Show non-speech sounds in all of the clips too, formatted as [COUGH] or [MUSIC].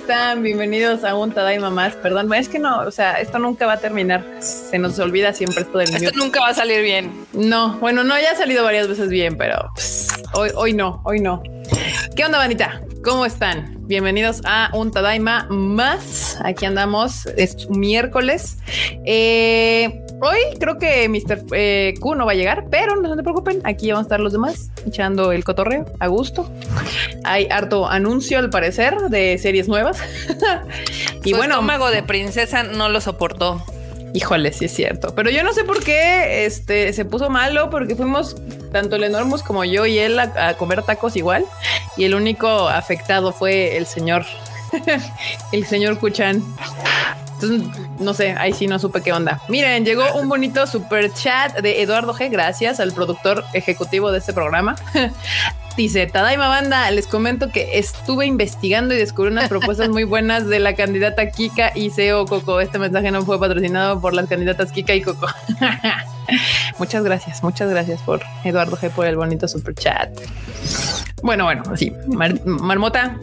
están? Bienvenidos a un Tadaima más. Perdón, es que no, o sea, esto nunca va a terminar. Se nos olvida siempre esto del Esto nunca va a salir bien. No, bueno, no, ya ha salido varias veces bien, pero pues, hoy, hoy no, hoy no. ¿Qué onda, Vanita? ¿Cómo están? Bienvenidos a un Tadaima más. Aquí andamos, es miércoles. Eh, hoy creo que Mr. Eh, Q no va a llegar, pero no se preocupen. Aquí vamos a estar los demás echando el cotorreo a gusto. Hay harto anuncio al parecer de series nuevas. [LAUGHS] y Su bueno, estómago de princesa no lo soportó. Híjole, sí es cierto. Pero yo no sé por qué este se puso malo, porque fuimos tanto el enormos como yo y él a, comer tacos igual. Y el único afectado fue el señor, [LAUGHS] el señor Kuchan. Entonces, no sé, ahí sí no supe qué onda. Miren, llegó un bonito super chat de Eduardo G. Gracias al productor ejecutivo de este programa. [LAUGHS] Dice Tadaima Banda, les comento que estuve investigando y descubrí unas propuestas muy buenas de la candidata Kika y Seo Coco. Este mensaje no fue patrocinado por las candidatas Kika y Coco. [LAUGHS] muchas gracias, muchas gracias por Eduardo G por el bonito super chat. Bueno, bueno, así. Marmota.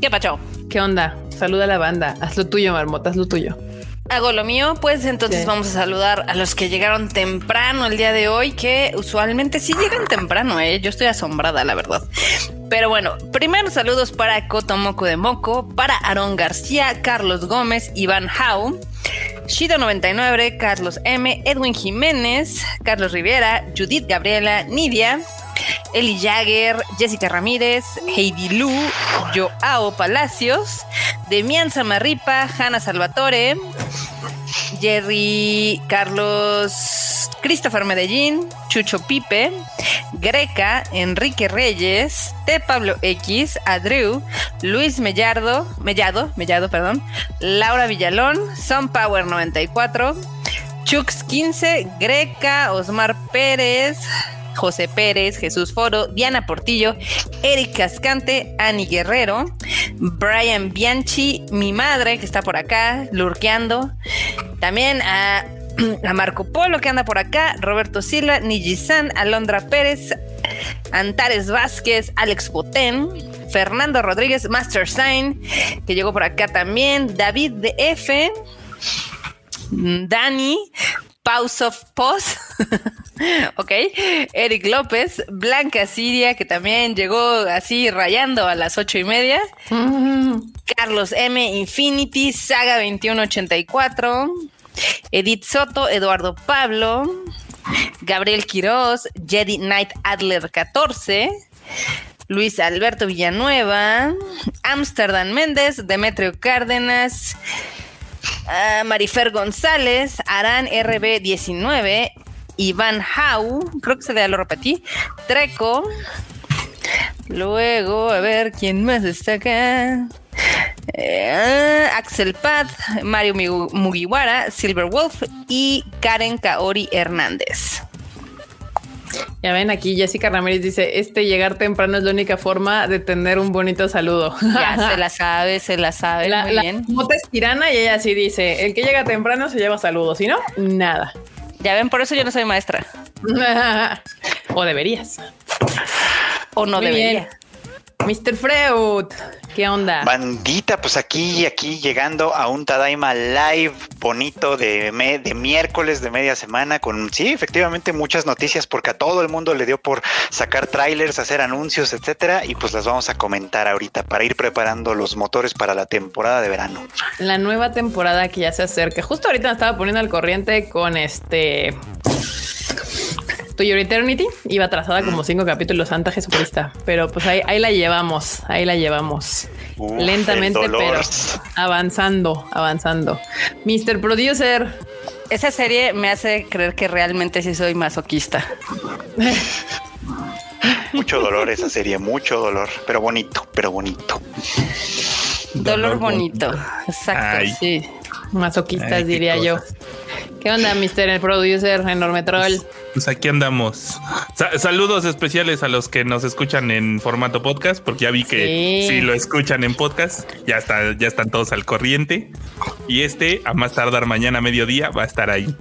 ¿Qué pacho? ¿Qué onda? Saluda a la banda. Haz lo tuyo, Marmota, haz lo tuyo hago lo mío, pues entonces vamos a saludar a los que llegaron temprano el día de hoy, que usualmente sí llegan temprano, ¿eh? yo estoy asombrada, la verdad. Pero bueno, primero saludos para Cotomoco de Moco, para Aarón García, Carlos Gómez, Iván Hau, Shido99, Carlos M, Edwin Jiménez, Carlos Rivera, Judith Gabriela, Nidia, Eli Jagger, Jessica Ramírez, Heidi Lu, Joao Palacios, Demian Samarripa, Hanna Salvatore, Jerry Carlos, Christopher Medellín, Chucho Pipe, Greca, Enrique Reyes, T. Pablo X, Adrew, Luis Mellardo, Mellado, Mellado, perdón, Laura Villalón, Son Power 94, Chux 15, Greca, Osmar Pérez, José Pérez, Jesús Foro, Diana Portillo, Eric Cascante, Ani Guerrero, Brian Bianchi, mi madre que está por acá, lurqueando. También a, [CLEARS THROAT] Marco Polo que anda por acá, Roberto Silva, Nijisan, Alondra Pérez, Antares Vázquez, Alex Potén, Fernando Rodríguez, Master Sign, que llegó por acá también, David de F, Dani, Pause of Pause. [LAUGHS] ok. Eric López, Blanca Siria, que también llegó así rayando a las ocho y media. Carlos M. Infinity, Saga 2184. Edith Soto, Eduardo Pablo. Gabriel Quiroz, Jedi Knight Adler 14. Luis Alberto Villanueva, Amsterdam Méndez, Demetrio Cárdenas, uh, Marifer González, Arán RB19, Iván Hau, creo que se ya lo repetí, Treco, luego, a ver, ¿quién más está acá? Eh, Axel Pad, Mario Mugiwara, Silver Wolf y Karen Kaori Hernández. Ya ven, aquí Jessica Ramírez dice, este llegar temprano es la única forma de tener un bonito saludo. Ya [LAUGHS] se la sabe, se la sabe. La, muy bien. es tirana y ella sí dice, el que llega temprano se lleva saludos, si no, nada. Ya ven, por eso yo no soy maestra. [LAUGHS] o deberías. O no debería. Mr. Freud, ¿qué onda? Bandita, pues aquí, aquí llegando a un Tadaima Live bonito de, de miércoles de media semana con, sí, efectivamente muchas noticias porque a todo el mundo le dio por sacar trailers, hacer anuncios, etcétera, y pues las vamos a comentar ahorita para ir preparando los motores para la temporada de verano. La nueva temporada que ya se acerca. Justo ahorita me estaba poniendo al corriente con este To Your Eternity iba atrasada como cinco capítulos Santa Jesucristo, pero pues ahí, ahí la llevamos, ahí la llevamos lentamente, pero avanzando, avanzando. Mr. Producer. Esa serie me hace creer que realmente sí soy masoquista. mucho dolor esa serie, mucho dolor, pero bonito, pero bonito. Dolor, bonito. exacto, sí. Masoquistas diría yo. ¿Qué onda, Mr. Producer, enorme troll? Pues aquí andamos. saludos especiales a los que nos escuchan en formato podcast, porque ya vi que si lo escuchan en podcast, ya está, ya están todos al corriente. Y este, a más tardar mañana a mediodía, va a estar ahí.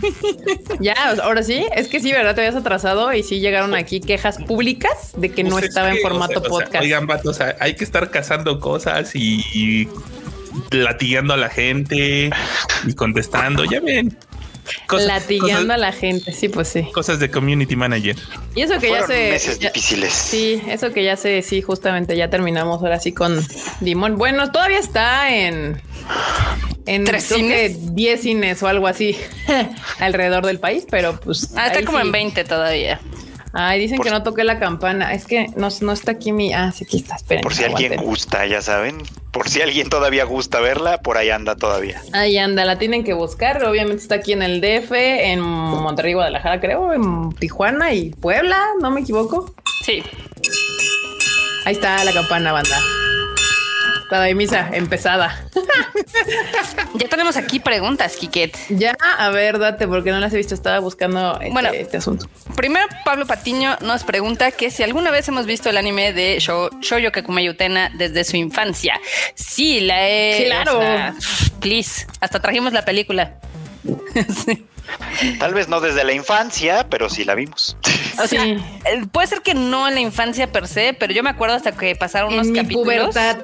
[LAUGHS] ya, ahora sí, es que sí, ¿verdad? Te habías atrasado y sí llegaron aquí quejas públicas de que no Pues es estaba en o formato sea, o sea, podcast. oigan, vatos, o sea, hay que estar cazando cosas y, y latigando a la gente y contestando. Ya ven. Cosas- Latigando cosas- a la gente, sí, pues sí. Cosas de community manager. Y eso que ya se. meses ya- difíciles. Sí, eso que ya sé, sí, justamente ya terminamos ahora sí con Dimon. Bueno, todavía está en en ¿Tres cines? 10 cines o algo así [LAUGHS] alrededor del país, pero pues. Ah, está como sí. en 20 todavía. Ay, dicen Por que si- no toqué la campana. Es que no, no está aquí mi. Ah, sí, aquí está. Esperen. Por si alguien gusta, ya saben. Por si alguien todavía gusta verla, por ahí anda todavía. Ahí anda, la tienen que buscar. Obviamente está aquí en el DF, en Monterrey, Guadalajara, creo, en Tijuana y Puebla, no me equivoco. Sí. Ahí está la campana, banda. De misa empezada. Ya tenemos aquí preguntas, Kiket. Ya, a ver, date, porque no las he visto. Estaba buscando este, Bueno. este asunto. Primero, Pablo Patiño nos pregunta que si alguna vez hemos visto el anime de Sho- Shoujo Kakumei Utena desde su infancia. Sí, la he... Claro. o sea, please. Hasta trajimos la película. [LAUGHS] Sí. Tal vez no desde la infancia, pero sí la vimos. O sea, Sí. eh, puede ser que no en la infancia per se, pero yo me acuerdo hasta que pasaron unos En mi capítulos pubertad.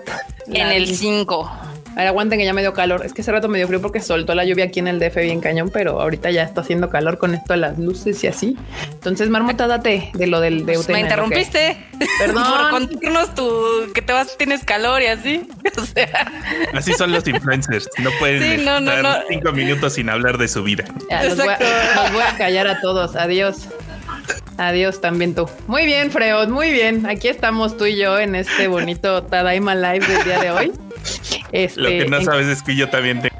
en el vi. 5. A ver, aguanten que ya me dio calor. Es que hace rato me dio frío porque soltó la lluvia aquí en el DF bien cañón, pero ahorita ya está haciendo calor con esto de las luces y así. Entonces, Marmota, date de lo del de Pues me interrumpiste. Perdón. [LAUGHS] Por contarnos tu que te vas, tienes calor y así. [LAUGHS] O sea, Así son los influencers. No pueden Sí, no, no, estar no. cinco minutos sin hablar de su vida. Ya, los, voy a, Exacto. los voy a callar a todos. Adiós. Adiós también tú. Muy bien, Freud, muy bien. Aquí estamos tú y yo en este bonito Tadaima Live del día de hoy. Este, Lo que no en- sabes es que yo también tengo.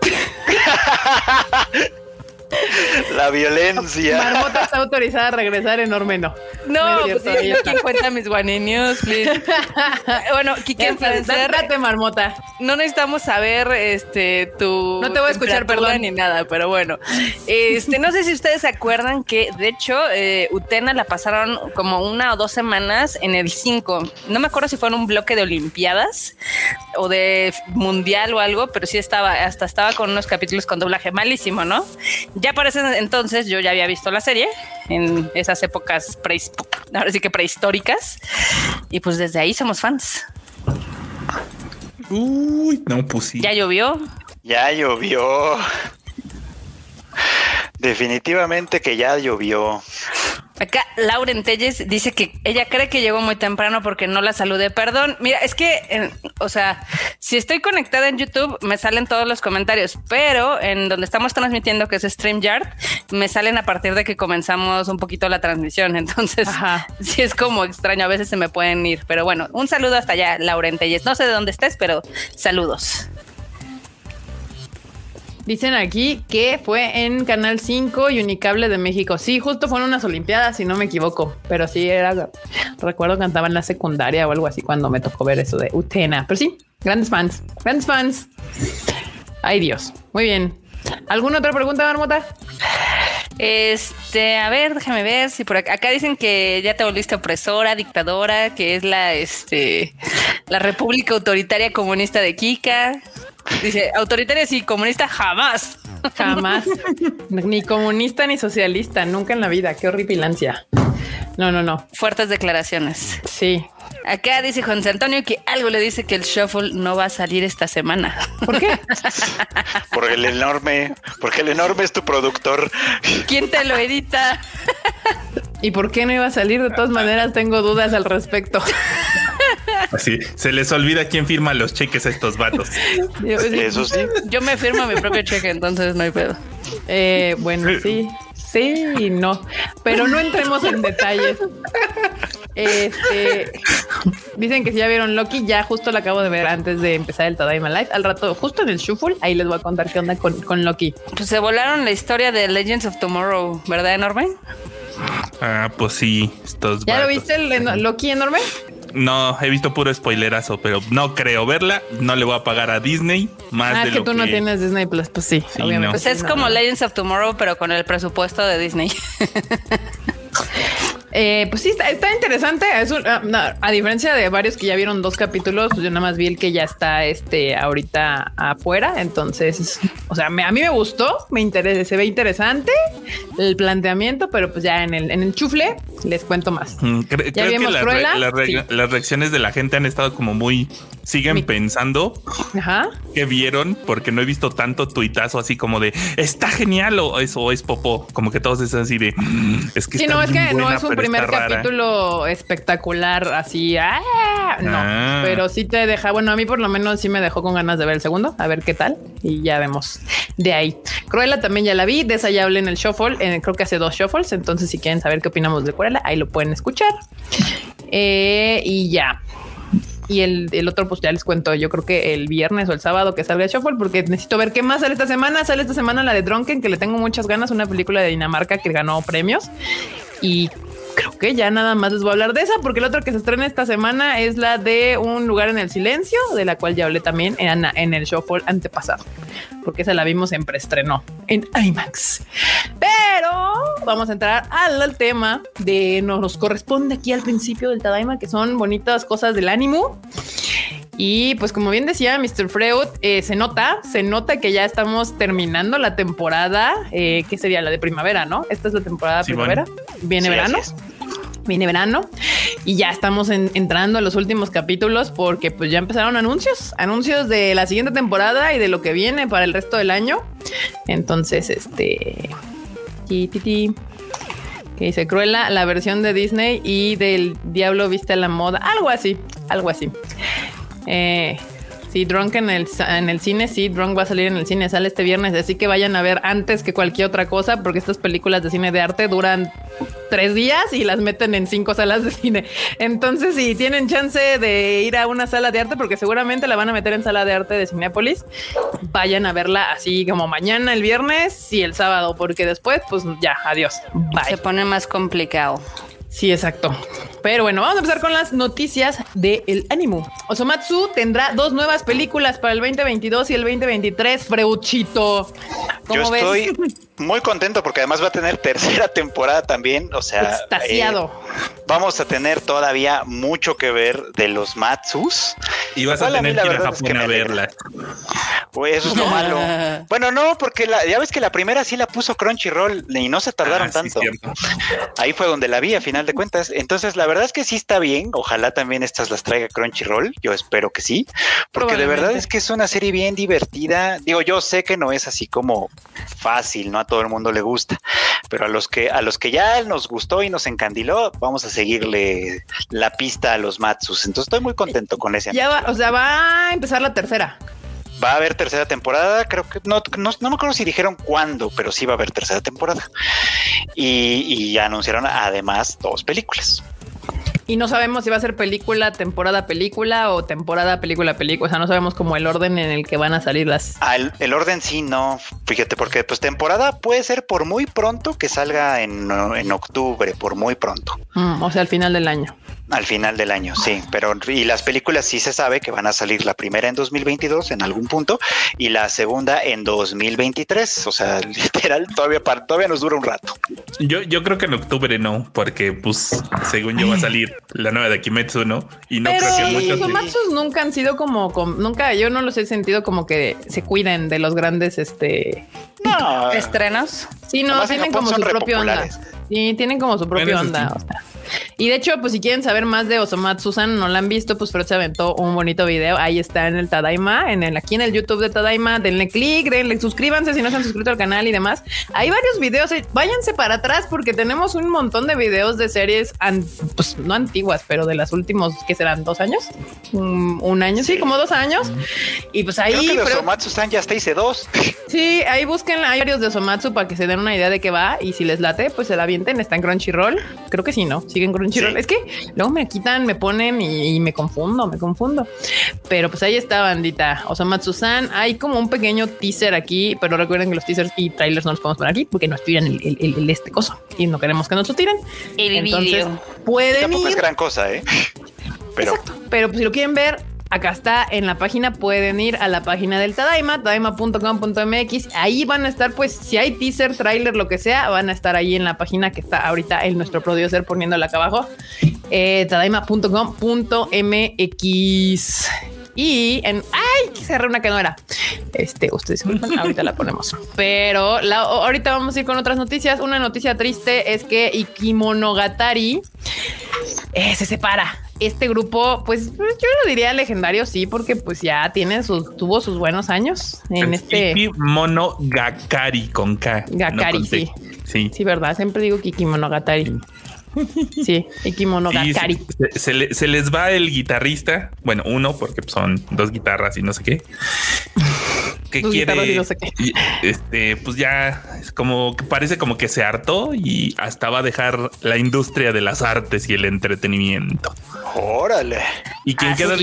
[LAUGHS] [LAUGHS] La violencia. Marmota está autorizada a regresar, enorme no. no, es pues sí. ¿quién cuenta mis guaninios, please? [LAUGHS] bueno, Kike, date, date, Marmota. no necesitamos saber este tu No te voy a escuchar, perdón. ni nada, pero bueno. Este, no sé si ustedes se acuerdan que de hecho eh, Utena la pasaron como una o dos semanas en el 5. No me acuerdo si fue en un bloque de Olimpiadas o de mundial o algo, pero sí estaba, hasta estaba con unos capítulos con doblaje malísimo, ¿no? Ya para ese entonces yo ya había visto la serie en esas épocas prehis- ahora sí que prehistóricas y pues desde ahí somos fans. Uy, no, pues sí. Ya llovió, Ya llovió. Definitivamente que ya llovió. Acá Lauren Telles dice que ella cree que llegó muy temprano porque no la saludé. Perdón, mira, es que, o sea, si estoy conectada en YouTube me salen todos los comentarios, pero en donde estamos transmitiendo, que es StreamYard, me salen a partir de que comenzamos un poquito la transmisión. [LAUGHS] Entonces, Ajá. sí es como extraño, a veces se me pueden ir. Pero bueno, un saludo hasta allá, Lauren Telles. No sé de dónde estés, pero saludos. Dicen aquí que fue en Canal 5 y Unicable de México. Sí, justo fueron unas Olimpiadas, si no me equivoco. Pero sí era. [LAUGHS] Recuerdo cantaba en la secundaria o algo así cuando me tocó ver eso de Utena. Pero sí, grandes fans, grandes fans. Ay, Dios. Muy bien. ¿Alguna otra pregunta, Marmota? Este, a ver, déjame ver si por acá, acá dicen que ya te volviste opresora, dictadora, que es la, este, la República Autoritaria Comunista de Kika. Dice, autoritaria sí, comunista jamás. Jamás. [LAUGHS] ni comunista ni socialista, nunca en la vida. Qué horripilancia. No, no, no. Fuertes declaraciones. Sí. Acá dice José Antonio que algo le dice que el shuffle no va a salir esta semana. ¿Por qué? [LAUGHS] Porque el enorme, porque el enorme es tu productor. ¿Quién te lo edita? ¿Y por qué no iba a salir? De todas maneras, tengo dudas al respecto. [LAUGHS] Así se les olvida quién firma los cheques a estos vatos. Yo- Eso sí. Yo me firmo mi propio cheque, entonces no hay pedo. Eh, bueno, sí, sí y no, pero no entremos en detalles. Este dicen que si ya vieron Loki, ya justo lo acabo de ver antes de empezar el Tadaima Live. Al rato, justo en el Shuffle, ahí les voy a contar qué onda con, con Loki. Pues se volaron la historia de Legends of Tomorrow, ¿verdad, enorme? Ah, pues sí, estos ¿Ya lo viste el Loki enorme? No, he visto puro spoilerazo, pero no creo verla. No le voy a pagar a Disney más Ah, de es que lo tú no tienes Disney Plus, pues sí, Sí, obviamente. no. Pues es no, como. Legends of Tomorrow, pero con el presupuesto de Disney. [LAUGHS] Eh, pues sí, está, está interesante. Es un- ah, a diferencia de varios que ya vieron dos capítulos, pues yo nada más vi el que ya está este ahorita afuera. Entonces, o sea, me- a mí me gustó, me interesa, se ve interesante el planteamiento, pero pues ya en el, en el chufle les cuento más. Mm, cre- ¿Ya creo que vimos las, Cruella? re- las re- Sí. las reacciones de la gente han estado como muy siguen Mi- pensando Ajá. que vieron porque no he visto tanto tuitazo así como de está genial o es, o es popó. Como que todos están así de "Mm, es que Sí, no, es que no es un primer está rara". capítulo espectacular, así, ¡ah! no, Ah. pero sí te deja, bueno, a mí por lo menos sí me dejó con ganas de ver el segundo, a ver qué tal, y ya vemos de ahí. Cruella también ya la vi, de esa ya hablé en el shuffle, en- creo que hace dos shuffles, entonces si quieren saber qué opinamos de Cruella, ahí lo pueden escuchar. Eh, y ya. Y el, el otro, pues ya les cuento, yo creo que el viernes o el sábado que salga Shuffle, porque necesito ver qué más sale esta semana. Sale esta semana la de Drunken, que le tengo muchas ganas, una película de Dinamarca que ganó premios. Y creo que ya nada más les voy a hablar de esa, porque el otro que se estrena esta semana es la de Un lugar en el silencio, de la cual ya hablé también en, en el Shuffle antepasado, porque esa la vimos en preestreno en IMAX. Pero vamos a entrar al, tema de nos corresponde aquí al principio del Tadaima, que son bonitas cosas del ánimo. Y pues como bien decía Mr. Freud, eh, se nota, se nota que ya estamos terminando la temporada, eh, que sería la de primavera, ¿no? Esta es la temporada Sí, primavera. Viene Sí, verano. Viene verano y ya estamos en- entrando a los últimos capítulos porque pues ya empezaron anuncios, anuncios de la siguiente temporada y de lo que viene para el resto del año. Entonces, este... ti, ti, ti, que dice Cruella, la versión de Disney y del Diablo viste a la moda, algo así, algo así. Eh, sí, Drunk en el, en el cine, sí, Drunk va a salir en el cine, sale este viernes, así que vayan a ver antes que cualquier otra cosa, porque estas películas de cine de arte duran tres días y las meten en cinco salas de cine. Entonces, si tienen chance de ir a una sala de arte, porque seguramente la van a meter en sala de arte de Cinépolis, vayan a verla así como mañana, el viernes y el sábado, porque después, pues ya, adiós. Se Bye. pone más complicado. Sí, exacto. Pero bueno, vamos a empezar con las noticias del ánimo. Osomatsu tendrá dos nuevas películas para el 2022 y el 2023. Freuchito. ¿Cómo Yo ves? estoy [LAUGHS] muy contento porque además va a tener tercera [LAUGHS] temporada también. O sea, Extasiado. eh, vamos a tener todavía mucho que ver de los Matsus. Y vas a Igual a mí tener que ir a es que a alegra. verla. Pues eso es lo malo. [LAUGHS] Bueno, no, porque la- ya ves que la primera sí la puso Crunchyroll y no se tardaron Ah, sí, tanto. cierto. Ahí fue donde la vi a final de cuentas. Entonces, la verdad es que sí está bien. Ojalá también estas las traiga Crunchyroll. Yo espero que sí, porque de verdad es que es una serie bien divertida. Digo, yo sé que no es así como fácil, no a todo el mundo le gusta, pero a los que a los que ya nos gustó y nos encandiló, vamos a seguirle la pista a los Matsus. Entonces, estoy muy contento con ese. Ya va, o sea, va a empezar la tercera. Va a haber tercera temporada, creo que no, no, no me acuerdo si dijeron cuándo, pero sí va a haber tercera temporada. Y, anunciaron además dos películas. Y no sabemos si va a ser película, temporada, película o temporada, película, película. O sea, no sabemos como el orden en el que van a salir las. Ah, el, el orden sí, no, fíjate, porque pues temporada puede ser por muy pronto que salga en, en octubre, por muy pronto, Mm, o sea, al final del año. Al final del año, sí, pero y las películas sí se sabe que van a salir la primera en 2022 en algún punto y la segunda en 2023, o sea, [LAUGHS] literal, todavía, para- todavía nos dura un rato. Yo, yo creo que en octubre no, porque pues según yo va a salir la nueva de Kimetsu, ¿no? Y no Pero creo que los muchos... Osomatsus nunca han sido como, como- nunca, yo no los he sentido como que se cuiden de los grandes, este. No, ¿Estrenos? Sí, no, tienen como son su propia onda. Sí, tienen como su propia onda. sí. o sea. Y de hecho, pues si quieren saber más de Osomatsu-san, no la han visto, pues Freud se aventó un bonito video. Ahí está en el Tadaima, en el, aquí en el YouTube de Tadaima. Denle clic, denle, suscríbanse si no se han suscrito al canal y demás. Hay varios videos, eh, váyanse para atrás porque tenemos un montón de videos de series, an- pues no antiguas, pero de las últimos, que serán? ¿Dos años? Un, un año, sí, como dos años. Y pues ahí... creo que los Freud- Omatsu-san ya hasta hice dos. Sí, ahí busquen hay varios de Osomatsu para que se den una idea de qué va y si les late, pues se la avienten. Está en Crunchyroll. Creo que sí, ¿no? Siguen Crunchyroll. Sí. Es que luego me quitan, me ponen y, y me confundo, me confundo. Pero pues ahí está, bandita. Osomatsu-san. Hay como un pequeño teaser aquí, pero recuerden que los teasers y trailers no los podemos poner aquí porque nos tiran el, el- el- el este coso y no queremos que nos lo tiren. El Entonces, video. pueden Tampoco ir. es gran cosa, ¿eh? [LAUGHS] Pero Exacto. Pero pues, si lo quieren ver, acá está en la página. Pueden ir a la página del Tadaima, tadaima.com.mx. Ahí van a estar, pues, si hay teaser, trailer, lo que sea, van a estar ahí en la página que está ahorita el nuestro producer poniéndola acá abajo. Eh, tadaima.com.mx. Y en ay, cerré una que no era. Este, ustedes [LAUGHS] ahorita la ponemos. Pero la, ahorita vamos a ir con otras noticias. Una noticia triste es que Ikimonogatari eh, se separa. Este grupo, pues yo lo diría legendario, sí, porque pues ya tiene sus, tuvo sus buenos años en este Ikimonogatari con K. Gakari, sí. sí. Sí, verdad. Siempre digo Kikimonogatari. [LAUGHS] Sí, Ikimono Gakari. se, les va el guitarrista. Bueno, uno, porque son dos guitarras y no sé qué. Que quiere. no sé qué. Este, pues ya es como que parece como que se hartó y hasta va a dejar la industria de las artes y el entretenimiento. Órale. Y quien queda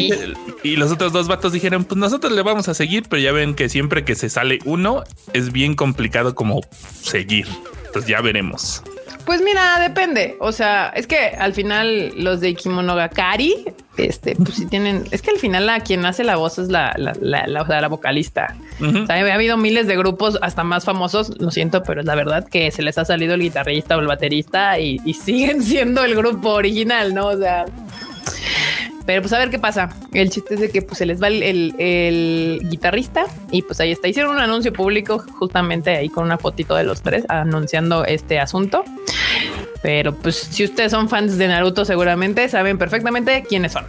y los otros dos vatos dijeron: Pues nosotros le vamos a seguir, pero ya ven que siempre que se sale uno es bien complicado como seguir. Entonces ya veremos. Pues mira, depende. O sea, es que al final los de Kimonogakari, este, pues si tienen, es que al final la quien hace la voz es la, la, la, la, vocalista. o sea, ha habido miles de grupos hasta más famosos, lo siento, pero es la verdad que se les ha salido el guitarrista o el baterista y, y [LAUGHS] siguen siendo el grupo original, ¿no? O sea, pero pues a ver qué pasa. El chiste es de que pues se les va el, guitarrista y pues ahí está. Hicieron un anuncio público justamente ahí con una fotito de los tres anunciando este asunto. Pero pues si ustedes son fans de Naruto seguramente saben perfectamente quiénes son.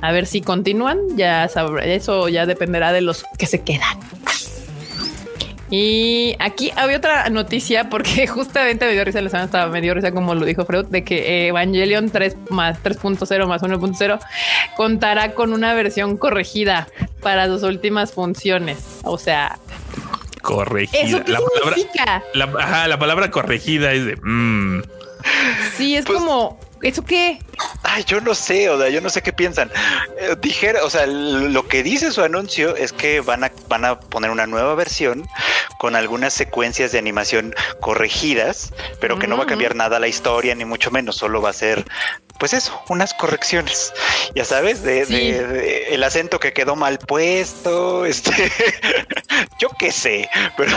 A ver si continúan, ya sabré, eso ya dependerá de los que se quedan. Y aquí había otra noticia porque [LAUGHS] justamente me dio risa la semana estaba me dio risa como lo dijo Freud de que Evangelion 3 más 3.0 más 1.0 contará con una versión corregida para sus últimas funciones. O sea, corregida. ¿Eso qué la significa? Palabra, la, ajá, la palabra corregida es de mm. Sí, es pues como ¿Eso qué? Ay, yo no sé, o sea, yo no sé qué piensan. Eh, dijera, o sea, lo que dice su anuncio es que van a, van a poner una nueva versión con algunas secuencias de animación corregidas, pero que no va a cambiar nada la historia, ni mucho menos, solo va a ser pues eso, unas correcciones, ya sabes, de, el acento que quedó mal puesto, [LAUGHS] este, yo qué sé, pero,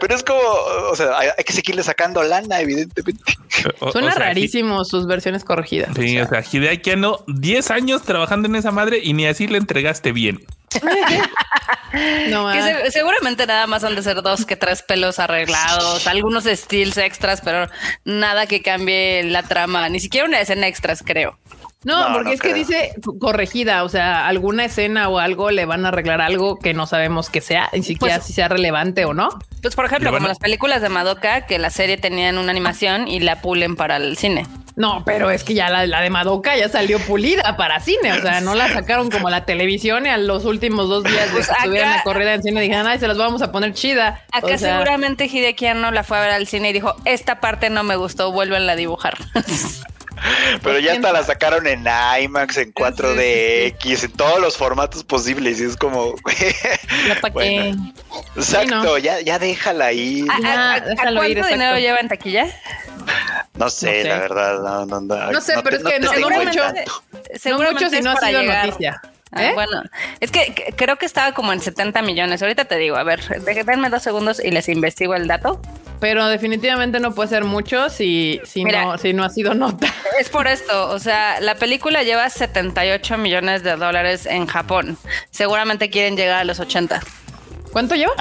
pero es como, o sea, hay, que seguirle sacando lana, evidentemente. [LAUGHS] Suena rarísimo sus versiones corregidas. Sí, o sea, Hideaki 10 años trabajando en esa madre y ni así le entregaste bien. [LAUGHS] no, seguramente nada más han de ser dos que tres pelos arreglados, algunos steals extras, pero nada que cambie la trama, ni siquiera una escena extras, creo. No, porque es que dice corregida, o sea, alguna escena o algo le van a arreglar algo que no sabemos que sea, ni siquiera pues si sea relevante o no. Pues por ejemplo, como las películas de Madoka, que la serie tenían una animación y la pulen para el cine. No, pero es que ya la, de Madoka ya salió pulida para cine. O sea, no la sacaron como la televisión y a los últimos dos días de pues que estuvieran la corrida en cine dijeron, ay, se las vamos a poner chida. Acá seguramente Hideaki no la fue a ver al cine y dijo, esta parte no me gustó, vuelven a dibujar. [LAUGHS] [LAUGHS] Pero ya hasta la sacaron en IMAX, en 4DX, en todos los formatos posibles. Y es como. [LAUGHS] Exacto, ya, ya déjala ahí. ¿A, cuánto dinero lleva en taquilla? No sé, la verdad. No, no, no, no sé, pero es que no, no mucho. No mucho si no ha sido noticia. Ah, ¿Eh? bueno, es que creo que estaba como en 70 millones. Ahorita te digo, a ver, denme dos segundos y les investigo el dato. Pero definitivamente no puede ser mucho si, si, no, si no ha sido nota. [LAUGHS] Es por esto, o sea, la película lleva 78 millones de dólares en Japón. Seguramente quieren llegar a los 80. ¿Cuánto lleva?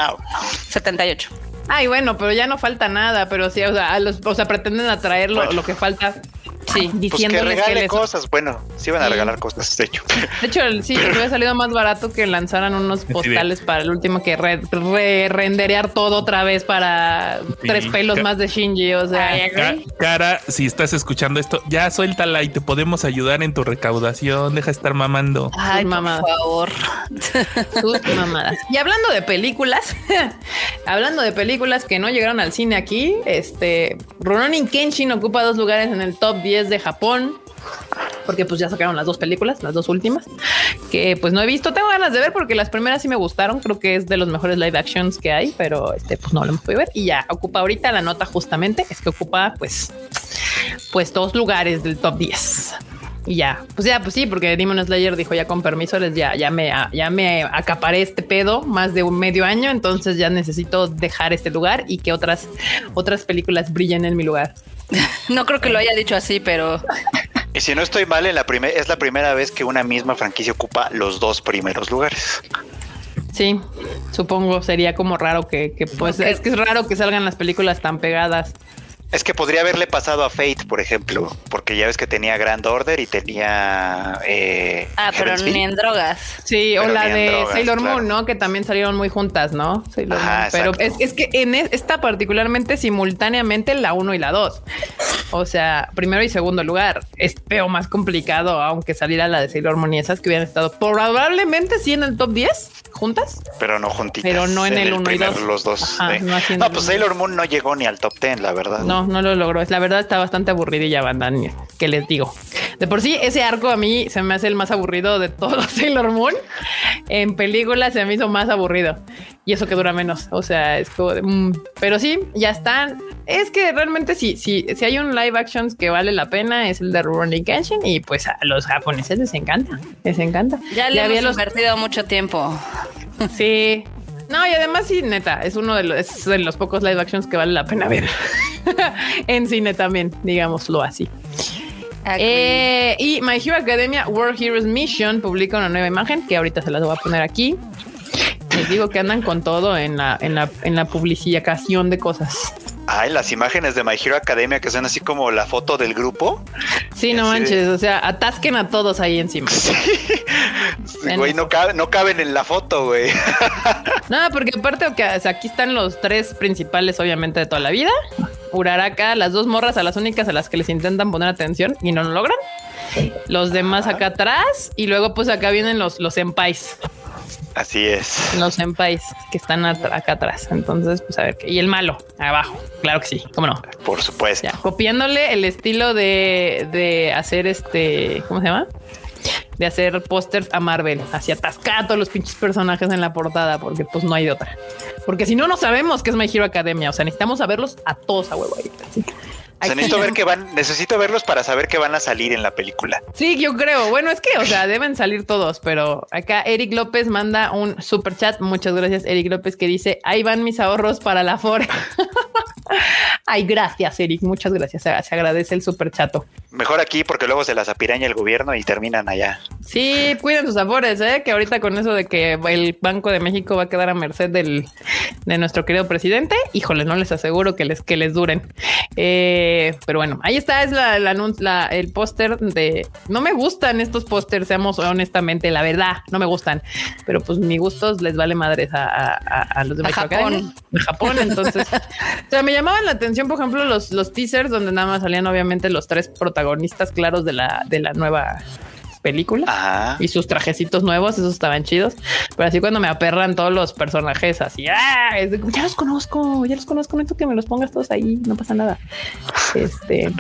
78. Ay, bueno, pero ya no falta nada, pero sí, o sea, los, o sea pretenden atraer lo que falta Sí, diciendo pues que regale cosas. Bueno, sí van a regalar cosas, de hecho. [LAUGHS] De hecho, sí, les hubiera salido más barato que lanzaran unos postales para el último que re, renderear todo otra vez para tres pelos más de Shinji. O sea, cara, si estás escuchando esto, ya suéltala y te podemos ayudar en tu recaudación. Deja de estar mamando. Ay, mamá. Por favor. Sus mamadas. [LAUGHS] Y hablando de películas, [LAUGHS] hablando de películas que no llegaron al cine aquí, este Ronin Kenshin ocupa dos lugares en el top 10 de Japón, porque pues ya sacaron las dos películas, las dos últimas, que pues no he visto. Tengo ganas de ver porque las primeras sí me gustaron. Creo que es de los mejores live actions que hay, pero este pues no lo hemos podido ver. Y ya ocupa ahorita la nota justamente es que ocupa pues, pues dos lugares del top 10. y ya, pues ya, pues sí, porque Demon Slayer dijo ya con permiso, les ya, ya me, ya me acaparé este pedo más de un medio año, entonces ya necesito dejar este lugar y que otras, otras películas brillen en mi lugar. [LAUGHS] No creo que lo haya dicho así, pero. Y si no estoy mal, en la es la primera vez que una misma franquicia ocupa los dos primeros lugares. Sí, supongo sería como raro que, que pues es que es raro que salgan las películas tan pegadas. Es que podría haberle pasado a Fate, por ejemplo, porque ya ves que tenía Grand Order y tenía. Eh, ah, pero ni en drogas. Sí, o la de Sailor Moon, ¿no? Que también salieron muy juntas, ¿no? Sailor Moon. Pero es, que en esta particularmente simultáneamente la 1 y la 2. O sea, primero y segundo lugar. Es peor más complicado, aunque saliera la de Sailor Moon y esas que hubieran estado probablemente sí en el top 10 juntas. Pero no juntitas. Pero no en, el 1 y 2. Los dos. no, pues Sailor Moon no llegó ni al top 10, la verdad. No, no lo logró. La verdad está bastante aburridilla, banda, que les digo. De por sí, ese arco a mí se me hace el más aburrido de todo [LAUGHS] Sailor Moon. En películas se me hizo más aburrido. Y eso que dura menos. O sea, es como de... Mm, pero sí, ya están. Es que realmente sí, sí, si hay un live action que vale la pena es el de Rurouni Kenshin y pues a los japoneses les encanta, les encanta. Ya le había invertido mucho tiempo. Sí, no, y además sí, neta, es uno de los, de los pocos live actions que vale la pena ver [LAUGHS] en cine también, digámoslo así. Eh, y My Hero Academia World Heroes Mission publica una nueva imagen que ahorita se las voy a poner aquí. Les digo que andan con todo en la, en la, en la publicación de cosas. Ay, las imágenes de My Hero Academia que son así como la foto del grupo. Sí, no manches, o sea, atasquen a todos ahí encima. [LAUGHS] Sí. güey, no, no caben en la foto, güey. [LAUGHS] No, porque aparte, aquí están los tres principales, obviamente, de toda la vida. Uraraka, las dos morras a las únicas a las que les intentan poner atención y no lo logran. Los demás acá atrás y luego pues acá vienen los, los empais. Así es. Los senpais que están acá atrás. Entonces, pues a ver, y el malo abajo. Claro que sí, cómo no. Por supuesto. copiándole el estilo de, de hacer este, ¿cómo se llama? de hacer pósters a Marvel, así atascar a todos los pinches personajes en la portada, porque pues no hay de otra. Porque si no, no sabemos qué es My Hero Academia. O sea, necesitamos saberlos a todos a huevo. Ahí, necesito ver que van, necesito verlos para saber que van a salir en la película. Sí, yo creo. Bueno, es que, o sea, deben salir todos, pero acá Eric López manda un super chat. Muchas gracias, Eric López, que dice: Ahí van mis ahorros para la FORE. [LAUGHS] Ay, gracias, Eric. Muchas gracias. Se, agradece el super chato. Mejor aquí porque luego se las apiraña el gobierno y terminan allá. Sí, cuiden sus sabores, ¿eh? que ahorita con eso de que el Banco de México va a quedar a merced del, de nuestro querido presidente, híjole, no les aseguro que les, que les duren. Eh, pero bueno, ahí está, es la, la, el póster de... No me gustan estos pósters, seamos honestamente, la verdad, no me gustan. Pero pues mi gustos les vale madres a, los de Japón. De Japón, entonces... [LAUGHS] o sea, me llamaban la atención, por ejemplo, los, los teasers donde nada más salían obviamente los tres protagonistas claros de la, de la nueva película y sus trajecitos nuevos, esos estaban chidos. Pero así cuando me aperran todos los personajes, así, ¡ah! ya los conozco, ya los conozco, no que me los pongas todos ahí, no pasa nada. Este.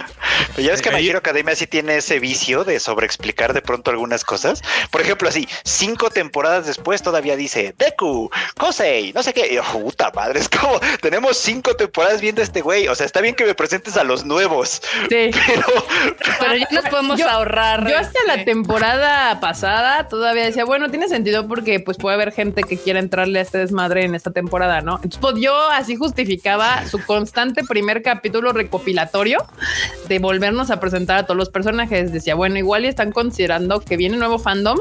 ya ves que My Hero Academia sí tiene ese vicio de sobreexplicar de pronto algunas cosas. Por ejemplo, así, cinco temporadas después todavía dice Deku, Kosei, no sé qué. puta madre, es como tenemos cinco temporadas viendo este güey. O sea, está bien que me presentes a los nuevos, sí. [LAUGHS] pero, pero ya nos podemos ahorrar. Yo hasta la temporada temporada pasada todavía decía, bueno, tiene sentido porque pues puede haber gente que quiera entrarle a este desmadre en esta temporada, ¿no? Entonces pues, yo así justificaba su constante primer capítulo recopilatorio de volvernos a presentar a todos los personajes. Decía, bueno, igual y están considerando que viene nuevo fandom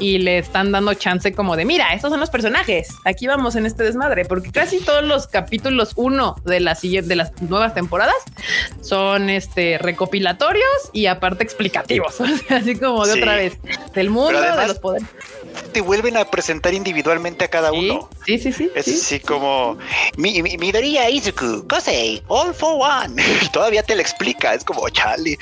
y le están dando chance como de, mira, estos son los personajes, aquí vamos en este desmadre, porque casi todos los capítulos uno de las de las nuevas temporadas son este recopilatorios y aparte explicativos, [LAUGHS] así como de otra vez, del mundo de los poderes. Te vuelven a presentar individualmente a cada uno. Sí, sí, sí. Es así como mi, mi, Midoriya Izuku, Kosei, all for one. [LAUGHS] Todavía te lo explica, es como Charlie.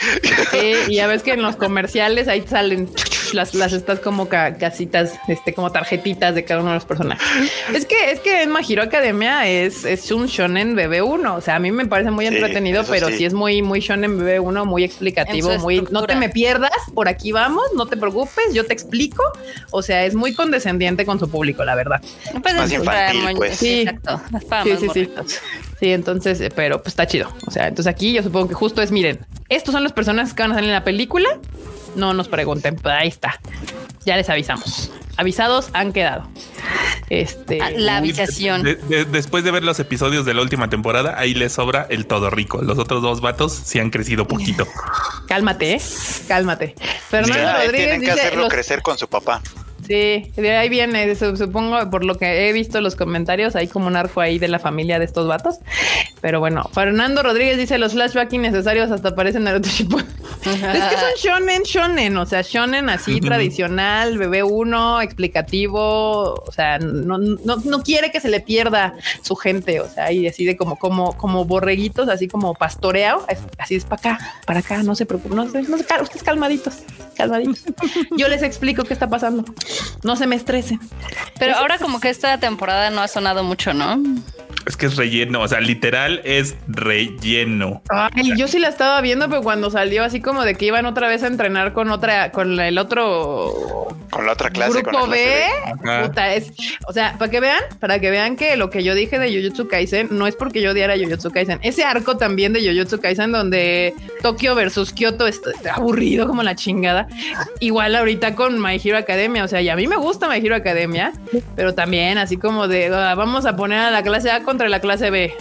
Sí, y ya ves que en los [LAUGHS] comerciales ahí salen las, las estas como casitas, este, como tarjetitas de cada uno de los personajes. Es que es que en My Academia es, es un shonen BB1. O sea, a mí me parece muy entretenido, pero sí. es muy, muy shonen BB1, muy explicativo, muy no te me pierdas, por aquí vamos, no te preocupes, yo te explico. O sea, es muy condescendiente con su público, la verdad. Pues más infantil, pues. Sí, exacto. Sí, sí, sí. Sí, entonces, eh, pero pues está chido. O sea, entonces aquí yo supongo que justo es, miren, estos son los personajes que van a salir en la película no nos pregunten. Pues ahí está. Ya les avisamos. Avisados han quedado. Este ah, la avisación. después de ver los episodios de la última temporada, ahí les sobra el todo rico. Los otros dos vatos sí han crecido poquito. cálmate, ¿eh? cálmate. Fernando Rodríguez tienen que hacerlo crecer con su papá. Sí, de ahí viene, supongo, por lo que he visto los comentarios, hay como un arco ahí de la familia de estos vatos. Pero bueno, Fernando Rodríguez dice los flashbacks innecesarios hasta aparecen Naruto Shippuden. es que son shonen, shonen, o sea, shonen así tradicional, bebé uno, explicativo, o sea, no, no, no, quiere que se le pierda su gente, o sea, y decide como, como, como borreguitos, así como pastoreado, así es para acá, para acá, no se preocupen, no se, no se, ustedes calmaditos, calmaditos. Yo les explico qué está pasando. No se me estrese. Pero ahora como que esta temporada no ha sonado mucho, ¿no? Es que es relleno, o sea, literal es relleno. Ay, yo sí la estaba viendo, pero cuando salió así como de que iban otra vez a entrenar con otra, con el otro, con la otra clase, grupo B, puta, es, o sea, para que vean, para que vean que lo que yo dije de Jujutsu Kaisen no es porque yo odiara Jujutsu Kaisen, ese arco también de Jujutsu Kaisen donde Tokio versus Kyoto está aburrido como la chingada, igual ahorita con My Hero Academia, o sea, y a mí me gusta My Hero Academia, pero también así como de ah, vamos a poner a la clase A contra la clase B.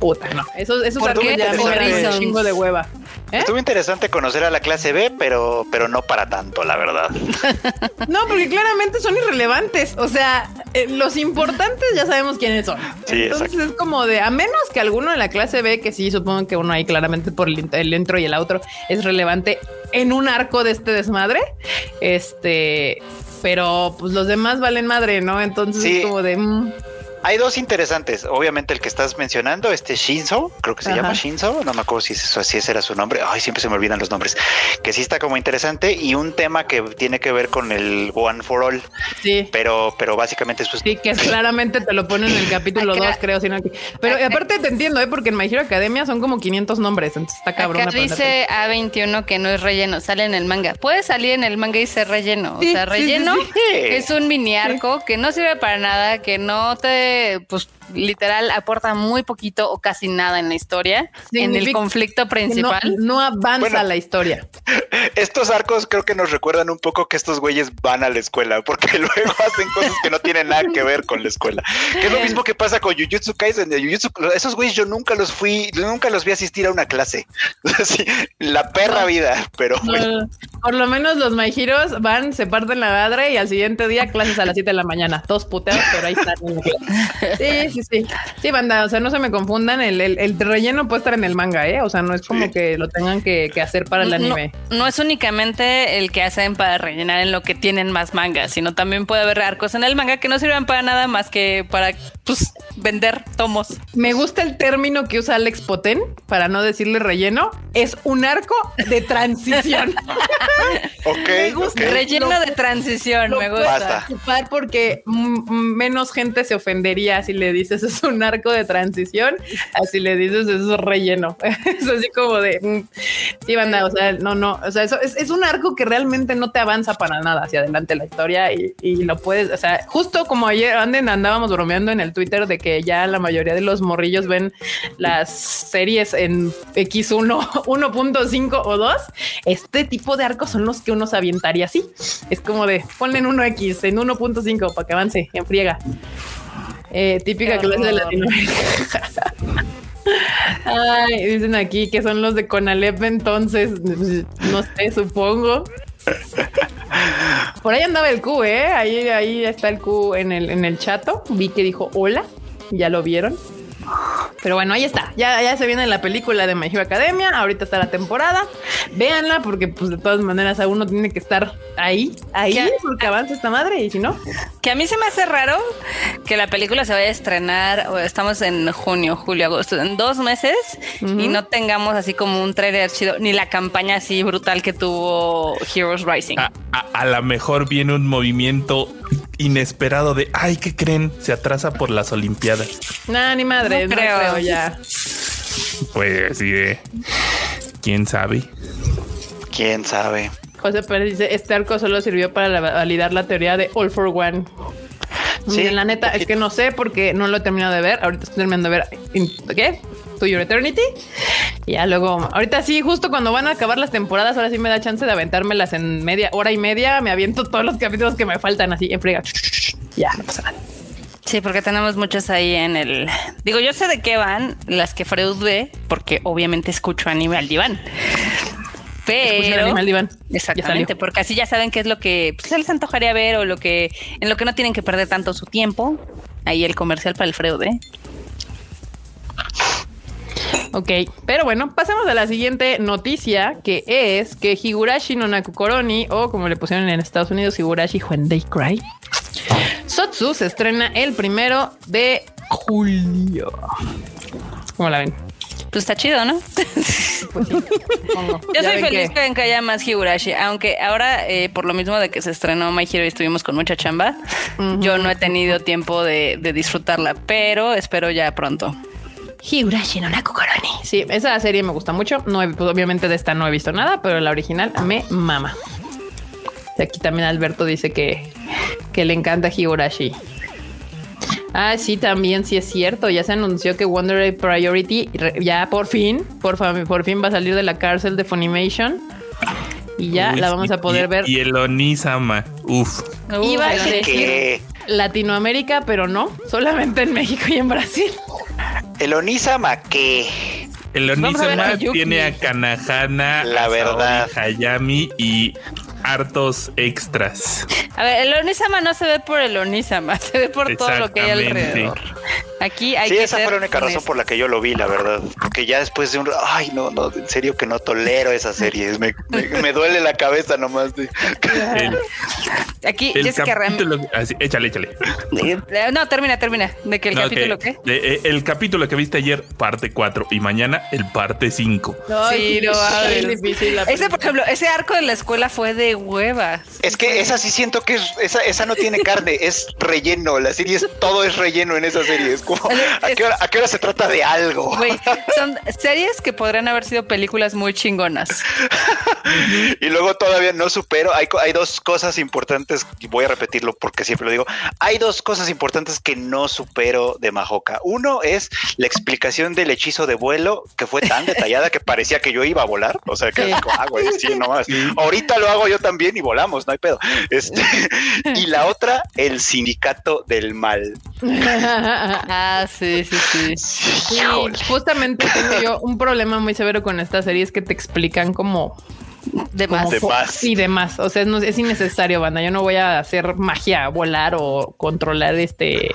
Puta, no. Eso, eso es ya me un chingo de hueva. ¿Eh? Estuvo interesante conocer a la clase B, pero, pero no para tanto, la verdad. [LAUGHS] no, porque claramente son irrelevantes. O sea, eh, los importantes ya sabemos quiénes son. Entonces es como de, a menos que alguno de la clase B, que sí, supongo que uno ahí claramente por el, el intro y el outro es relevante en un arco de este desmadre. Este, pero pues los demás valen madre, ¿no? Entonces es como de... Mm, hay dos interesantes. Obviamente el que estás mencionando, este Shinzo, creo que se llama Shinzo, no me acuerdo si, eso, si ese era su nombre. Ay, siempre se me olvidan los nombres. Que sí está como interesante y un tema que tiene que ver con el One for All. Sí. Pero, pero básicamente eso es. Sí, que [LAUGHS] claramente te lo ponen en el capítulo 2, creo. Sino que... Pero aparte te entiendo, ¿eh? porque en My Hero Academia son como 500 nombres. Entonces está cabrón. Acá dice A21 que no es relleno, sale en el manga. Puede salir en el manga y ser relleno. o sea, relleno es un mini arco que no sirve para nada, que no te pues literal aporta muy poquito o casi nada en la historia, en el conflicto principal. No, avanza la historia. [LAUGHS] Estos arcos creo que nos recuerdan un poco que estos güeyes van a la escuela, porque [LAUGHS] luego hacen cosas que no tienen nada que ver con la escuela. Que es lo mismo que pasa con Jujutsu Kaisen. esos güeyes yo nunca los fui, nunca los vi asistir a una clase. [LAUGHS] la perra vida, pero Por lo menos los My Heroes van, se parten la madre y al siguiente día clases a las 7 de la mañana. Todos puteados, pero ahí están. Sí, sí, sí. Sí, banda, o sea, no se me confundan. El, el, relleno puede estar en el manga, ¿eh? O sea, no es como que lo tengan que, hacer para el anime. No, es únicamente el que hacen para rellenar en lo que tienen más manga, sino también puede haber arcos en el manga que no sirven para nada más que para pues, vender tomos. Me gusta el término que usa Alex Poten, para no decirle relleno. Es un arco de transición. [LAUGHS] ok. Me gusta. Relleno de transición, me gusta. Porque menos gente se ofendería si le dices es un arco de transición, así le dices es relleno. [LAUGHS] es así como de mm, sí, banda. O sea, no, no. O sea, eso es, un arco que realmente no te avanza para nada hacia adelante la historia y, y lo puedes. O sea, justo como ayer anden andábamos bromeando en el Twitter de que ya la mayoría de los morrillos ven las series en X1, 1.5 [LAUGHS] o 2. Este tipo de arcos son los que uno se avientaría así. Es como de ponle en 1X, en 1.5 para que avance en friega. Eh, típica clase de Latinoamérica. [LAUGHS] Ay, dicen aquí que son los de Conalep entonces, no sé, supongo. Por ahí andaba el Q, ¿eh? Ahí, ahí está el Q en el, en el chato. Vi que dijo hola, ya lo vieron. Pero bueno, ahí está. Ya, ya se viene la película de My Hero Academia. Ahorita está la temporada. Véanla porque pues de todas maneras a uno tiene que estar ahí, ahí, porque avanza esta madre y si no. Que a mí se me hace raro que la película se vaya a estrenar, estamos en junio, julio, agosto, en dos meses y no tengamos así como un trailer chido, ni la campaña así brutal que tuvo Heroes Rising. A, lo mejor viene un movimiento inesperado de, ay, ¿qué creen? Se atrasa por las Olimpiadas. Nah, ni madre, creo. ya. Pues sí, quién sabe. Quién sabe. José Pérez dice, este arco solo sirvió para validar la teoría de All for One. Sí, la neta, es que no sé porque no lo he terminado de ver. Ahorita estoy terminando de ver. ¿Qué? To Your Eternity. ya luego, ahorita sí, justo cuando van a acabar las temporadas, ahora sí me da chance de aventármelas en media hora y media. Me aviento todos los capítulos que me faltan así en friga. Ya, no pasa nada. Sí, porque tenemos muchas ahí en el. Digo, yo sé de qué van las que Freud ve, porque obviamente escucho anime al diván. Pero anime al diván. Exactamente, porque así ya saben qué es lo que pues, se les antojaría ver o lo que en lo que no tienen que perder tanto su tiempo. Ahí el comercial para el Freud, ¿eh? Ok, pero bueno, pasemos a la siguiente noticia, que es que Higurashi no Nakukoroni, o como le pusieron en Estados Unidos, Higurashi When They Cry, Sotsu se estrena el primero de julio. ¿Cómo la ven? Pues está chido, ¿no? Pues [LAUGHS] Yo soy feliz que... que haya más Higurashi, aunque ahora, eh, por lo mismo de que se estrenó My Hero y estuvimos con mucha chamba, yo no he tenido tiempo de, de disfrutarla, pero espero ya pronto. Higurashi no Nakukoroni. Sí, esa serie me gusta mucho. No pues, obviamente de esta no he visto nada, pero la original me mama. Y aquí también Alberto dice que, que le encanta Higurashi. Ah, sí, también sí es cierto. Ya se anunció que Wonder Priority ya por fin, por, por fin va a salir de la cárcel de Funimation. Y ya la vamos a poder ver. Y el Onisama. Uf. Iba a decir Latinoamérica, pero no, solamente en México y en Brasil. El Onisama que el Onisama tiene a Kanahana, la verdad, Hayami y hartos extras. A ver, el Onisama no se ve por el Onisama, [LAUGHS] se ve por todo lo que hay alrededor. Aquí hay sí, que esa fue la única razón por la que yo lo vi, la verdad. Porque ya después de un... Ay, no, no, en serio que no tolero esa serie. Me, me, duele la cabeza nomás. Aquí, Jessica capítulo, échale, échale. Eh, no, termina, termina. ¿De que el capítulo qué? Eh, el capítulo que viste ayer, parte 4, y mañana el parte 5. sí, no, es difícil. Ese, por ejemplo, ese arco de la escuela fue de huevas. Es que esa sí siento que es, esa, esa no tiene carne, [LAUGHS] es relleno. La serie es, todo es relleno en esa serie. Es ¿a, qué hora, se trata de algo? [LAUGHS] son series que podrían haber sido películas muy chingonas. [LAUGHS] y luego todavía no supero. Hay, hay dos cosas importantes, y voy a repetirlo porque siempre lo digo. Hay dos cosas importantes que no supero de Majoka. Uno es la explicación del hechizo de vuelo, que fue tan detallada que parecía que yo iba a volar. O sea, que sí. ah, sí, nomás. Ahorita lo hago yo también y volamos, no hay pedo. Este, [LAUGHS] y la otra, el sindicato del mal. Ah, sí, sí, sí. justamente tengo yo un problema muy severo con esta serie, es que te explican como de más. De más. Sí, de más. O sea, no, es innecesario, banda. Yo no voy a hacer magia, volar o controlar este,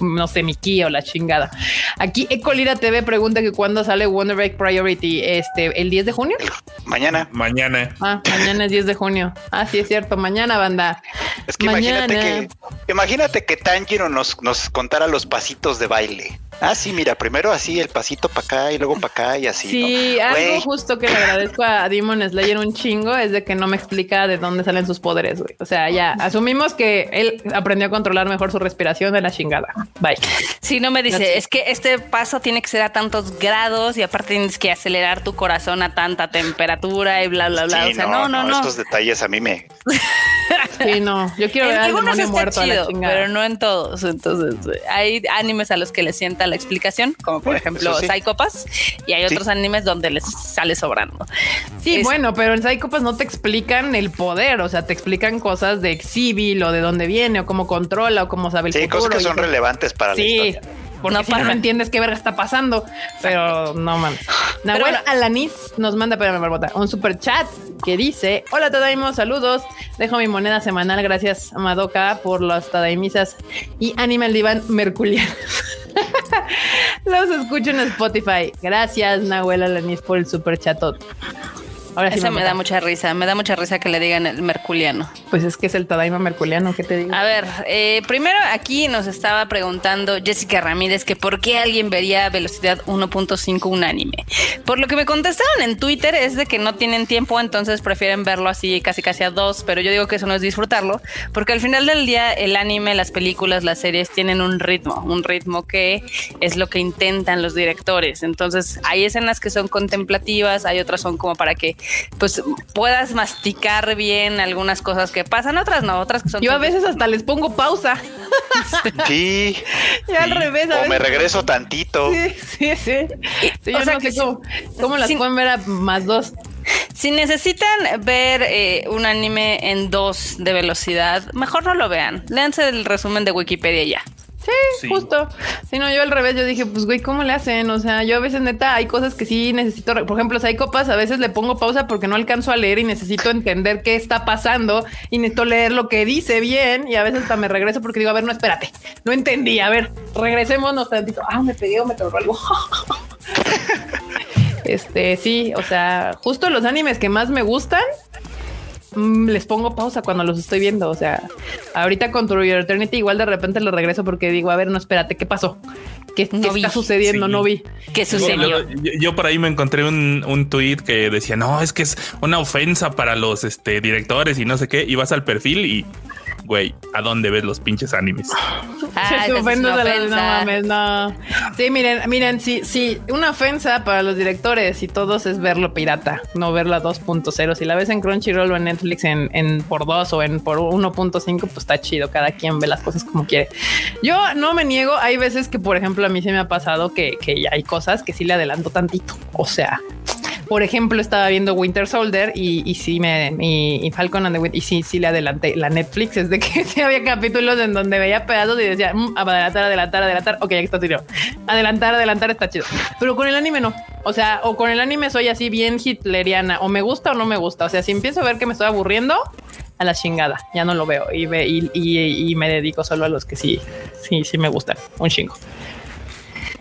no sé, mi ki o la chingada. Aquí Ecolira TV pregunta que cuándo sale Wonder Break Priority, este, el 10 de junio. Mañana. Mañana. Ah, mañana es 10 de junio. Ah, sí, es cierto. Mañana, banda. Es que imagínate que, imagínate que Tanjiro nos, nos contara los pasitos de baile. Ah, sí, mira, primero así el pasito para acá y luego para acá y así. Sí, algo justo que le agradezco a Demon Slayer un chingo es de que no me explica de dónde salen sus poderes, güey. O sea, ya asumimos que él aprendió a controlar mejor su respiración de la chingada. Bye. Sí, no me dice, es que este paso tiene que ser a tantos grados y aparte tienes que acelerar tu corazón a tanta temperatura y bla, bla, bla. o sea, no, no, no, Estos detalles a mí me. sí, no, yo quiero [LAUGHS] ver al demonio muerto a la chingada. Pero no en todos. Entonces, hay animes a los que les sienta la explicación, como por ejemplo Psychopass, y hay otros animes donde les sale sobrando. Sí, bueno, pero en Psychopass no te explican el poder, o sea, te explican cosas de Civil o de dónde viene o cómo controla o cómo sabe el sí, futuro. cosas que son relevantes para la historia porque no, si no entiendes qué verga está pasando. Pero no mames. [LAUGHS] Nahuel Alanis nos manda, espérame, Barbota, un super chat que dice: Hola, Tadaimo, saludos. Dejo mi moneda semanal. Gracias, Madoka, por las Tadaimisas y Animal Divan Merculian. [LAUGHS] Los escucho en Spotify. Gracias, Nahuel Alanis, por el super chatot. Ahora sí Eso me, da mucha risa, me da mucha risa que le digan el merculiano. Pues es que es el Tadaima merculiano, ¿qué te digo? A ver, eh, primero aquí nos estaba preguntando Jessica Ramírez que por qué alguien vería velocidad 1.5 un anime. Por lo que me contestaron en Twitter es de que no tienen tiempo, entonces prefieren verlo así casi casi a dos, pero yo digo que eso no es disfrutarlo, porque al final del día el anime, las películas, las series tienen un ritmo, un ritmo que es lo que intentan los directores. Entonces hay escenas que son contemplativas, hay otras son como para que pues puedas masticar bien algunas cosas que pasan, otras no, otras que son. Yo a veces hasta les pongo pausa. [LAUGHS] Sí. Y al revés. O me regreso tantito. Sí, sí, sí. sí o sea que cómo, las pueden ver a más dos. Si necesitan ver eh, un anime en dos de velocidad, mejor no lo vean. Léanse el resumen de Wikipedia ya. Sí, justo. Si no, yo al revés, yo dije, pues güey, ¿cómo le hacen? O sea, yo a veces neta hay cosas que sí necesito, por ejemplo, si hay copas, a veces le pongo pausa porque no alcanzo a leer y necesito entender qué está pasando y necesito leer lo que dice bien y a veces hasta me regreso porque digo, a ver, no, espérate, no entendí, a ver, regresémonos tantito. Ah, me o me trabó algo. [LAUGHS] este, sí, o sea, justo los animes que más me gustan les pongo pausa cuando los estoy viendo. O sea, ahorita con True Your Eternity igual de repente lo regreso porque digo, a ver, no, espérate, ¿qué pasó? ¿Qué, está sucediendo? No vi. ¿Qué sucedió? Yo, por ahí me encontré un, un tweet que decía, no, es que es una ofensa para los este, directores y no sé qué. Y vas al perfil y güey, ¿a dónde ves los pinches animes? Ah, de la, no mames, no. Sí, miren, miren, sí, sí, una ofensa para los directores y todos es verlo pirata, no verlo a 2.0. Si la ves en Crunchyroll o en Netflix en, en por 2 o en por 1.5, pues está chido, cada quien ve las cosas como quiere. Yo no me niego, hay veces que, por ejemplo, a mí se me ha pasado que, que hay cosas que sí le adelanto tantito. O sea, por ejemplo, estaba viendo Winter Soldier y, y sí me y, Falcon and the Winter y sí, sí le adelanté la Netflix es de que [LAUGHS] había capítulos en donde veía pedazos y decía mm, adelantar, adelantar, adelantar. Ok, ya está chido. Adelantar, adelantar está chido. Pero con el anime no. O sea, o con el anime soy así bien hitleriana. O me gusta o no me gusta. O sea, si empiezo a ver que me estoy aburriendo, a la chingada. Ya no lo veo y, ve, y, y, me dedico solo a los que sí, sí, sí me gustan. Un chingo.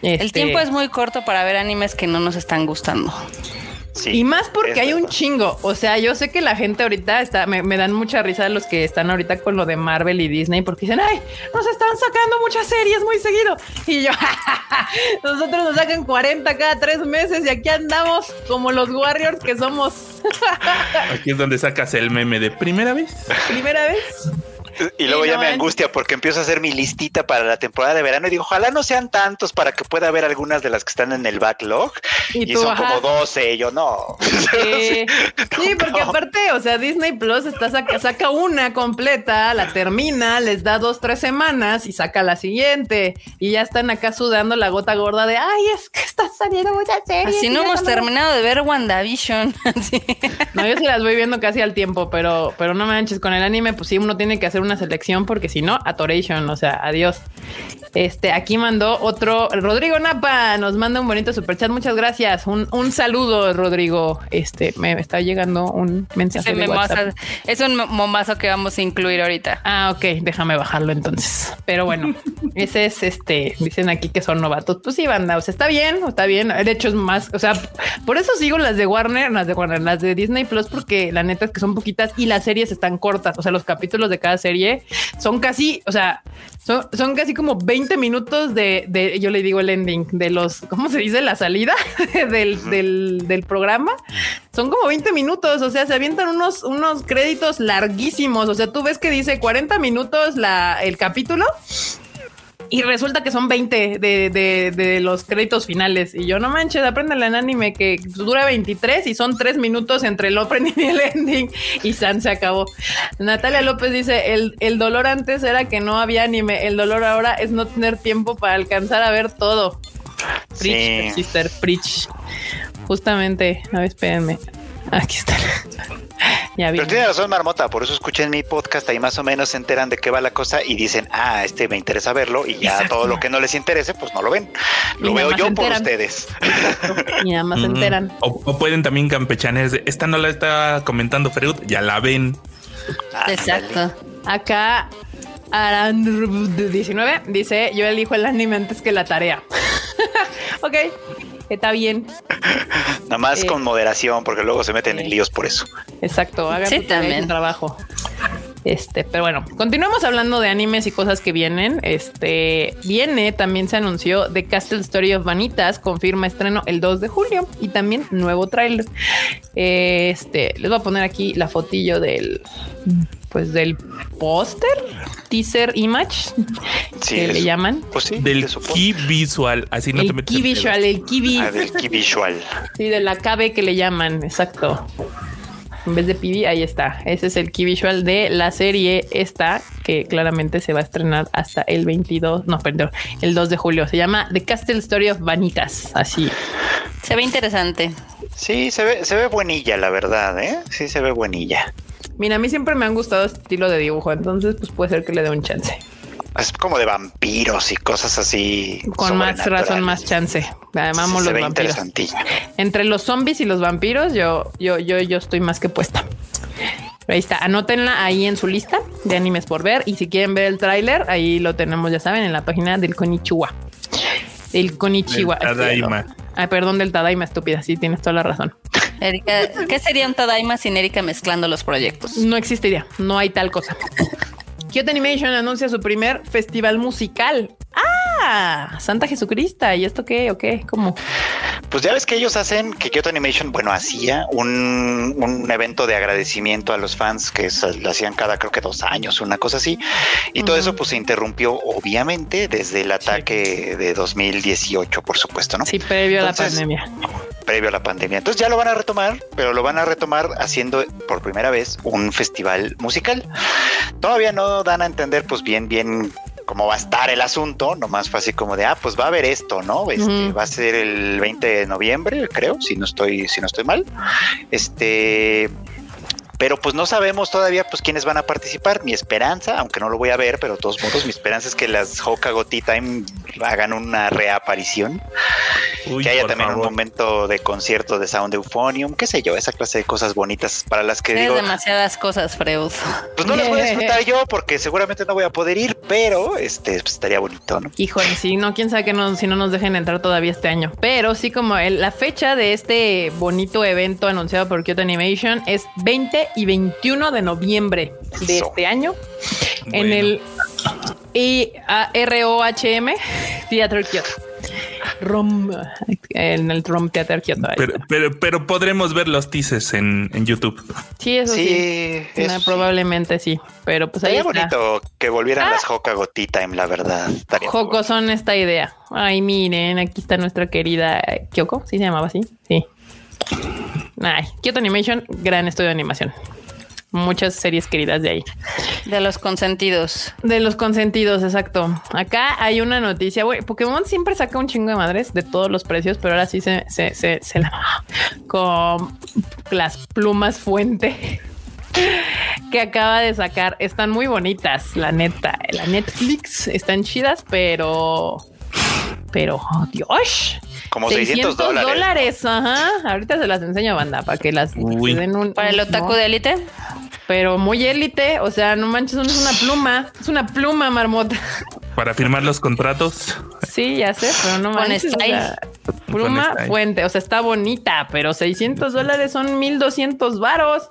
El este tiempo es muy corto para ver animes que no nos están gustando y más porque hay un chingo. O sea, yo sé que la gente ahorita está, me, dan mucha risa los que están ahorita con lo de Marvel y Disney porque dicen, ay, nos están sacando muchas series muy seguido. Y yo, [LAUGHS] nosotros nos sacan 40 cada tres meses y aquí andamos como los Warriors que somos. [LAUGHS] aquí es donde sacas el meme de primera vez. Primera vez. Y luego ya me angustia porque empiezo a hacer mi listita para la temporada de verano y digo, ojalá no sean tantos para que pueda ver algunas de las que están en el backlog. Y, son como 12, yo no. Sí, [LAUGHS] porque aparte, o sea, Disney Plus está saca, saca una completa, la termina, les da dos, tres semanas y saca la siguiente. Y ya están acá sudando la gota gorda de, ay, es que está saliendo mucha serie. Así no hemos terminado de ver WandaVision. [LAUGHS] no, yo sí las voy viendo casi al tiempo, pero, pero no manches, con el anime, pues sí, uno tiene que hacer una selección porque si no, Atoration, o sea, adiós. Este, aquí mandó otro, Rodrigo Napa, nos manda un bonito superchat, muchas gracias. Un, un saludo, Rodrigo. Este, me está llegando un mensaje. de es un momazo que vamos a incluir ahorita. Ah, ok, déjame bajarlo entonces. Pero bueno, [LAUGHS] ese es este, dicen aquí que son novatos. Pues sí, banda, o sea, está bien, está bien. De hecho, es más, o sea, por eso sigo las de Warner, las de Warner, las de Disney Plus, porque la neta es que son poquitas y las series están cortas. O sea, los capítulos de cada serie son casi, o sea, son, son casi como 20 minutos de, de, yo le digo el ending, de los, ¿cómo se dice? La salida [LAUGHS] del, del, del, programa. Son como 20 minutos, o sea, se avientan unos, unos créditos larguísimos. O sea, tú ves que dice 40 minutos la, el capítulo y resulta que son 20 de, de, los créditos finales. Y yo no manches, aprendan en anime que dura 23 y son 3 minutos entre el opening y el ending. Y San se acabó. Natalia López dice: el, el dolor antes era que no había anime. El dolor ahora es no tener tiempo para alcanzar a ver todo. Preach, sister, preach. Justamente, a ver, espérenme. Aquí está. [GASPS] Pero tiene razón Marmota, por eso escuchen mi podcast, ahí más o menos se enteran de qué va la cosa y dicen, ah, este me interesa verlo y ya todo lo que no les interese, pues no lo ven. Lo veo yo por ustedes. [LAUGHS] Y nada más se enteran. O, pueden también campechanes, esta no la está comentando Freud, ya la ven. Exacto. Acá Aran 19 dice, yo elijo el anime antes que la tarea. [LAUGHS] ok está bien. Nada más con eh, moderación, porque luego se meten en líos por eso. Exacto, hagan sí, también. trabajo. Este, pero bueno, continuamos hablando de animes y cosas que vienen. Este viene, también se anunció The Castle Story of Vanitas, confirma estreno el 2 de julio y también nuevo trailer. Este les voy a poner aquí la fotillo del pues del póster, teaser image, que le llaman. Pues sí, del key visual, así no el te metes. Key visual, el key ah, del key visual. Sí, de la KB que le llaman, exacto. En vez de PV, ahí está. Ese es el key visual de la serie esta, que claramente se va a estrenar hasta el 22, no, perdón, el 2 de julio. Se llama The Castle Story of Vanitas. Así. Se ve interesante. Sí, se ve, se ve buenilla, la verdad, ¿eh? Sí, se ve buenilla. Mira, a mí siempre me han gustado este estilo de dibujo, entonces pues puede ser que le dé un chance. Es como de vampiros y cosas así. Con más razón, más chance. Además, los vampiros. Entre los zombies y los vampiros, yo, yo, yo, yo estoy más que puesta. Ahí está, anótenla ahí en su lista de animes por ver. Y si quieren ver el tráiler, ahí lo tenemos, ya saben, en la página del Konichiwa. El Konichiwa. Tadaima. Ay, perdón, del Tadaima, estúpida. Sí, tienes toda la razón. Erika, ¿qué sería un Tadaima sin Erika mezclando los proyectos? No existiría, no hay tal cosa. Kyoto Animation anuncia su primer festival musical. ¡Ah! Santa Jesucristo. ¿Y esto qué o qué? ¿Cómo? Pues ya ves que ellos hacen, que Kyoto Animation, bueno, hacía un, un evento de agradecimiento a los fans que lo hacían cada, creo que dos años, una cosa así. Y todo eso pues se interrumpió, obviamente, desde el ataque de 2018, por supuesto, ¿no? Sí, previo a la pandemia previo a la pandemia. Entonces ya lo van a retomar, pero lo van a retomar haciendo por primera vez un festival musical. Todavía no dan a entender pues bien, bien cómo va a estar el asunto, nomás fue así como de, ah, pues va a haber esto, ¿no? Este, Va a ser el 20 de noviembre, creo, si no estoy, si no estoy mal. Este, pero pues no sabemos todavía pues quiénes van a participar. Mi esperanza, aunque no lo voy a ver, pero de todos modos mi esperanza es que las Hokago Tea Time hagan una reaparición, que haya también un momento de concierto de Sound Euphonium, qué sé yo, esa clase de cosas bonitas para las que digo. demasiadas cosas, Freud. Pues no las voy a disfrutar [LAUGHS] yo porque seguramente no voy a poder ir, pero este pues, estaría bonito, ¿no? Híjole, sí, no, quién sabe que no, si no nos dejen entrar todavía este año, pero sí como la fecha de este bonito evento anunciado por Kyoto Animation es 20 y 21 de noviembre de este año en el IROHM Theater Kyoto. ROM en el ROM Theater Kyoto. Pero, pero, podremos ver los teasers en, YouTube. Sí, eso sí. probablemente sí. Pero pues ahí Sería bonito que volvieran las ah. Hoka Gotita en la verdad. Joco son esta idea. Ay, miren, aquí está nuestra querida Kyoko. Sí se llamaba así. Sí. Ay, Kyoto Animation, gran estudio de animación. Muchas series queridas de ahí. De los consentidos. De los consentidos, exacto. Acá hay una noticia. Pokémon siempre saca un chingo de madres de todos los precios, pero ahora sí se, se, se, se la con las plumas fuente que acaba de sacar. Están muy bonitas, la neta. La Netflix están chidas, pero, pero oh, Dios como 600, dólares. Ajá. Ahorita se las enseño, banda, para que las den un. Para el otaku de élite. Pero muy élite. O sea, no manches, no es una pluma. Es una pluma, marmota. [LAUGHS] Para firmar los contratos. Sí, ya sé, pero no manches. pluma fuente. O sea, está bonita, pero 600 dólares son 1200 varos.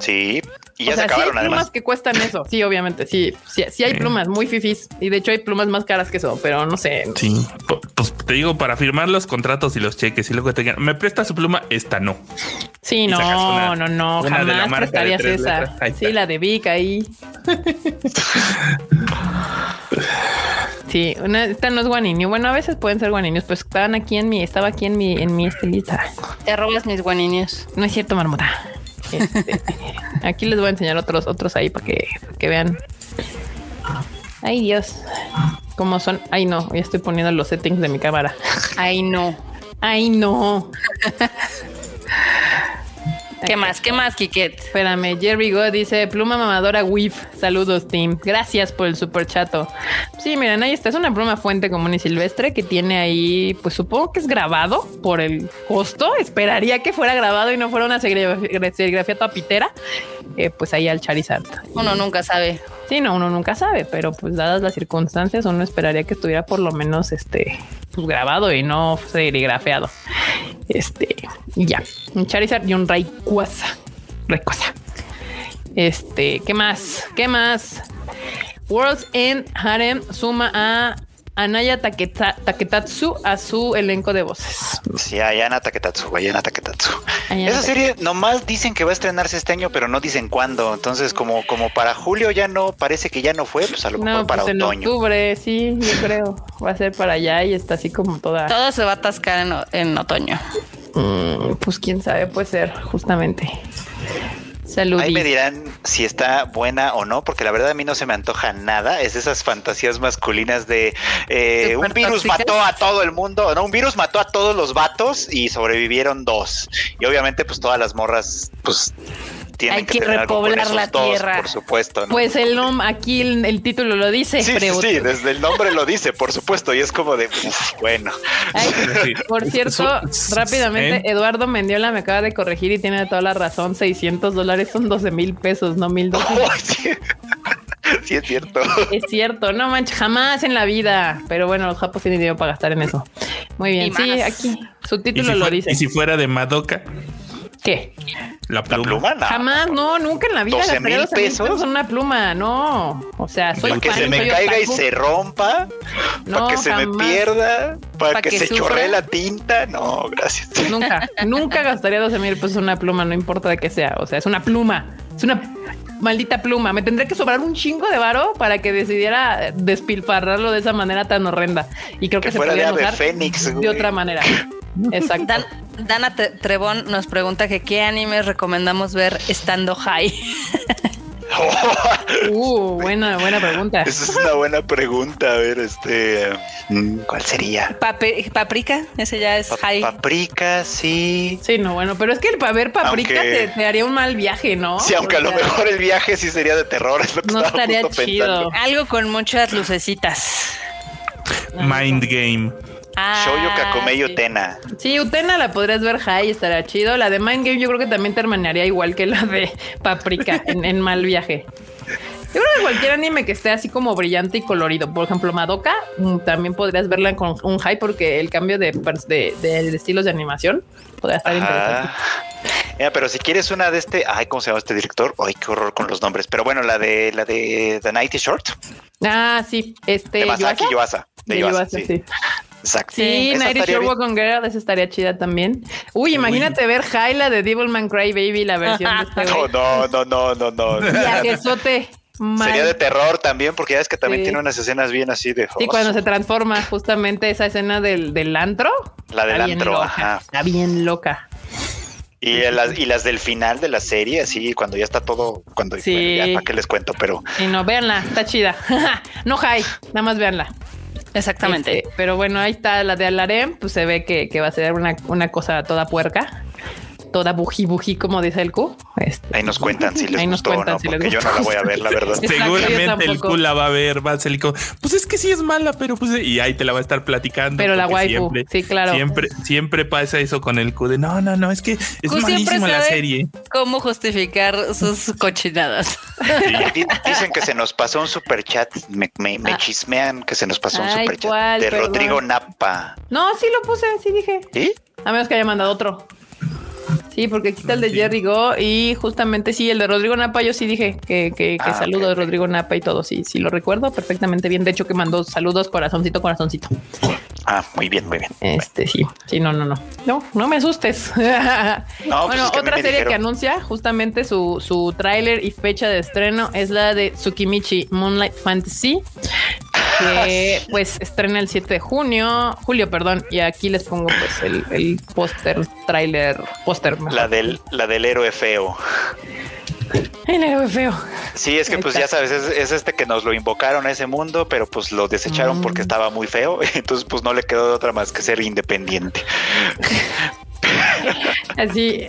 Sí, y ya se acabaron, hay plumas que cuestan eso. Sí, obviamente. Sí, sí, sí hay plumas muy fifís. Y de hecho hay plumas más caras que eso, pero no sé. Sí, pues te digo, para firmar los contratos y los cheques y luego te digan, me presta su pluma, esta no. Sí, no, no, no, jamás prestarías esa. Sí, la de Vic ahí. Sí, esta no es guaninio. Bueno, a veces pueden ser guaninios, pues estaban aquí en mi, estaba aquí en mi, en mi estilita. Te robas mis guaninios. No es cierto, marmota. Este, aquí les voy a enseñar otros, otros ahí para que, que vean. Ay, Dios. ¿Cómo son? Ay, no. Ya estoy poniendo los settings de mi cámara. Ay, no. Ay, no. ¿Qué más? ¿Qué más, Kiket? Espérame, Jerry Go dice pluma mamadora WIF. Saludos, team. Gracias por el super chato. Sí, miren, ahí está. Es una pluma fuente común y silvestre que tiene ahí, pues supongo que es grabado por el costo. Esperaría que fuera grabado y no fuera una serigrafía tapitera. Eh, pues ahí al Charizard. Uno nunca sabe. Sí, no, uno nunca sabe, pero pues dadas las circunstancias, uno esperaría que estuviera por lo menos este pues, grabado y no serigrafeado. Este, ya, un Charizard y un Rayquaza. Rayquaza. Este, ¿qué más? ¿Qué más? Worlds End Harem suma a Anaya Taketatsu a su elenco de voces. Sí, Ayana Taketatsu, Ayana Taketatsu. Esa serie nomás dicen que va a estrenarse este año, pero no dicen cuándo. Entonces, como, como para julio ya no, parece que ya no fue, pues a lo mejor para pues otoño. En octubre, sí, yo creo. Va a ser para allá y está así como toda. Todo se va a atascar en, otoño. Mm, pues quién sabe, puede ser, justamente. Ahí me dirán si está buena o no, porque la verdad a mí no se me antoja nada. Es de esas fantasías masculinas de eh, un virus mató a todo el mundo, no, un virus mató a todos los vatos y sobrevivieron dos. Y obviamente, pues todas las morras, pues hay que, repoblar la tierra. Por supuesto. Pues el nombre, aquí el, título lo dice. Sí, sí, desde el nombre lo dice, por supuesto. Y es como de, bueno. por cierto, rápidamente, Eduardo Mendiola me acaba de corregir y tiene toda la razón. 600 dólares son 12 mil pesos, no mil dólares. [LAUGHS] sí. es cierto. Es cierto, no manches, jamás en la vida. Pero bueno, los japos tienen dinero para gastar en eso. Muy bien, sí, aquí su título lo dice. Y si fuera de Madoka. ¿Qué? La pluma. Jamás, no, nunca en la vida. 12 mil pesos. una pluma, no. O sea, soy Para que se me caiga y se rompa. para que se me pierda. Para, que, se chorre la tinta. No, gracias. [LAUGHS] Nunca, nunca gastaría 12 mil pesos una pluma, no importa de qué sea. O sea, es una pluma. Es una maldita pluma. Me tendría que sobrar un chingo de varo para que decidiera despilfarrarlo de esa manera tan horrenda. Y creo que, se podría usar de otra manera. [LAUGHS] Exacto. Dana Trebón nos pregunta que qué animes recomendamos ver estando high. [LAUGHS] [LAUGHS] uh, buena, buena pregunta. Esa es una buena pregunta. A ver, este, mm, ¿cuál sería? paprika, ese ya es high. Paprika, sí. Sí, no, bueno, pero es que el ver paprika te, haría un mal viaje, ¿no? Sí, aunque a lo mejor el viaje sí sería de terror, [LAUGHS] es lo que no estaría chido. Algo con muchas lucecitas. Mind game. Ah, Shoyo Kakumei Utena. Sí, Utena la podrías ver high, estaría chido. La de Mind Game yo creo que también terminaría igual que la de [LAUGHS] Paprika en, mal viaje. Yo creo que cualquier anime que esté así como brillante y colorido, por ejemplo, Madoka, mm, también podrías verla con un high porque el cambio de, de, estilos de animación podría estar interesante. pero si quieres una de este, ay, ¿cómo se llama este director? Ay, qué horror con los nombres. Pero bueno, la de la de The Nighty Short. Ah, sí, este. De Masaki Yuasa. De, Yuasa, sí. Exacto. Sí, Night Short con Girl, esa estaría chida también. Uy, imagínate ver Hyla de Devilman Cry Baby, la versión de este [LAUGHS] No, no, no, no, no, no. Sería de terror también, porque ya es que también tiene unas escenas bien así de. Sí, cuando se transforma, justamente esa escena del, del antro. La del antro, ajá. Está bien loca. Y las, y las del final de la serie, así cuando ya está todo, cuando sí. ya para qué les cuento, pero. Y no, véanla, está chida. [LAUGHS] no hay, nada más véanla. Exactamente. Este, pero bueno, ahí está la de Alarem, pues se ve que, que va a ser una, una cosa toda puerca toda buji buji, como dice el Q. Este, ahí nos cuentan si les gustó o no, porque yo no la voy a ver, la verdad. [LAUGHS] Seguramente el Q la va a ver, va a ser pues es que sí es mala, pero pues y ahí te la va a estar platicando. Pero la waifu, sí, claro. Siempre, siempre pasa eso con el Q de no, no, no, es que es malísima la serie. ¿Cómo justificar sus [LAUGHS] cochinadas? [LAUGHS] Dicen que se nos pasó un super chat, me, ah. chismean que se nos pasó un super chat de Rodrigo Napa. No, sí lo puse, sí dije. ¿Sí? A menos que haya mandado otro. Sí, porque aquí está el de Jerry Go y justamente sí, el de Rodrigo Napa, yo sí dije que, que, ah, saludo de Rodrigo Napa y todo, sí, sí lo recuerdo perfectamente bien. De hecho, que mandó saludos, corazoncito, corazoncito. Ah, muy bien, muy bien. Este sí, sí, no, no, no. No, no me asustes. [LAUGHS] Pues bueno, otra serie que anuncia justamente su, su tráiler y fecha de estreno es la de Tsukimichi Moonlight Fantasy que [LAUGHS] pues estrena el 7 de junio, julio, perdón, y aquí les pongo pues el, el póster, tráiler, póster. La del, la del héroe feo. El héroe feo. Sí, es que pues ya sabes, es, este que nos lo invocaron a ese mundo, pero pues lo desecharon porque mm. estaba muy feo, [LAUGHS] entonces pues no le quedó de otra más que ser independiente. [LAUGHS] Así,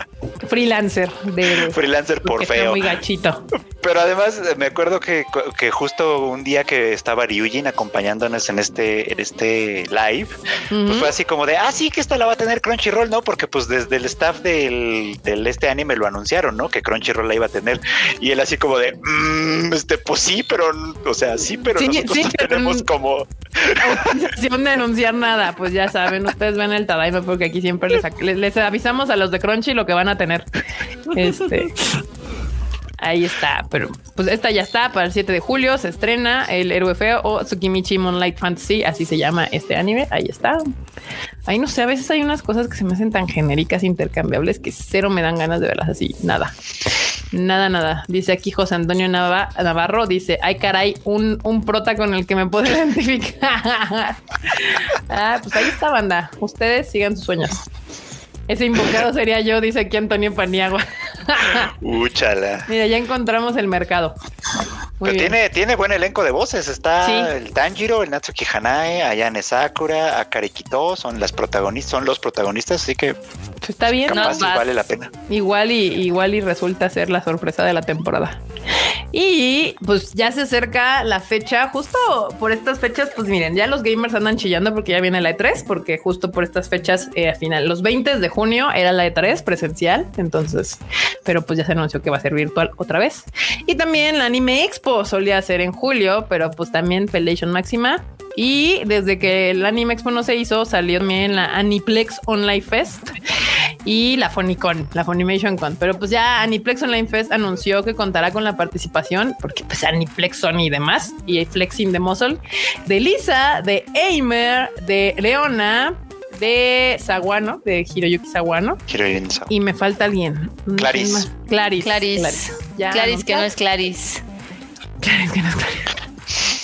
freelancer de freelancer por feo. Muy gachito. Pero además me acuerdo que, que, justo un día que estaba Ryujin acompañándonos en este, en este live, pues fue así como de, ah, sí, que esta la va a tener Crunchyroll, ¿no? Porque pues desde el staff del, del este anime lo anunciaron, ¿no? Que Crunchyroll la iba a tener. Y él así como de, mmm, este, pues sí, pero, o sea, sí, pero nosotros [LAUGHS] tenemos como... de anunciar nada, pues ya saben, ustedes ven el Tadaima porque aquí siempre les, les [LAUGHS] avisamos a los de Crunchy lo que van a tener. Este... Ahí está, pero pues esta ya está para el 7 de julio. Se estrena el héroe feo o Tsukimichi Moonlight Fantasy, así se llama este anime. Ahí está. Ahí no sé, a veces hay unas cosas que se me hacen tan genéricas, intercambiables, que cero me dan ganas de verlas así. Nada, nada, nada. Dice aquí José Antonio Navarro: dice, ay, caray, un, un prota con el que me puedo [LAUGHS] identificar. ah, pues ahí está, banda. Ustedes sigan sus sueños. Ese invocado sería yo, dice aquí Antonio Paniagua. Úchala. [LAUGHS] Mira, ya encontramos el mercado. Pero tiene, tiene buen elenco de voces. Está el Tanjiro, el Natsuki Hanae, Ayane Sakura, Akari Kito, son las protagonistas, son los protagonistas, así que está bien, capaz no, vale la pena. Igual y igual y resulta ser la sorpresa de la temporada. Y pues ya se acerca la fecha, justo por estas fechas, pues miren, ya los gamers andan chillando porque ya viene la E3, porque justo por estas fechas, eh, al final, los 20 de junio era la E3 presencial, entonces, pero pues ya se anunció que va a ser virtual otra vez. Y también la Anime Expo solía ser en julio, pero pues también Pelation Máxima y desde que el Anime Expo no se hizo, salió también la Aniplex Online Fest y la Fonicon, la Fonimation Con. Pero pues ya Aniplex Online Fest anunció que contará con la participación, porque pues Aniplex Sony y demás, y Flexing de Muscle, de Lisa, de Aimer, de Leona, de Saguano, de Hiroyuki Saguano. Y me falta alguien. Claris. Claris. Claris. Claris, que no es Claris. Claris que no es Claris.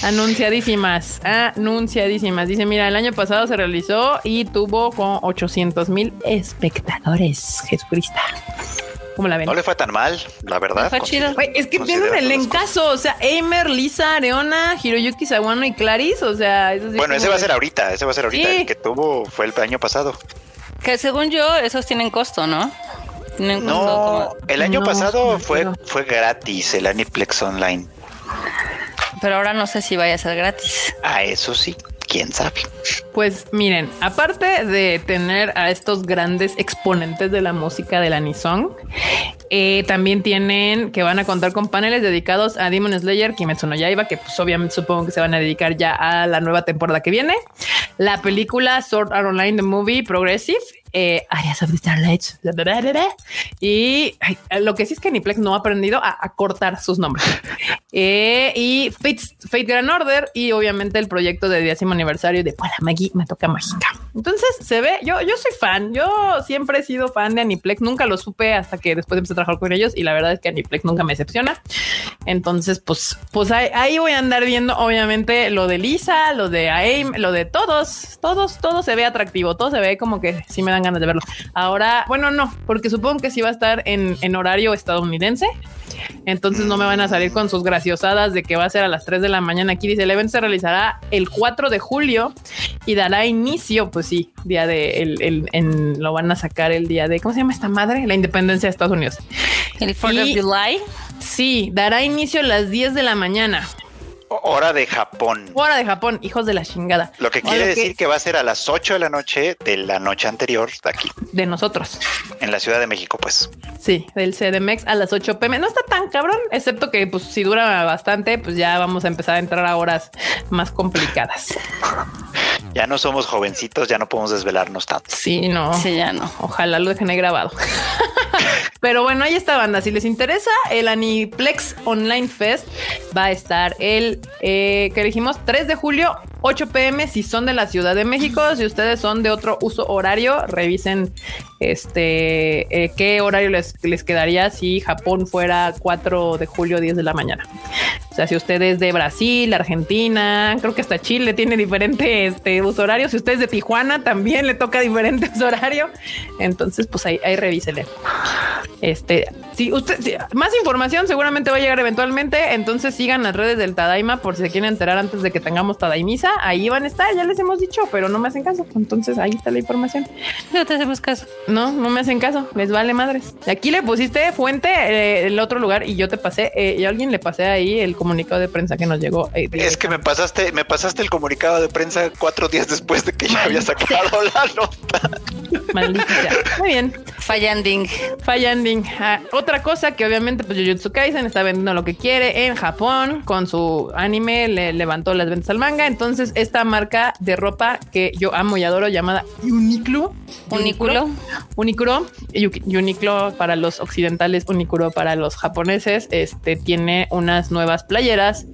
Anunciadísimas, anunciadísimas. Dice, mira, el año pasado se realizó y tuvo con 800 mil espectadores. Jesucristo. ¿Cómo la ven? No le fue tan mal, la verdad. es que tiene un elencazo. O sea, Eimer, Lisa, Areona, Hiroyuki Sawano y Clarice. O sea, bueno, ese va a ser ahorita. Ese va a ser ahorita. El que tuvo fue el año pasado. Que según yo, esos tienen costo, ¿no? no, el año pasado fue, fue gratis el Aniplex Online. Pero ahora no sé si vaya a ser gratis. Ah, eso sí quién sabe. Pues miren, aparte de tener a estos grandes exponentes de la música de la Nissan, eh, también tienen que van a contar con paneles dedicados a Demon Slayer, Kimetsu no Yaiba, que pues obviamente supongo que se van a dedicar ya a la nueva temporada que viene, la película Sword Art Online, The Movie Progressive, eh, Arias of the Starlight. Y lo que sí es que Niplex no ha aprendido a, cortar sus nombres. [LAUGHS] Eh, y Fate, Fate Grand Order y obviamente el proyecto de décimo aniversario de Paula Maggie me toca mágica. Entonces se ve, yo, yo soy fan, yo siempre he sido fan de Aniplex, nunca lo supe hasta que después empecé a trabajar con ellos y la verdad es que Aniplex nunca me decepciona. Entonces, pues, pues ahí, voy a andar viendo obviamente lo de Lisa, lo de AIM, lo de todos, todos, todo se ve atractivo, todo se ve como que sí me dan ganas de verlo. Ahora, bueno, no, porque supongo que sí va a estar en, en horario estadounidense. Entonces no me van a salir con sus graciosadas de que va a ser a las 3 de la mañana. Aquí dice el evento se realizará el 4 de julio y dará inicio, pues sí, día de el, en, lo van a sacar el día de ¿cómo se llama esta madre? La independencia de Estados Unidos. El 4 de July. Sí, dará inicio a las 10 de la mañana. Hora de Japón. Hora de Japón, hijos de la chingada. Lo que quiere decir que... va a ser a las 8 de la noche de la noche anterior de aquí. De nosotros. En la Ciudad de México, pues. Sí, del CDMX a las 8 pm. No está tan cabrón, excepto que pues si dura bastante, pues ya vamos a empezar a entrar a horas más complicadas. [LAUGHS] Ya no somos jovencitos, ya no podemos desvelarnos tanto. Sí, no. Sí, ya no. Ojalá lo dejen ahí grabado. [LAUGHS] Pero bueno, ahí está banda. Si les interesa, el Aniplex Online Fest va a estar el eh, que dijimos 3 de julio 8 pm si son de la Ciudad de México. Si ustedes son de otro uso horario, revisen este eh, qué horario les, les, quedaría si Japón fuera 4 de julio 10 de la mañana. O sea, si ustedes de Brasil, Argentina, creo que hasta Chile tiene diferente este, uso horario. Si ustedes de Tijuana también le toca diferente [LAUGHS] uso horario. Entonces, pues ahí, ahí revísele. Este, si usted más información seguramente va a llegar eventualmente. Entonces sigan las redes del Tadaima por si se quieren enterar antes de que tengamos Tadaimisa ahí van a estar, ya les hemos dicho, pero no me hacen caso. Entonces ahí está la información. No te hacemos caso. No, no me hacen caso, les vale madres. Aquí le pusiste fuente eh, el otro lugar y yo te pasé, eh, y a alguien le pasé ahí el comunicado de prensa que nos llegó. Eh, es que me pasaste, me pasaste el comunicado de prensa cuatro días después de que ya había sacado [LAUGHS] la nota. Maldita Muy bien. Fallanding. Fallanding. Ah, otra cosa que obviamente pues Jujutsu Kaisen está vendiendo lo que quiere en Japón con su anime, le levantó las ventas al manga, entonces esta marca de ropa que yo amo y adoro llamada Uniqlo. Uniqlo. Uniqlo. Uniqlo para los occidentales, Uniqlo para los japoneses. Este tiene unas nuevas playeras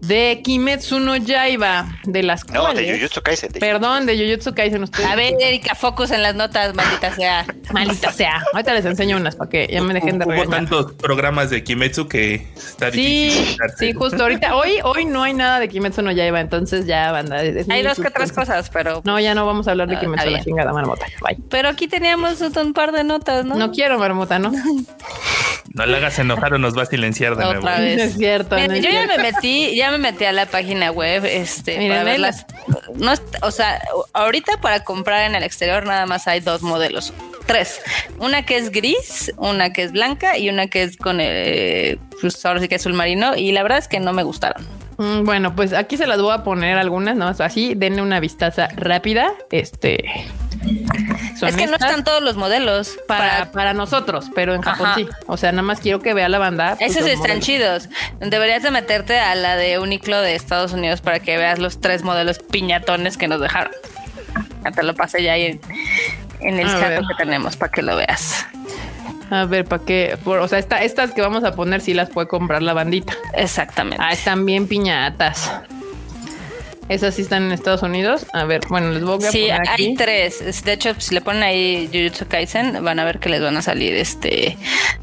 de Kimetsu no Yaiba, de las no, de Jujutsu Kaisen. Perdón, de Jujutsu Kaisen. A ver, Erika, focus en las notas, maldita sea. [LAUGHS] Maldita sea. Ahorita les enseño unas para que ya me dejen de Hubo tantos programas de Kimetsu que está difícil. Sí, justo ahorita. Hoy, hoy no hay nada de Kimetsu no Yaiba, entonces ya, banda. hay dos que tres cosas, pero. No, ya no vamos a hablar de ah, Kimetsu no la chingada, marmota. Bye. Pero aquí teníamos un par de notas, ¿no? No quiero, marmota, ¿no? No le hagas enojar o nos va a silenciar de nuevo. [LAUGHS] Es cierto. yo ya me metí, ya me metí a la página web, este, para verlas. No, o sea, ahorita para comprar en el exterior nada más hay dos modelos tres. Una que es gris, una que es blanca y una que es con el, pues ahora sí que es azul marino. Y la verdad es que no me gustaron. Mm, bueno, pues aquí se las voy a poner algunas, ¿no? Así, denle una vistaza rápida. Este. Es que no están todos los modelos para, para, nosotros, pero en Japón sí. O sea, nada más quiero que vea la banda. Pues, Esos están chidos. Deberías de meterte a la de Uniqlo de Estados Unidos para que veas los tres modelos piñatones que nos dejaron. Ya te lo pasé ya ahí en, el chat que tenemos para que lo veas. A ver, ¿para qué? o sea, estas que vamos a poner sí las puede comprar la bandita. Exactamente. Ah, están bien piñatas. Esas sí están en Estados Unidos. A ver, bueno, les voy a sí, poner aquí. hay tres. De hecho, si le ponen ahí Jujutsu Kaisen, van a ver que les van a salir este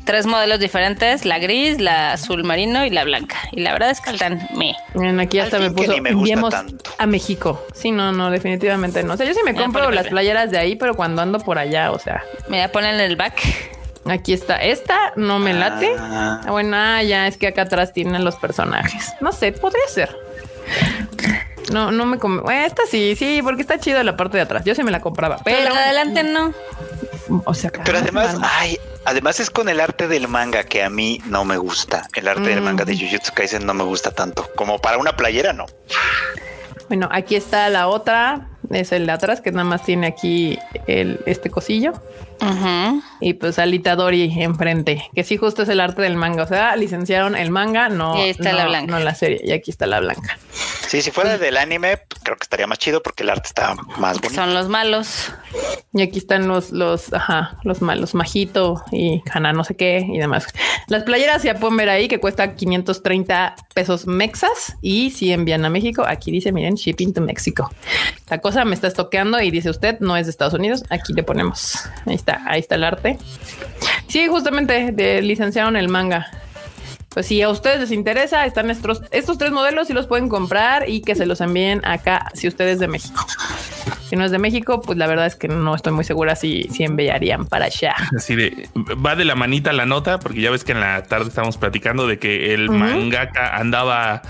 tres modelos diferentes: la gris, la azul marino y la blanca. Y la verdad es que están me. Miren, aquí hasta me puso. Me a México. Sí, no, no, definitivamente no. O sea, yo sí me compro las playeras de ahí, pero cuando ando por allá, o sea. Me voy a en el back. Aquí está. Esta no me late. Ah. Bueno, ah, ya es que acá atrás tienen los personajes. No sé, podría ser. No, no me come. esta sí, sí, porque está chido la parte de atrás. Yo sí me la compraba, pero, adelante no. O sea, pero además, ay, además es con el arte del manga que a mí no me gusta. El arte del manga de mm. Jujutsu Kaisen no me gusta tanto. Como para una playera, no. Bueno, aquí está la otra, es el de atrás, que nada más tiene aquí el, este cosillo. Y pues Alitadori enfrente, que sí justo es el arte del manga. O sea, licenciaron el manga, no, está la blanca. no la serie. Y aquí está la blanca. Sí, si fuera del anime, pues, creo que estaría más chido porque el arte está más bonito. Son los malos. Y aquí están los, los, ajá, los malos, Majito y Hana, no sé qué y demás. Las playeras ya pueden ver ahí que cuesta 530 pesos mexas y si envían a México, aquí dice, miren, shipping to México. La cosa me está estoqueando y dice usted, no es de Estados Unidos. Aquí le ponemos. Ahí está, ahí está el arte. Sí, justamente de, licenciaron el manga. Pues si a ustedes les interesa, están estos, estos tres modelos y los pueden comprar y que se los envíen acá si ustedes de México. Si no es de México, pues la verdad es que no estoy muy segura si, si enviarían para allá. Así de va de la manita la nota, porque ya ves que en la tarde estábamos platicando de que el mangaka andaba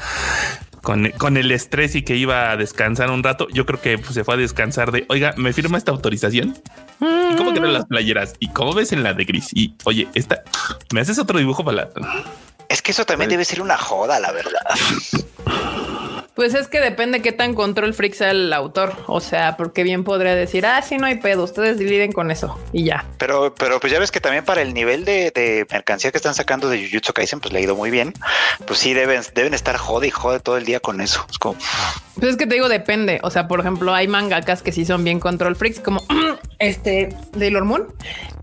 con, el estrés y que iba a descansar un rato, yo creo que pues, se fue a descansar de, oiga, ¿me firma esta autorización? ¿Y cómo quedan las playeras? ¿Y cómo ves en la de gris? Y oye, esta, ¿me haces otro dibujo para la... Es que eso también debe ser una joda, la verdad. [LAUGHS] Pues es que depende qué tan control freak sea el autor. O sea, porque bien podría decir, ah, sí, no hay pedo, ustedes dividen con eso y ya. Pero, pero pues ya ves que también para el nivel de, mercancía que están sacando de Jujutsu Kaisen, pues le ha ido muy bien. Pues sí, deben, deben estar jode y jode todo el día con eso. Es como... Pues es que te digo, depende. O sea, por ejemplo, hay mangakas que sí son bien control freaks, como [CLEARS THROAT] este de Moon,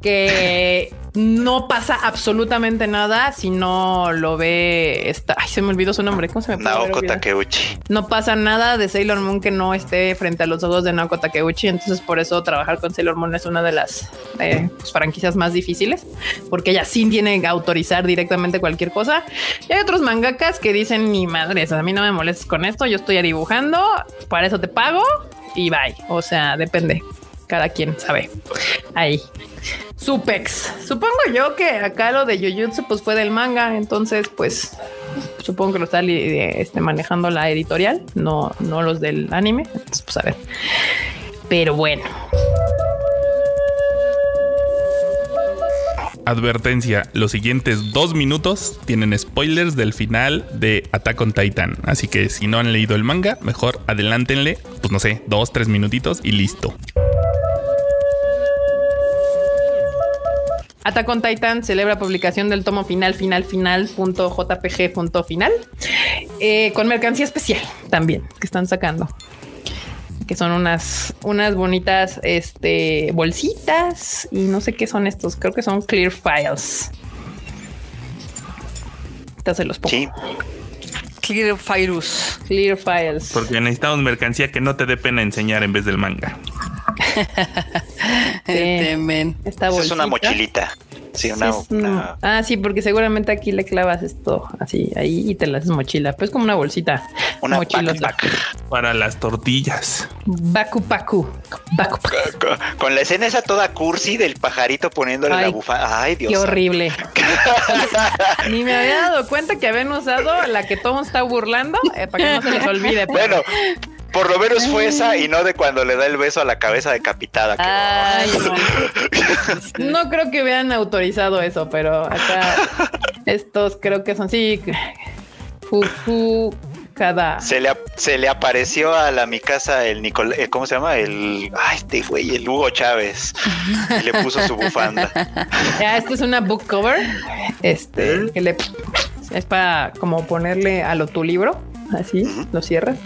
que [LAUGHS] no pasa absolutamente nada si no lo ve. Esta, ay, se me olvidó su nombre. ¿Cómo se me Naoko Takeuchi. No pasa nada de Sailor Moon que no esté frente a los ojos de Naoko Takeuchi. Entonces, por eso trabajar con Sailor Moon es una de las eh, pues, franquicias más difíciles, porque ella sí tiene que autorizar directamente cualquier cosa. Y hay otros mangakas que dicen: Ni madre, a mí no me molestes con esto. Yo estoy dibujando, para eso te pago y bye. O sea, depende cada quien sabe. Ahí. Supex. Supongo yo que acá lo de Jujutsu pues fue del manga, entonces pues supongo que lo está este, manejando la editorial, no, no los del anime. Entonces, pues a ver. Pero bueno. Advertencia, los siguientes dos minutos tienen spoilers del final de Attack on Titan, así que si no han leído el manga, mejor adelántenle, pues no sé, dos, tres minutitos y listo. Attack on Titan celebra publicación del tomo final, final, final, punto JPG, punto final, eh, con mercancía especial también que están sacando. Que son unas, unas bonitas este, bolsitas y no sé qué son estos. Creo que son clear files. Entonces los pongo. Sí. Clear Files. Clear Files. Porque necesitamos mercancía que no te dé pena enseñar en vez del manga. [LAUGHS] es una mochilita. Sí, una, Ah, sí, porque seguramente aquí le clavas esto así ahí y te la haces mochila. Pues como una bolsita. Una mochila para las tortillas. Baku Paku. Baku Con, la escena esa toda cursi del pajarito poniéndole la bufanda. Ay, Dios. Qué horrible. [LAUGHS] Ni me había dado cuenta que habían usado la que todo está burlando eh, para que no se les olvide. Bueno, por lo menos fue esa y no de cuando le da el beso a la cabeza decapitada. no. creo que hubieran autorizado eso, pero acá estos creo que son sí. Fufu cada. Se le, se le apareció a la mi casa el Nicol, eh, ¿cómo se llama? El ay, este güey, el Hugo Chávez. y le puso su bufanda. Ya, esto es una book cover. Este que le es para como ponerle a lo tu libro. Así lo cierras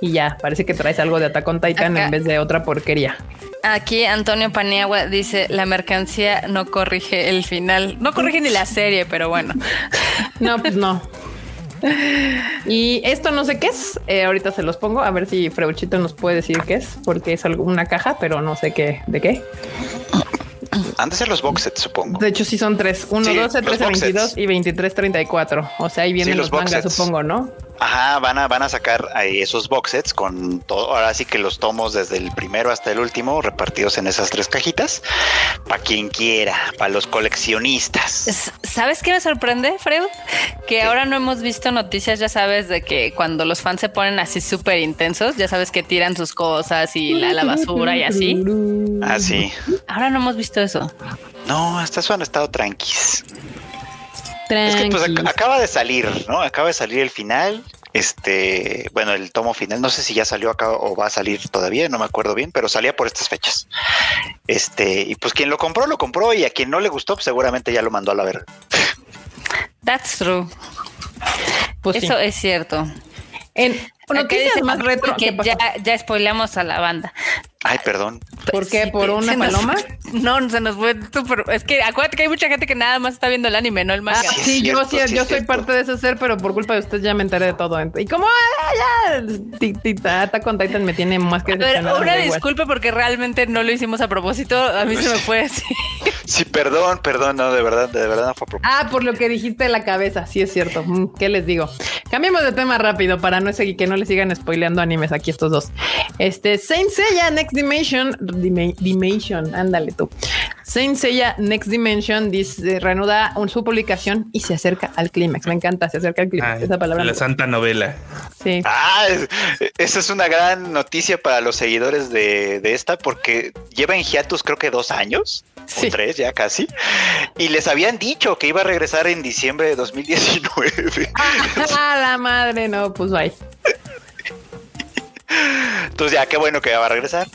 y ya, parece que traes algo de Attack on Titan en vez de otra porquería. Aquí Antonio Paniagua dice, la mercancía no corrige el final. No corrige ni la serie, pero bueno. [LAUGHS] No, pues no. Y esto no sé qué es. Eh, ahorita se los pongo a ver si Freuchito nos puede decir qué es, porque es una caja, pero no sé qué de qué. Antes de los box supongo. De hecho, sí son tres: 1, 12, 13, 22 y 23, 34. O sea, ahí vienen los, los mangas, supongo, ¿no? Ajá, van a, van a sacar esos box sets con todo, ahora sí que los tomos desde el primero hasta el último, repartidos en esas tres cajitas, para quien quiera, para los coleccionistas. ¿Sabes qué me sorprende, Freud? Que ahora no hemos visto noticias, ya sabes, de que cuando los fans se ponen así súper intensos, ya sabes que tiran sus cosas y la, la basura y así. Ah, sí. Ahora no hemos visto eso. No, hasta eso han estado tranquis. Es que pues acaba de salir, ¿no? Acaba de salir el final. Este, bueno, el tomo final, no sé si ya salió acá o va a salir todavía, no me acuerdo bien, pero salía por estas fechas. Este, y pues quien lo compró, lo compró, y a quien no le gustó, pues seguramente ya lo mandó a la verga. That's true. Pues Eso es cierto. En noticias más retro que ya, ya spoilamos a la banda. Ay, perdón. ¿Por qué? ¿Por una paloma? no, se nos fue. Es que acuérdate que hay mucha gente que nada más está viendo el anime, no el manga. Ah, sí, yo, sí, yo soy parte de ese ser, pero por culpa de usted ya me enteré de todo. Y como ah, ya, Ata con Titan me tiene más que. Pero una disculpa porque realmente no lo hicimos a propósito. A mí se me fue así. [LAUGHS] Sí, perdón, perdón, no, de verdad, de verdad no fue a propósito. Ah, por lo que dijiste de la cabeza, sí es cierto. Mm, ¿Qué les digo? Cambiemos de tema rápido para no seguir que no le sigan spoileando animes aquí estos dos. Este Saint Seiya Next Dimension, Dimension, ándale tú. Saint Seiya Next Dimension dice, reanuda su publicación y se acerca al clímax. Me encanta, se acerca al clímax. esa palabra. La santa novela. Sí. Ah, esa es una gran noticia para los seguidores de, de esta porque lleva en hiatus creo que dos años. O tres ya casi. Y les habían dicho que iba a regresar en diciembre de 2019. Ah, la madre, no, pues bye. [LAUGHS] Entonces ya, qué bueno que ya va a regresar.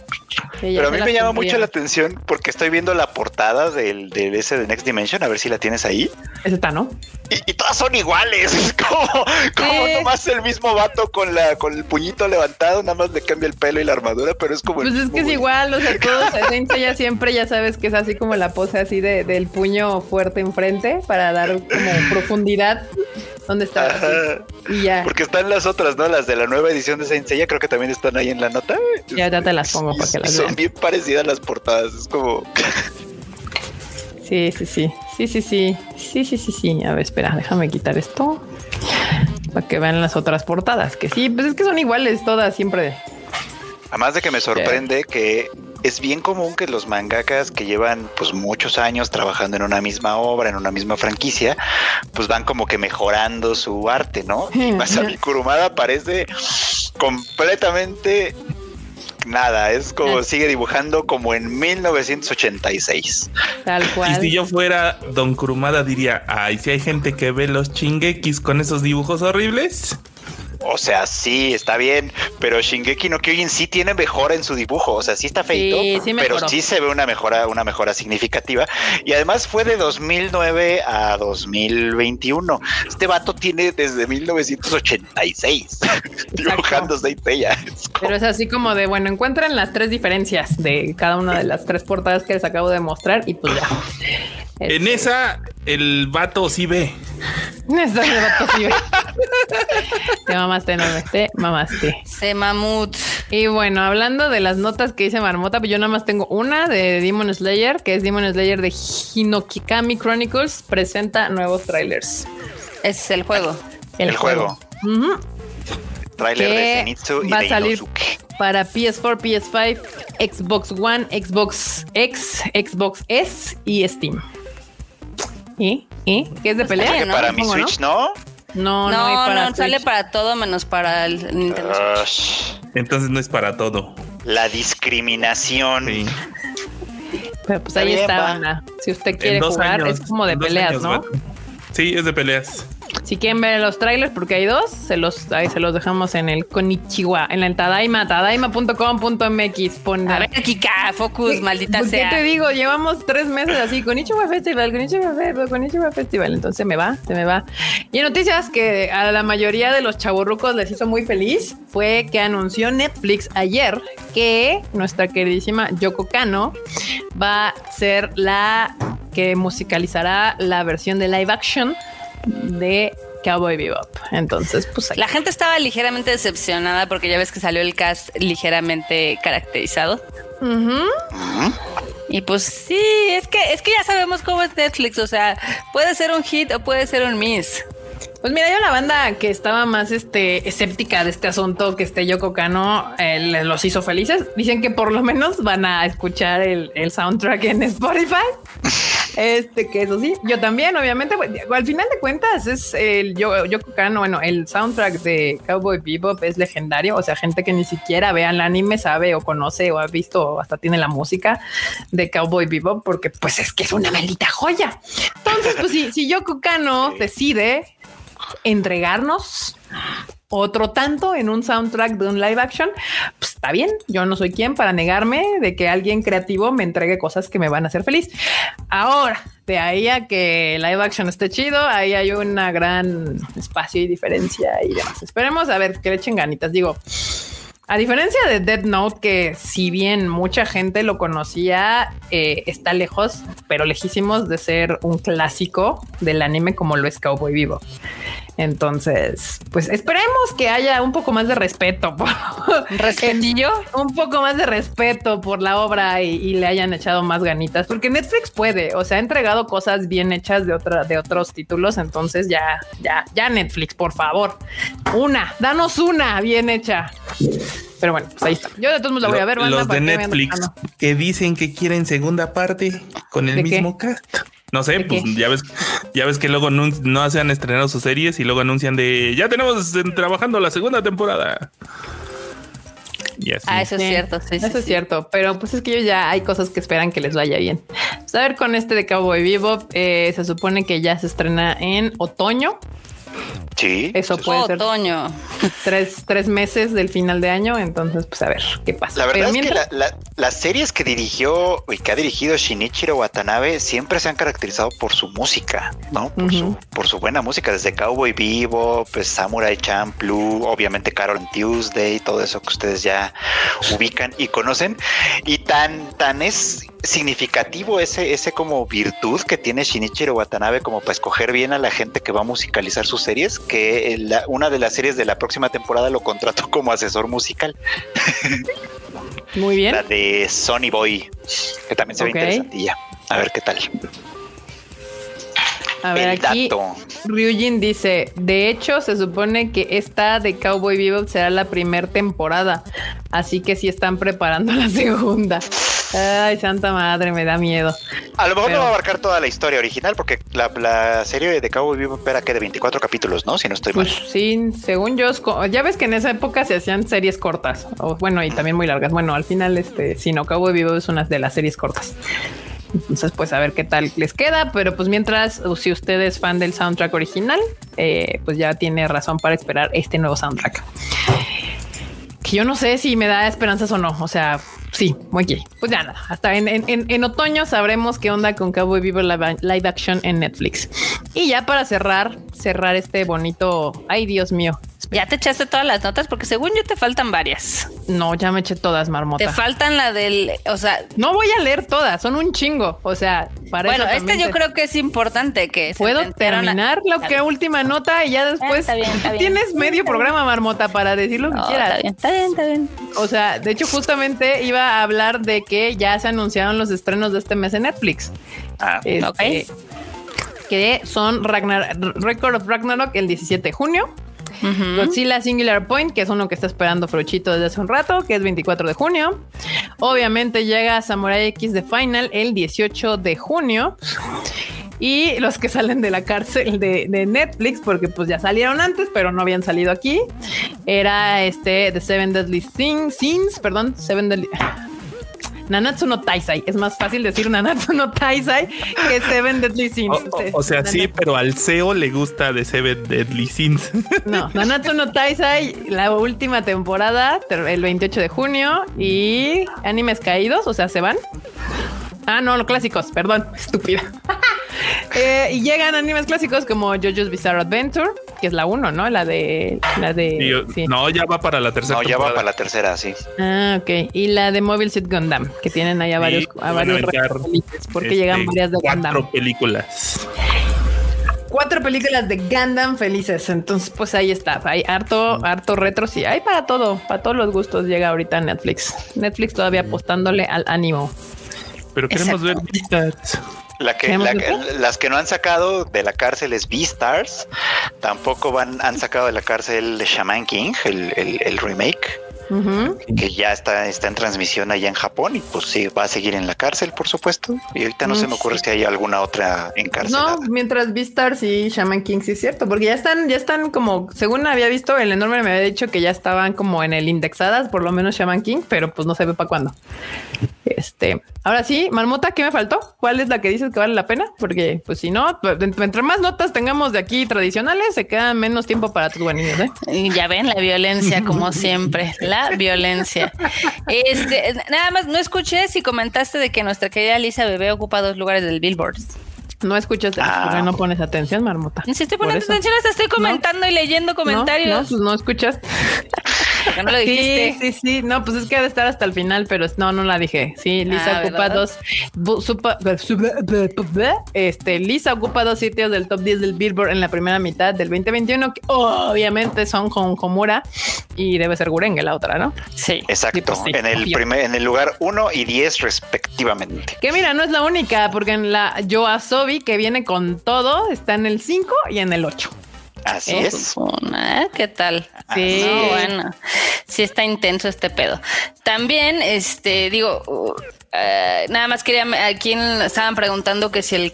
Pero a mí me llama mucho la atención porque estoy viendo la portada del, del, ese de Next Dimension, a ver si la tienes ahí. Ese está, ¿no? Y, todas son iguales. Es [LAUGHS] como, como nomás el mismo vato con la con el puñito levantado, nada más le cambia el pelo y la armadura, pero es como. Pues es que es igual, o sea, [LAUGHS] todos ya siempre ya sabes que es así como la pose así de, del puño fuerte enfrente para dar como profundidad. ¿Dónde está? Y ya. Porque están las otras, ¿no? Las de la nueva edición de Saint Seiya, creo que también están ahí en la nota. Ya, ya te las pongo para que las Son bien parecidas las portadas, es como... Sí, sí, sí. Sí, sí, sí. Sí, sí, sí, sí. A ver, espera, déjame quitar esto. Para que vean las otras portadas. Que sí, pues es que son iguales todas siempre. Además de que me sorprende que es bien común que los mangakas que llevan pues muchos años trabajando en una misma obra, en una misma franquicia, pues van como que mejorando su arte, ¿no? [LAUGHS] Y Masami Kurumada parece completamente nada, es como sigue dibujando como en 1986. Tal cual. Y si yo fuera Don Kurumada diría, ay, si hay gente que ve los chingekis con esos dibujos horribles. O sea, sí, está bien, pero Shingeki no Kyojin sí tiene mejora en su dibujo, o sea, sí está feito, pero sí se ve una mejora, una mejora significativa. Y además fue de 2009 a 2021. Este vato tiene desde 1986 dibujando Saint Pero es así como de, bueno, encuentran las tres diferencias de cada una de las tres portadas que les acabo de mostrar y pues ya. En esa, el vato sí ve. En esa, el vato sí ve. Te mamaste, no te mamaste. Se mamut. Y bueno, hablando de las notas que dice Marmota, pues yo nada más tengo una de Demon Slayer, que es Demon Slayer de Hinokikami Chronicles, presenta nuevos trailers. Es el juego. El, juego. Trailer de Zenitsu y va de a salir para PS4, PS5, Xbox One, Xbox X, Xbox S y Steam. ¿Y? ¿Y? ¿Qué es de pelea? bien, Que ¿no? para mi. Switch, ¿no? No, no, No, hay no, sale para todo menos para el Nintendo Switch. Entonces no es para todo. la discriminación. Sí. Pero pues ahí está. Ana. Si usted quiere jugar, años- es como de peleas, años, ¿no? va- Sí, es de peleas. Si quieren ver los trailers, porque hay dos, se los, ahí se los dejamos en el Konichiwa, en el Tadaima, tadaima.com.mx. A ver, Kika, focus, maldita ¿Por qué sea. te digo? Llevamos tres meses así, Konichiwa Festival, Konichiwa Festival, Konichiwa Festival. Entonces se me va, se me va. Y en noticias que a la mayoría de los chaburrucos les hizo muy feliz fue que anunció Netflix ayer que nuestra queridísima Yoko Kano va a ser la que musicalizará la versión de live action de Cowboy Bebop. Entonces, pues ahí. La gente estaba ligeramente decepcionada porque ya ves que salió el cast ligeramente caracterizado. Ujú. Y pues sí, es que es que ya sabemos cómo es Netflix, o sea, puede ser un hit o puede ser un miss. Pues mira, yo la banda que estaba más este, escéptica de este asunto que este Yoko Kano eh, los hizo felices. Dicen que por lo menos van a escuchar el, el soundtrack en Spotify. [LAUGHS] Este, que eso sí, yo también, obviamente, al final de cuentas es el Yo- Yoko Kano, bueno, el soundtrack de Cowboy Bebop es legendario, o sea, gente que ni siquiera vea el anime sabe o conoce o ha visto o hasta tiene la música de Cowboy Bebop porque pues es que es una maldita joya. Entonces, pues si, si Yoko Kano decide entregarnos otro tanto en un soundtrack de un live action, pues está bien. Yo no soy quien para negarme de que alguien creativo me entregue cosas que me van a hacer feliz. Ahora, de ahí a que live action esté chido, ahí hay una gran espacio y diferencia y demás. Esperemos a ver que le echen ganitas. Digo, a diferencia de Dead Note, que si bien mucha gente lo conocía, eh, está lejos, pero lejísimos de ser un clásico del anime como lo es Cowboy Vivo. Entonces, pues esperemos que haya un poco más de respeto, por- Respetillo. [LAUGHS] un poco más de respeto por la obra y, y le hayan echado más ganitas, porque Netflix puede, o sea, ha entregado cosas bien hechas de otra, de otros títulos. Entonces ya, ya, ya Netflix, por favor, una, danos una bien hecha. Pero bueno, pues ahí está. Yo de todos modos la voy a ver. banda, Los de ¿para qué me ando Netflix quejando? que dicen que quieren segunda parte con el mismo cast. No sé, ¿De pues qué? ya ves, ya ves que luego anun- no se han estrenado sus series y luego anuncian de ya tenemos trabajando la segunda temporada. Y así. Ah, eso es Sí, cierto. Sí, Eso sí, es sí. cierto, pero pues es que ellos ya hay cosas que esperan que les vaya bien. Pues a ver, con este de Cowboy Vivo, eh, se supone que ya se estrena en otoño. Sí. Eso puede ser Otoño. tres, tres meses del final de año. Entonces, pues a ver qué pasa. La verdad Pero es mientras- que la- la- las series que dirigió y que ha dirigido Shinichiro Watanabe siempre se han caracterizado por su música, ¿no? Por, su, por su buena música, desde Cowboy Vivo, pues Samurai Champloo, obviamente Carol and Tuesday, todo eso que ustedes ya ubican y conocen. Y tan, tan es significativo ese, ese como virtud que tiene Shinichiro Watanabe como para escoger bien a la gente que va a musicalizar sus series, que eh, la- una de las series de la próxima temporada lo contrató como asesor musical. [LAUGHS] muy bien. La de Sonny Boy, que también se ve interesantilla. A ver qué tal. A ver, El aquí dato. Ryujin dice: De hecho, se supone que esta de Cowboy Bebop será la primera temporada. Así que sí están preparando [LAUGHS] la segunda. Ay, santa madre, me da miedo. A lo mejor Pero- no va a abarcar toda la historia original, porque la, la serie de Cowboy Bebop era que de 24 capítulos, ¿no? Si no estoy Pues mal. sí, según yo, ya ves que en esa época se hacían series cortas, o bueno, y también muy largas. Bueno, al final, este, si no, Cowboy Vivo es una de las series cortas. Entonces, pues a ver qué tal les queda. Pero pues mientras, si usted es fan del soundtrack original, eh, pues ya tiene razón para esperar este nuevo soundtrack. Que yo no sé si me da esperanzas o no. O sea, sí, muy bien. Pues ya nada. Hasta en, en- otoño sabremos qué onda con Cowboy Vivo live action en Netflix. Y ya para cerrar, cerrar este bonito, ay Dios mío, [LAUGHS] ¿Ya te echaste todas las notas? Porque según yo te faltan varias. No, ya me eché todas, marmota. Te faltan la del, o sea... No voy a leer todas, son un chingo. O sea, para Bueno, esta yo creo que es importante que... ¿Puedo terminar lo que última nota y ya ah, después... [LAUGHS] tienes medio programa, marmota, para decir lo que quieras. Está bien, está bien, está bien. O sea, de hecho, justamente iba a hablar de que ya se anunciaron los estrenos de este mes en Netflix. Ah, este, Que son Ragnar Record of Ragnarok el 17 de junio. Godzilla Singular Point, que es uno que está esperando Frochito desde hace un rato, que es 24 de junio. Obviamente llega Samurai X The Final el 18 de junio. Y los que salen de la cárcel de, Netflix, porque pues ya salieron antes, pero no habían salido aquí, era este The Seven Deadly Sins, perdón, Seven Deadly... Nanatsu no Taisai. Es más fácil decir Nanatsu no Taisai que Seven Deadly [LAUGHS] Sins. O, sea, sí, pero al CEO le gusta de Seven Deadly Sins. [LAUGHS] No, Nanatsu no Taisai, la última temporada, el 28 de junio y animes caídos, o sea, se van. Ah, no, los clásicos, perdón, [LAUGHS] estúpida. [LAUGHS] Eh, y llegan animes clásicos como JoJo's Bizarre Adventure, que es la uno, ¿no? La de. La de No, ya va para la tercera. No, ya va para la tercera, sí. Ah, ok. Y la de Mobile Suit Gundam, que tienen ahí a varios, a varios porque llegan este, varias de Gundam. Cuatro películas. Cuatro películas de Gundam felices. Entonces, pues ahí está. Hay harto, harto retro. Sí, hay para todo, para todos los gustos. Llega ahorita Netflix. Netflix todavía apostándole al ánimo. Pero queremos ver vistas. La que, las que no han sacado de la cárcel es Beastars. Tampoco van, han sacado de la cárcel de Shaman King, el, el remake que ya está, está en transmisión allá en Japón y pues sí, va a seguir en la cárcel, por supuesto. Y ahorita no se me ocurre si hay alguna otra en cárcel. No, mientras Beastars y Shaman King, sí es cierto, porque ya están, ya están como, según había visto, el enorme me había dicho que ya estaban como en el indexadas, por lo menos Shaman King, pero pues no se ve para cuándo. Este, ahora sí, Marmota, ¿qué me faltó? ¿Cuál es la que dices que vale la pena? Porque pues si no, pues, entre más notas tengamos de aquí tradicionales, se queda menos tiempo para tus buenillos, ¿eh? Ya ven la violencia como [LAUGHS] siempre. La violencia. Este, nada más, no escuché si comentaste de que nuestra querida Lisa Bebé ocupa dos lugares del Billboard. No escuchas, ah. no pones atención, marmota. Si estoy poniendo atención, hasta estoy comentando y leyendo comentarios. No, no, pues no escuchas. [LAUGHS] no lo dijiste? Sí, sí, sí. No, pues es que ha de estar hasta el final, pero no, no la dije. Sí, Lisa ah, ocupa dos. este, Lisa ocupa dos sitios del top 10 del Billboard en la primera mitad del 2021, que obviamente son con Homura y debe ser Gurenge la otra, ¿no? Sí. Exacto. Pues en el primer, en el lugar 1 y 10 respectivamente. Que mira, no es la única, porque en la Yoasobi, que viene con todo, está en el 5 y en el 8. Así es. ¿eh? ¿Qué tal? Sí, bueno, sí está intenso este pedo. También, este, digo, uh, nada más quería, aquí estaban preguntando que si el,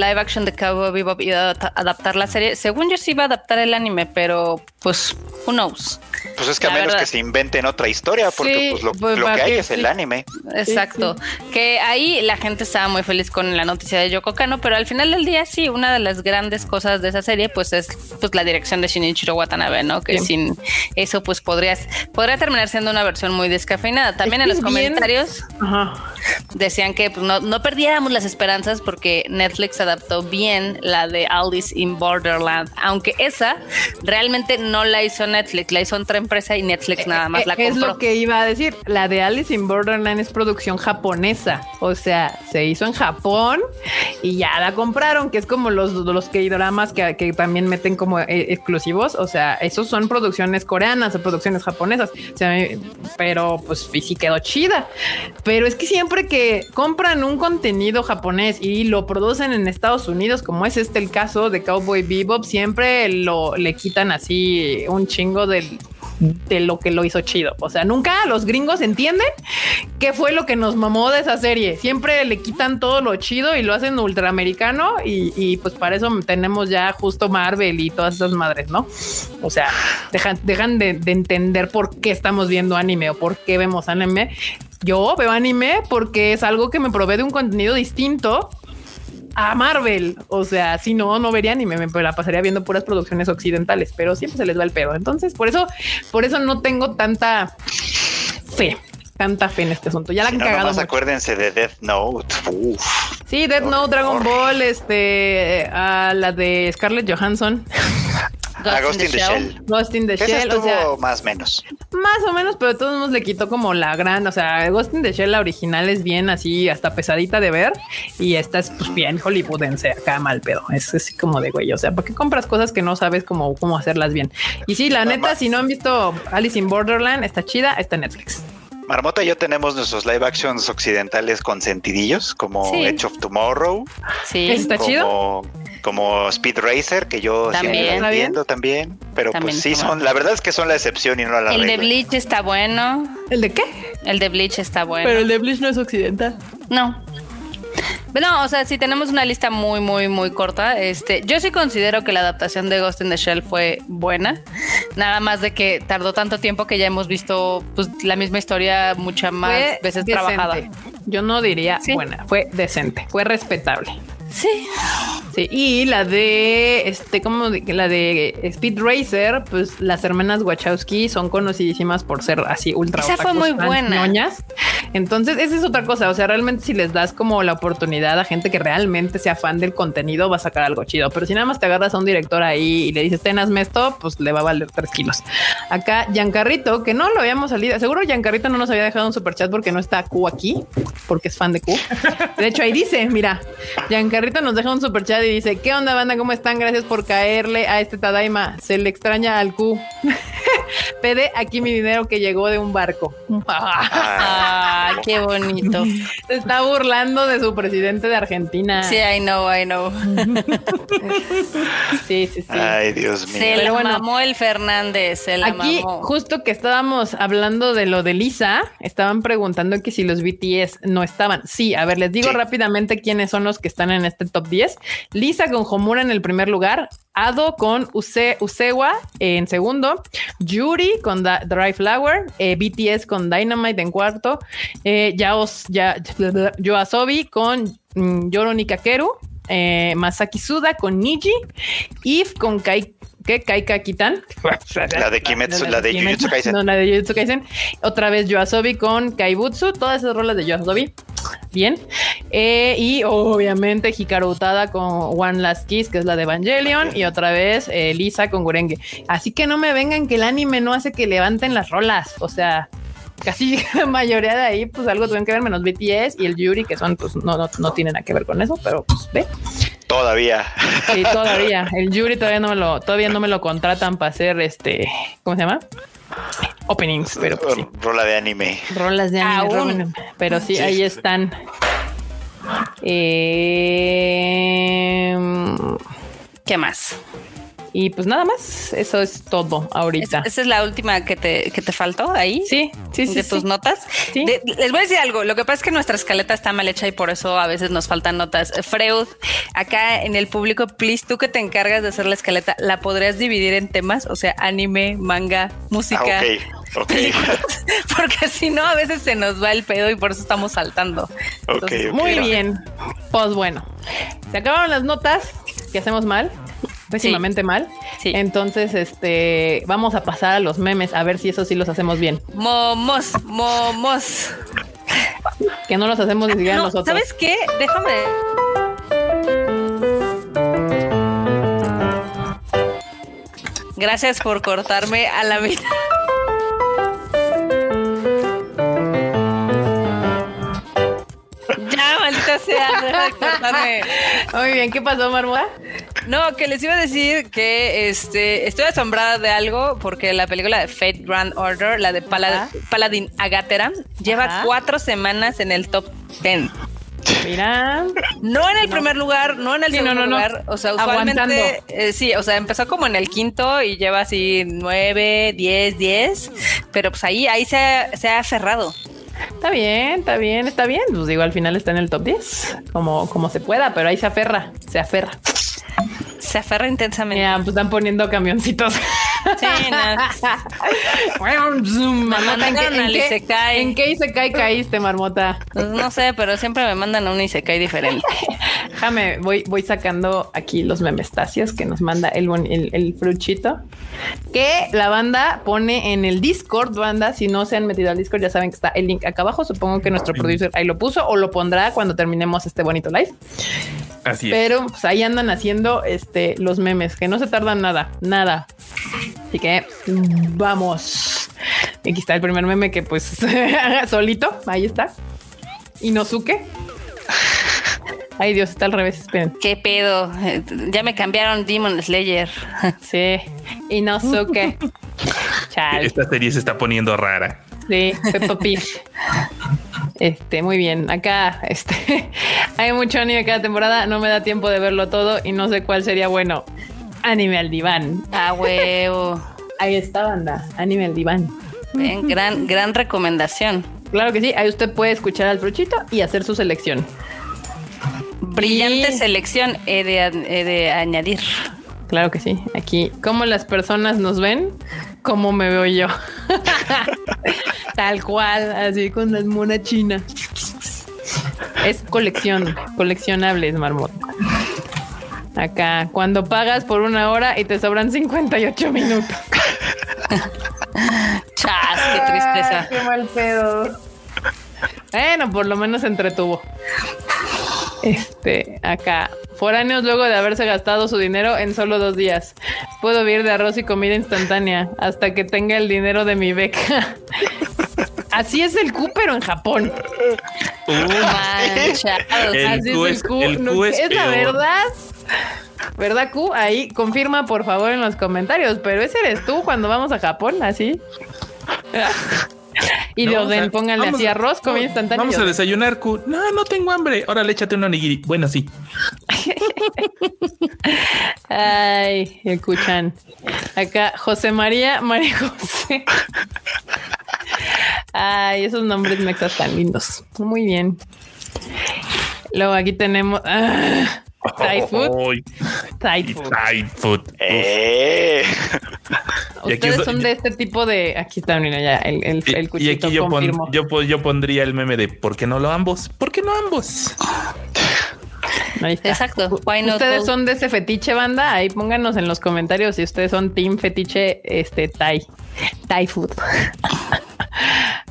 live action de Cowboy Bebop iba a adaptar la serie. Según yo sí iba a adaptar el anime, pero pues, who knows. Pues es que a menos que se inventen otra historia, porque pues, lo, pues, que hay es el anime. Exacto. que ahí la gente estaba muy feliz con la noticia de Yoko Kano, pero al final del día sí, una de las grandes cosas de esa serie pues es pues la dirección de Shinichiro Watanabe, ¿no? Que sin eso pues podrías podría terminar siendo una versión muy descafeinada. También en los comentarios decían que pues, no, no perdiéramos las esperanzas porque Netflix adaptó bien la de Alice in Borderland, aunque esa realmente no la hizo Netflix, la hizo otra empresa y Netflix eh, nada más la compró. Es lo que iba a decir, la de Alice in Borderland es producción japonesa, o sea, se hizo en Japón y ya la compraron, que es como los, los K-dramas que, que también meten como eh, exclusivos, o sea, esos son producciones coreanas o producciones japonesas, pero pues sí quedó chida. Pero es que siempre que compran un contenido japonés y lo producen en Estados Unidos, como es este el caso de Cowboy Bebop, siempre lo le quitan así un chingo del de lo que lo hizo chido. O sea, nunca los gringos entienden qué fue lo que nos mamó de esa serie. Siempre le quitan todo lo chido y lo hacen ultraamericano y, pues para eso tenemos ya justo Marvel y todas esas madres, ¿no? O sea, dejan, dejan de, de entender por qué estamos viendo anime o por qué vemos anime. Yo veo anime porque es algo que me provee de un contenido distinto a Marvel. O sea, si no, no vería ni me, la pasaría viendo puras producciones occidentales, pero siempre se les va el pedo. Entonces, por eso, por eso no tengo tanta fe tanta fe en este asunto. Ya la han cagado. Acuérdense de Death Note. sí, Death Note, Dragon Ball, este, a la de Scarlett Johansson. [LAUGHS] a Ghost in the Shell. Ghost in the Shell, o sea, más o menos. Más o menos, pero todos nos le quitó como la gran, o sea, Ghost in the Shell, la original es bien así, hasta pesadita de ver y esta es pues bien hollywoodense acá mal pedo. Es así como de güey, o sea, ¿por qué compras cosas que no sabes cómo, cómo hacerlas bien? Y sí, la neta, si no han visto Alice in Borderland, está chida, está en Netflix. Marmota y yo tenemos nuestros live actions occidentales con sentidillos, como Edge of Tomorrow. Sí, está chido. Como Speed Racer, que yo también. siempre viendo también. Pero pues sí, son, la verdad es que son la excepción y no la El de Bleach está bueno. ¿El de qué? El de Bleach está bueno. Pero el de Bleach no es occidental. No. No, o sea, si tenemos una lista muy, muy, muy corta. Este, yo sí considero que la adaptación de Ghost in the Shell fue buena. Nada más de que tardó tanto tiempo que ya hemos visto pues, la misma historia muchas más veces trabajada. Yo no diría buena, fue decente, fue respetable. Sí. Sí, y la de este, como la de Speed Racer, pues las hermanas Wachowski son conocidísimas por ser así ultra Esa fue muy buena. Entonces, esa es otra cosa. O sea, realmente si les das como la oportunidad a gente que realmente sea fan del contenido, va a sacar algo chido. Pero si nada más te agarras a un director ahí y le dices, ten, hazme esto, pues le va a valer tres kilos. Acá, Giancarrito, que no lo habíamos salido. Seguro Giancarrito no nos había dejado un super chat porque no está Q aquí, porque es fan de Q. De hecho, ahí dice, mira, Giancarrito nos deja un super chat y dice, ¿qué onda, banda? ¿Cómo están? Gracias por caerle a este Tadaima. Se le extraña al Q. [LAUGHS] Pede aquí mi dinero que llegó de un barco. ah, [LAUGHS] qué bonito. Se está burlando de su presidente de Argentina. Sí, I know, I know. [LAUGHS] sí, sí, sí. Ay, Dios mío. Se la mamó el Fernández, se la aquí, justo que estábamos hablando de lo de Lisa, estaban preguntando que si los BTS no estaban. Sí, a ver, les digo rápidamente quiénes son los que están en este top 10. Lisa con Homura en el primer lugar, Ado con Use, Usewa en segundo, Yuri con Dry Flower, eh, BTS con Dynamite en cuarto, eh, Yaos, ya, [LAUGHS] Yoasobi con mm, Yoro Nikakeru, eh, Masaki Suda con Niji, Eve con Kai ¿Qué? Kaika Kitan. [LAUGHS] La de Kimetsu, la, de, Jujutsu Kaisen. No, la de Jujutsu Kaisen. Otra vez Yoasobi con Kaibutsu. Todas esas rolas de Yoasobi. Bien. Eh, y obviamente Hikaru Utada con One Last Kiss, que es la de Evangelion. Y otra vez eh, Lisa con Gurenge. Así que no me vengan que el anime no hace que levanten las rolas. O sea, casi [LAUGHS] la mayoría de ahí, pues algo tuvieron que ver, menos BTS y el Yuri, que son, pues no, no, no tienen nada que ver con eso, pero pues ve. Todavía. Sí, [LAUGHS] todavía. El Yuri todavía no me lo, todavía no me lo contratan para hacer este, ¿cómo se llama? Openings, pero pues, sí. Rola de anime. Rolas de anime. Pero sí, ahí están. Eh, ¿Qué más? Y pues nada más, eso es todo ahorita. ¿Esa es la última que te, que te faltó ahí? Sí, sí, sí. De tus notas. les voy a decir algo. Lo que pasa es que nuestra escaleta está mal hecha y por eso a veces nos faltan notas. Freud, acá en el público, please, tú que te encargas de hacer la escaleta, ¿la podrías dividir en temas? O sea, anime, manga, música. Ah, ok, [LAUGHS] Porque si no, a veces se nos va el pedo y por eso estamos saltando. muy bien. Pues bueno, se acabaron las notas que hacemos mal pésimamente mal. Entonces, este, vamos a pasar a los memes a ver si eso sí los hacemos bien. Momos, momos. Que no los hacemos ni siquiera nosotros. ¿Sabes qué? Déjame. Gracias por cortarme a la mitad. ya, maldita sea, deja de cortarme. Muy bien, ¿qué pasó, Marmoa? No, que les iba a decir que este estoy asombrada de algo porque la película de Fate Grand Order, la de Paladin Agatera, lleva cuatro semanas en el top ten. Mira. No en el primer lugar, no en el segundo lugar. O sea, usualmente. Eh, sí, o sea, empezó como en el quinto y lleva así nueve, diez, diez. Pero pues ahí, ahí se ha, se ha aferrado. Está bien, está bien, está bien. Pues digo, al final está en el top 10, como, como se pueda, pero ahí se aferra, se aferra. Se aferra intensamente. Ya, pues están poniendo camioncitos. Sí, ¿En qué Isekai caíste, marmota? Pues no sé, pero siempre me mandan a un Isekai diferente. Déjame, voy, voy sacando aquí los memestacios que nos manda el, el, el, fruchito. Que la banda pone en el Discord, banda. Si no se han metido al Discord, ya saben que está el link acá abajo. Supongo que nuestro producer ahí lo puso o lo pondrá cuando terminemos este bonito live. Así es. Pero pues, ahí andan haciendo este, los memes, que no se tardan nada, nada. Así que vamos. Aquí está el primer meme que pues [LAUGHS] solito, ahí está. Inosuke. Ay Dios, está al revés, esperen. ¿Qué pedo? Ya me cambiaron Demon Slayer. sí, Inosuke. [LAUGHS] Esta serie se está poniendo rara. Sí, Peppa Pig. Este, muy bien. Acá, este, [LAUGHS] hay mucho anime cada temporada. No me da tiempo de verlo todo y no sé cuál sería bueno. Anime al diván. Ah, huevo. Ahí está, banda. Anime al diván. gran, gran recomendación. Claro que sí. Ahí usted puede escuchar al fruchito y hacer su selección. Brillante selección he de, he de añadir. Claro que sí. Aquí, cómo las personas nos ven, cómo me veo yo. [LAUGHS] Tal cual, así con la mona china. Es colección, coleccionables, marmota. Acá, cuando pagas por una hora y te sobran 58 minutos. [LAUGHS] Chas, qué tristeza. qué mal pedo. Bueno, por lo menos entretuvo. Este, acá. Foráneos luego de haberse gastado su dinero en solo dos días. Puedo vivir de arroz y comida instantánea hasta que tenga el dinero de mi beca. Así es el Q, pero en Japón. Así es el Q. es, la verdad. ¿Verdad, Q? Ahí confirma por favor en los comentarios. Pero ese eres tú cuando vamos a Japón, así. Y lo den, pónganle así arroz, comida instantánea. Vamos a desayunar, Q. No, no tengo hambre. Ahora échate un onigiri. Bueno, sí. Ay, escuchan. Acá, José María, María José. Ay, esos nombres mexas tan lindos. Muy bien. Luego aquí tenemos. Ah, Thai [LAUGHS] food. Thai food. Thai food. Eh. Ustedes son de este tipo de. Aquí está, mira, ya el, el, el cuchito. Y aquí yo, yo, yo, pondría el meme de ¿por qué no lo ambos? ¿Por qué no ambos? Exacto. ustedes son de ese fetiche banda. Ahí pónganos en los comentarios si ustedes son team fetiche este Thai. Thai food.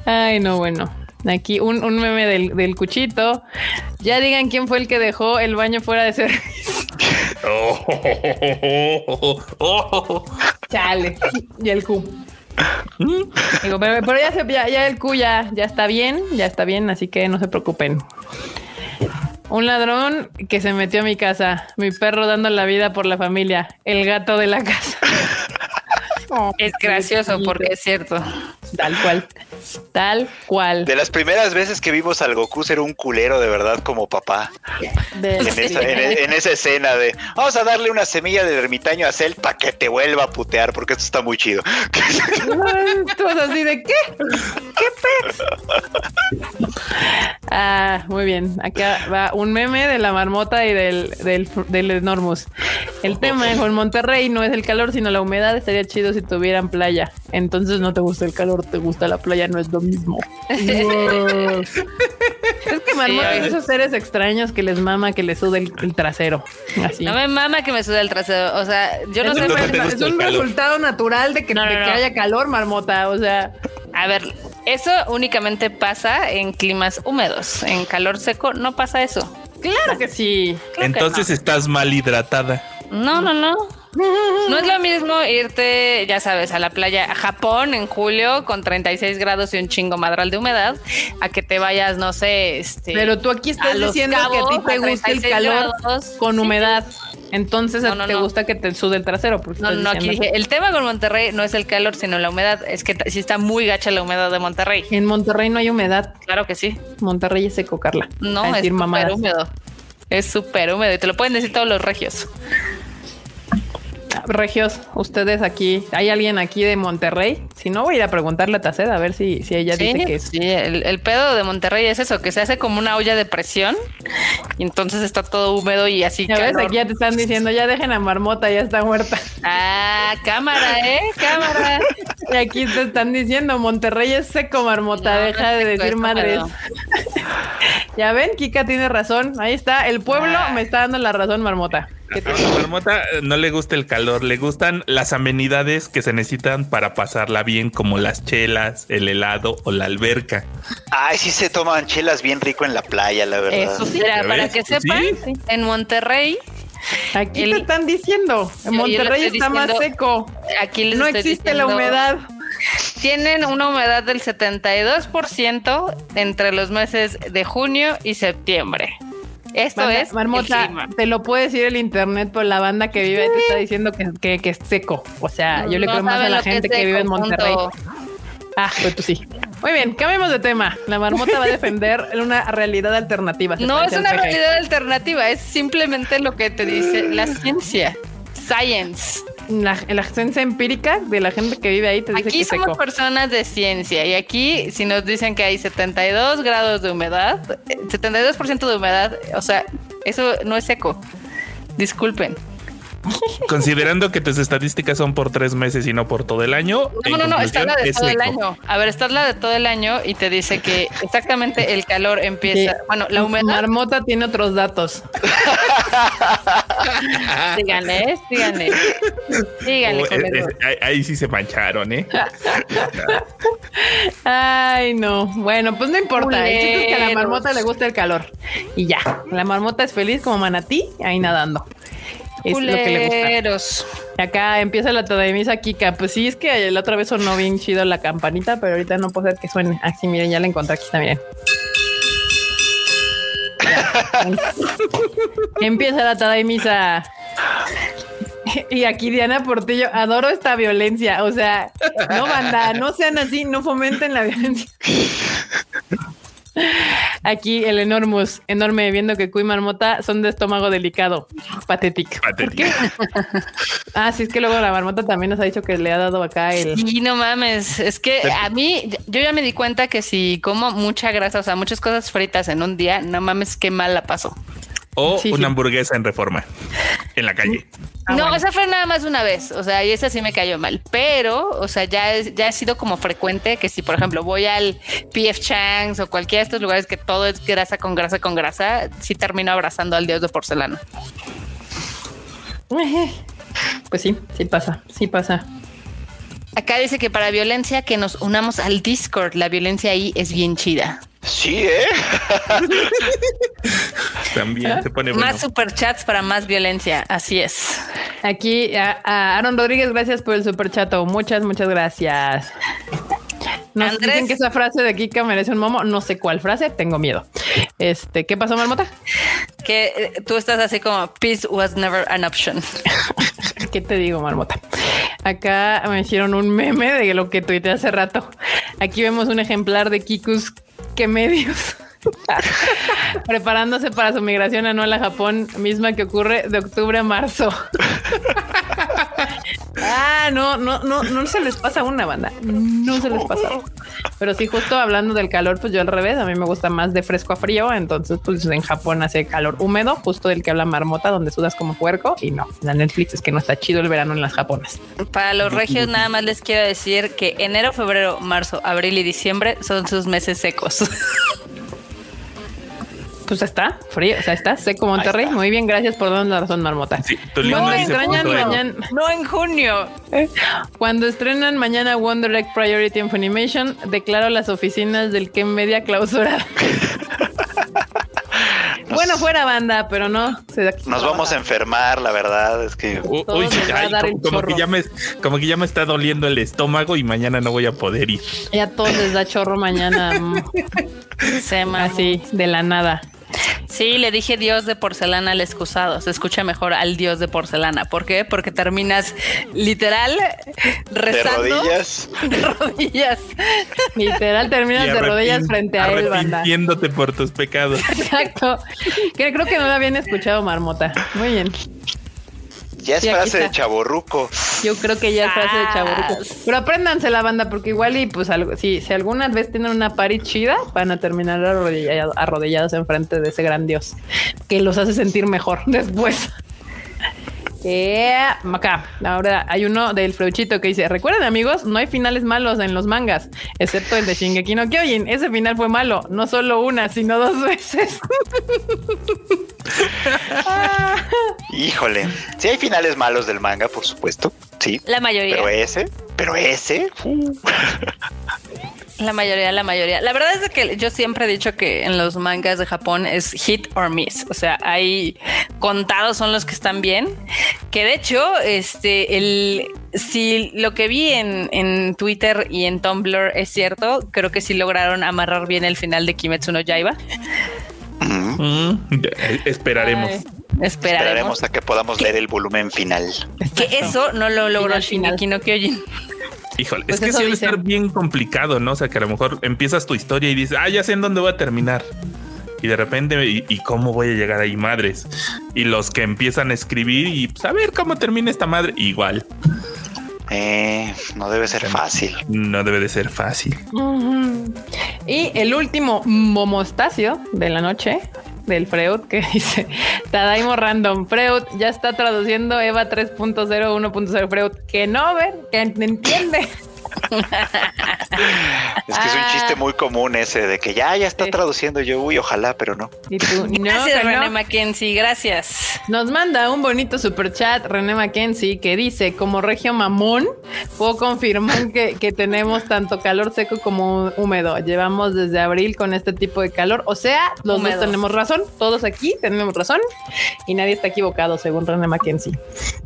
Ay, no, bueno. Aquí un, meme del, cuchito. Ya digan quién fue el que dejó el baño fuera de servicio. [LAUGHS] Chale. Y el Q. pero, ya, ya, el Q ya, ya está bien, ya está bien, así que no se preocupen. Un ladrón que se metió a mi casa, mi perro dando la vida por la familia, el gato de la casa. [LAUGHS] es gracioso porque es cierto. Tal cual. Tal cual. De las primeras veces que vimos al Goku ser un culero de verdad como papá. En, esa, escena de vamos a darle una semilla de ermitaño a Cell para que te vuelva a putear, porque esto está muy chido. Tú así de qué? ¿Qué pez? Ah, muy bien. Acá va un meme de la marmota y del, del, del Enormous. El tema en Monterrey no es el calor, sino la humedad. Estaría chido si tuvieran playa. Entonces no te gusta el calor, te gusta la playa, no es lo mismo. es que marmota es esos seres extraños que les mama que les sude el, trasero. Así. No me mama que me sude el trasero. O sea, yo no sé. Es, un resultado natural de que, de que haya calor, marmota. O sea. A ver, eso únicamente pasa en climas húmedos. En calor seco no pasa eso. Claro que sí. Entonces estás mal hidratada. No, no, no. No es lo mismo irte, ya sabes, a la playa a Japón en julio con 36 grados y un chingo madral de humedad, a que te vayas, no sé, este. Pero tú aquí estás diciendo que a ti te gusta el calor con humedad. Entonces te gusta que te sude el trasero. No, no, aquí dije, el tema con Monterrey no es el calor, sino la humedad. Es que sí está muy gacha la humedad de Monterrey. En Monterrey no hay humedad. Claro que sí. Monterrey es seco, Carla. No, es súper húmedo. Es súper húmedo y te lo pueden decir todos los regios. Regios, ustedes aquí, ¿hay alguien aquí de Monterrey? Si no, voy a ir a preguntarle a Taceda a ver si, si ella dice que es. Sí, el, pedo de Monterrey es eso, que se hace como una olla de presión y entonces está todo húmedo y así. Ya ves, aquí ya te están diciendo, ya dejen a Marmota, ya está muerta. Ah, cámara, ¿eh? Cámara. y aquí te están diciendo, Monterrey es seco, Marmota, deja de decir madres. Ya ven, Kika tiene razón. Ahí está. El pueblo ah. me está dando la razón, Marmota. A la marmota no le gusta el calor, le gustan las amenidades que se necesitan para pasarla bien, como las chelas, el helado o la alberca. Ay, sí se toman chelas bien rico en la playa, la verdad. Eso sí, para que sepan, en Monterrey Aquí te están diciendo, en Monterrey está más seco. Aquí no existe la humedad. Tienen una humedad del 72% entre los meses de junio y septiembre. Esto es. Marmota, te lo puede decir el internet, por la banda que vive te está diciendo que, es seco. O sea, yo le creo más a la gente que, vive en Monterrey. Ah, pues tú sí. Muy bien, cambiemos de tema. La marmota va a defender una realidad alternativa. No es una realidad alternativa, es simplemente lo que te dice la ciencia. Science. La, ciencia empírica de la gente que vive ahí te dice aquí somos personas de ciencia y aquí si nos dicen que hay 72 grados de humedad, 72% eh, de humedad, o sea, eso no es seco. Disculpen. [LAUGHS] Considerando que tus estadísticas son por tres meses y no por todo el año. No, no, no, está la de todo el año. A ver, está la de todo el año y te dice que exactamente el calor empieza. Bueno, la humedad. Marmota tiene otros datos. [LAUGHS] díganle, díganle. Díganle. Eh, eh, ahí sí se mancharon, ¿eh? [LAUGHS] Ay, no. Bueno, pues no importa. es que a la marmota le gusta el calor. Y ya. La marmota es feliz como manatí ahí nadando. Es lo que le gusta. Acá empieza la misa Kika. Pues sí, es que la otra vez sonó bien chido la campanita, pero ahorita no puedo hacer que suene. Así, miren, ya la encontré. Aquí está, miren. empieza la misa Y aquí Diana Portillo, adoro esta violencia. O sea, no banda, no sean así, no fomenten la violencia. [LAUGHS] Aquí el enormus, enorme, viendo que Cuy Marmota son de estómago delicado. Patético. ¿Por qué? [LAUGHS] ah, sí, es que luego la marmota también nos ha dicho que le ha dado acá el. Sí, no mames. Es que a mí, yo ya me di cuenta que si como mucha grasa, o sea, muchas cosas fritas en un día, no mames, qué mal la paso. O una hamburguesa en reforma en la calle. Ah, [LAUGHS] no, esa fue nada más una vez, o sea, y esa sí me cayó mal, pero, o sea, ya, ya ha sido como frecuente que si, por ejemplo, voy al PF Changs o cualquiera de estos lugares que todo es grasa con grasa con grasa, sí termino abrazando al dios de porcelana. [LAUGHS] Pues sí, sí pasa, sí pasa. Acá dice que para violencia que nos unamos al Discord, la violencia ahí es bien chida. Sí, ¿eh? [LAUGHS] También se pone Más superchats para más violencia, así es. Aquí a, Aaron Rodríguez, gracias por el superchato. Muchas, muchas gracias. Nos dicen que esa frase de Kika merece un momo. No sé cuál frase, tengo miedo. Este, ¿qué pasó, Marmota? Que eh, tú estás así como peace was never an option. [LAUGHS] ¿Qué te digo, Marmota? Acá me hicieron un meme de lo que tuiteé hace rato. Aquí vemos un ejemplar de Kikus que medios. [LAUGHS] Preparándose para su migración anual a Japón, misma que ocurre de octubre a marzo. Ah, no, no, no, no se les pasa una banda. No se les pasa. Pero sí, justo hablando del calor, pues yo al revés, a mí me gusta más de fresco a frío. Entonces, pues en Japón hace calor húmedo, justo del que habla Marmota, donde sudas como puerco. Y no, la Netflix es que no está chido el verano en las japonas. Para los regios, nada más les quiero decir que enero, febrero, marzo, abril y diciembre son sus meses secos. [LAUGHS] Pues está frío, o sea, está seco Monterrey. Muy bien, gracias por darnos la razón, Marmota. no extrañan mañana. No en junio. Cuando estrenan mañana Wonder Egg Priority en Funimation, declaro las oficinas del Ken Media clausuradas. [LAUGHS] bueno, fuera banda, pero no. Nos vamos a enfermar, la verdad es que. Uy, como, que ya me, como que ya me está doliendo el estómago y mañana no voy a poder ir. Ya todos les da chorro mañana. [LAUGHS] Se Así, de la nada. Sí, le dije Dios de porcelana al excusado. Se escucha mejor al Dios de porcelana. ¿Por qué? Porque terminas literal rezando. De rodillas. De [LAUGHS] rodillas. Literal terminas de rodillas frente a él, banda. Arrepintiéndote por tus pecados. Exacto. Creo que no lo habían escuchado, Marmota. Muy bien. Ya es frase de chaborruco. Yo creo que ya es frase de chaborruco. Pero apréndanse la banda, porque igual y pues algo, si, si alguna vez tienen una party chida, van a terminar arrodillados, arrodillados enfrente de ese gran dios que los hace sentir mejor [LAUGHS] después. Eh, acá, ahora hay uno del Freuchito que dice: Recuerden, amigos, no hay finales malos en los mangas, excepto el de Shingeki no Kyojin. Ese final fue malo, no solo una, sino dos veces. [LAUGHS] Híjole, sí hay finales malos del manga, por supuesto. Sí. La mayoría. Pero ese, pero ese. Uh. La mayoría, la mayoría. La verdad es que yo siempre he dicho que en los mangas de Japón es hit or miss. O sea, hay contados son los que están bien. Que de hecho, este, el, si lo que vi en, en Twitter y en Tumblr es cierto, creo que sí lograron amarrar bien el final de Kimetsu no Yaiba. Mm, esperaremos. esperaremos. Esperaremos a que podamos leer el volumen final. Que eso no lo logró Shingeki no Kyojin. Híjole, es pues que suele estar bien complicado, ¿no? O sea, que a lo mejor empiezas tu historia y dices, ah, ya sé en dónde voy a terminar. Y de repente, ¿y, cómo voy a llegar ahí, madres? Y los que empiezan a escribir y saber pues, cómo termina esta madre, igual. Eh, no debe ser fácil. No debe de ser fácil. Y el último momostacio de la noche del Freud que [LAUGHS] dice Tadaimo Random. Freud ya está traduciendo Eva 3.0 1.0 Freud que no ver que entiende es que es un chiste muy común ese de que ya, ya está traduciendo yo, uy, ojalá, pero no. [LAUGHS] gracias, René Mackenzie, gracias. Nos manda un bonito super chat, René Mackenzie, que dice, como regio mamón, puedo confirmar que, que tenemos tanto calor seco como húmedo. Llevamos desde abril con este tipo de calor. O sea, los dos tenemos razón, todos aquí tenemos razón y nadie está equivocado, según René Mackenzie.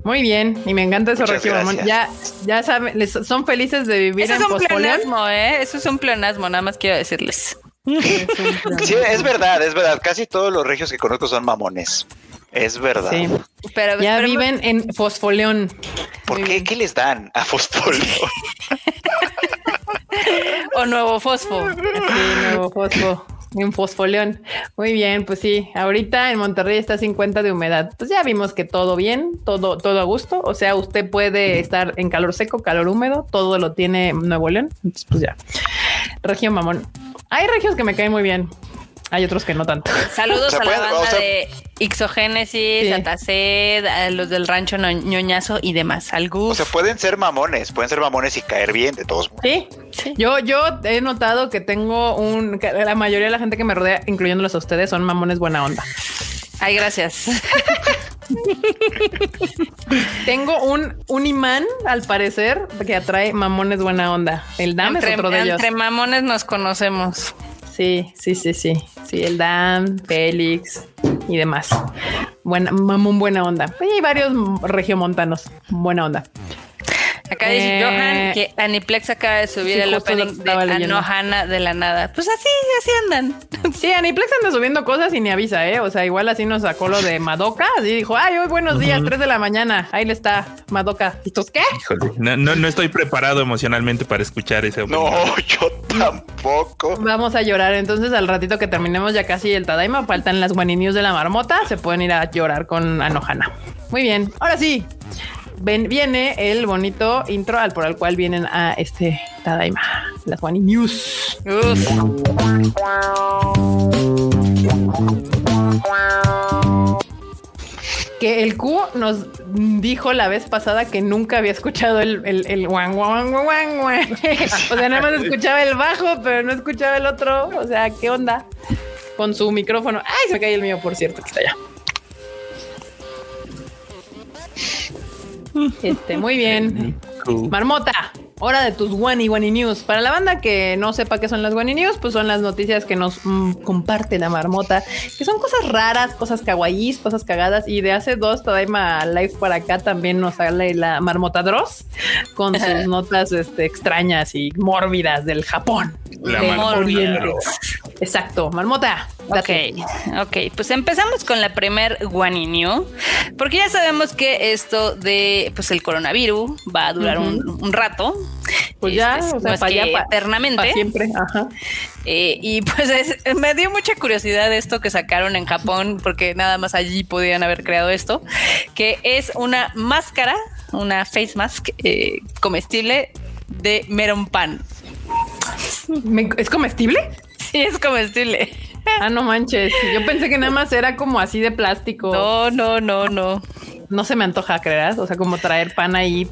Muy bien, y me encanta eso, regio mamón. Ya, ya saben, son felices de vivir Eso es un pleonasmo, ¿eh? Eso es un pleonasmo, nada más quiero decirles. sí, es verdad, es verdad. Casi todos los regios que conozco son mamones. Es verdad. Sí. Pero ya viven en Fosfoleón. ¿Por qué? ¿Qué les dan a Fosfoleón? [LAUGHS] [LAUGHS] o Nuevo Fosfo. [LAUGHS] Sí, Nuevo Fosfo. En Fosfoleón. Muy bien, pues sí. Ahorita en Monterrey está 50 de humedad. Pues ya vimos que todo bien, todo, todo a gusto. O sea, usted puede estar en calor seco, calor húmedo, todo lo tiene Nuevo León. Entonces, pues ya. Región mamón. Hay regios que me caen muy bien. Hay otros que no tanto. [LAUGHS] Saludos a la banda de Ixogénesis, Ataced, a los del rancho ñoñazo y demás. Al O sea, pueden ser mamones, pueden ser mamones y caer bien de todos modos. Sí, sí. Yo, yo he notado que tengo un. la mayoría de la gente que me rodea, incluyéndolos a ustedes, son mamones buena onda. Ay, gracias. [LAUGHS] Tengo un, un imán, al parecer, que atrae mamones buena onda. El Dam es otro de ellos. Entre mamones nos conocemos. Sí, sí, sí, sí. Sí, el Dan, Félix y demás. Buena, mamón, buena onda. Hay varios regiomontanos. Buena onda. Acá dice eh, Johan que Aniplex acaba de subir el opening de Anohana de la nada. Pues así, así andan. [LAUGHS] Sí, Aniplex anda subiendo cosas y ni avisa, ¿eh? O sea, igual así nos sacó lo de Madoka. Así dijo, ay, hoy buenos días, 3 de la mañana. Ahí le está Madoka. ¿Y tú qué? no, no, estoy preparado emocionalmente para escuchar ese opening. No, yo tampoco. Vamos a llorar. Entonces, al ratito que terminemos ya casi el Tadaima, faltan las Guani News de la marmota. Se pueden ir a llorar con Anohana. Muy bien. Ahora sí, viene el bonito intro al por el cual vienen a este Tadaima, las Wani News. Que el Q nos dijo la vez pasada que nunca había escuchado el, el, el [LAUGHS] O sea, nada más escuchaba el bajo, pero no escuchaba el otro. O sea, ¿qué onda? Con su micrófono. Ay, se me cae el mío, por cierto, que está allá. Este, muy bien. Marmota, hora de tus Wani Wani News. Para la banda que no sepa qué son las Wani News, pues son las noticias que nos mm, comparte la marmota, que son cosas raras, cosas kawaiis, cosas cagadas. Y de hace dos Tadaima Live para acá también nos sale la marmota Dross con sus notas este, extrañas y mórbidas del Japón. La marmota. Exacto, marmota. Ok, ok, pues empezamos con la primer New, porque ya sabemos que esto de pues el coronavirus va a durar un, rato. Pues ya, este, o sea, para eternamente. siempre, ajá. Eh, y pues me dio mucha curiosidad esto que sacaron en Japón, porque nada más allí podían haber creado esto, que es una máscara, una face mask eh, comestible de meron pan. ¿Es comestible? Sí, es comestible. Ah, no manches. Yo pensé que nada más era como así de plástico. No, no, no, no. No se me antoja, creas. O sea, como traer pan ahí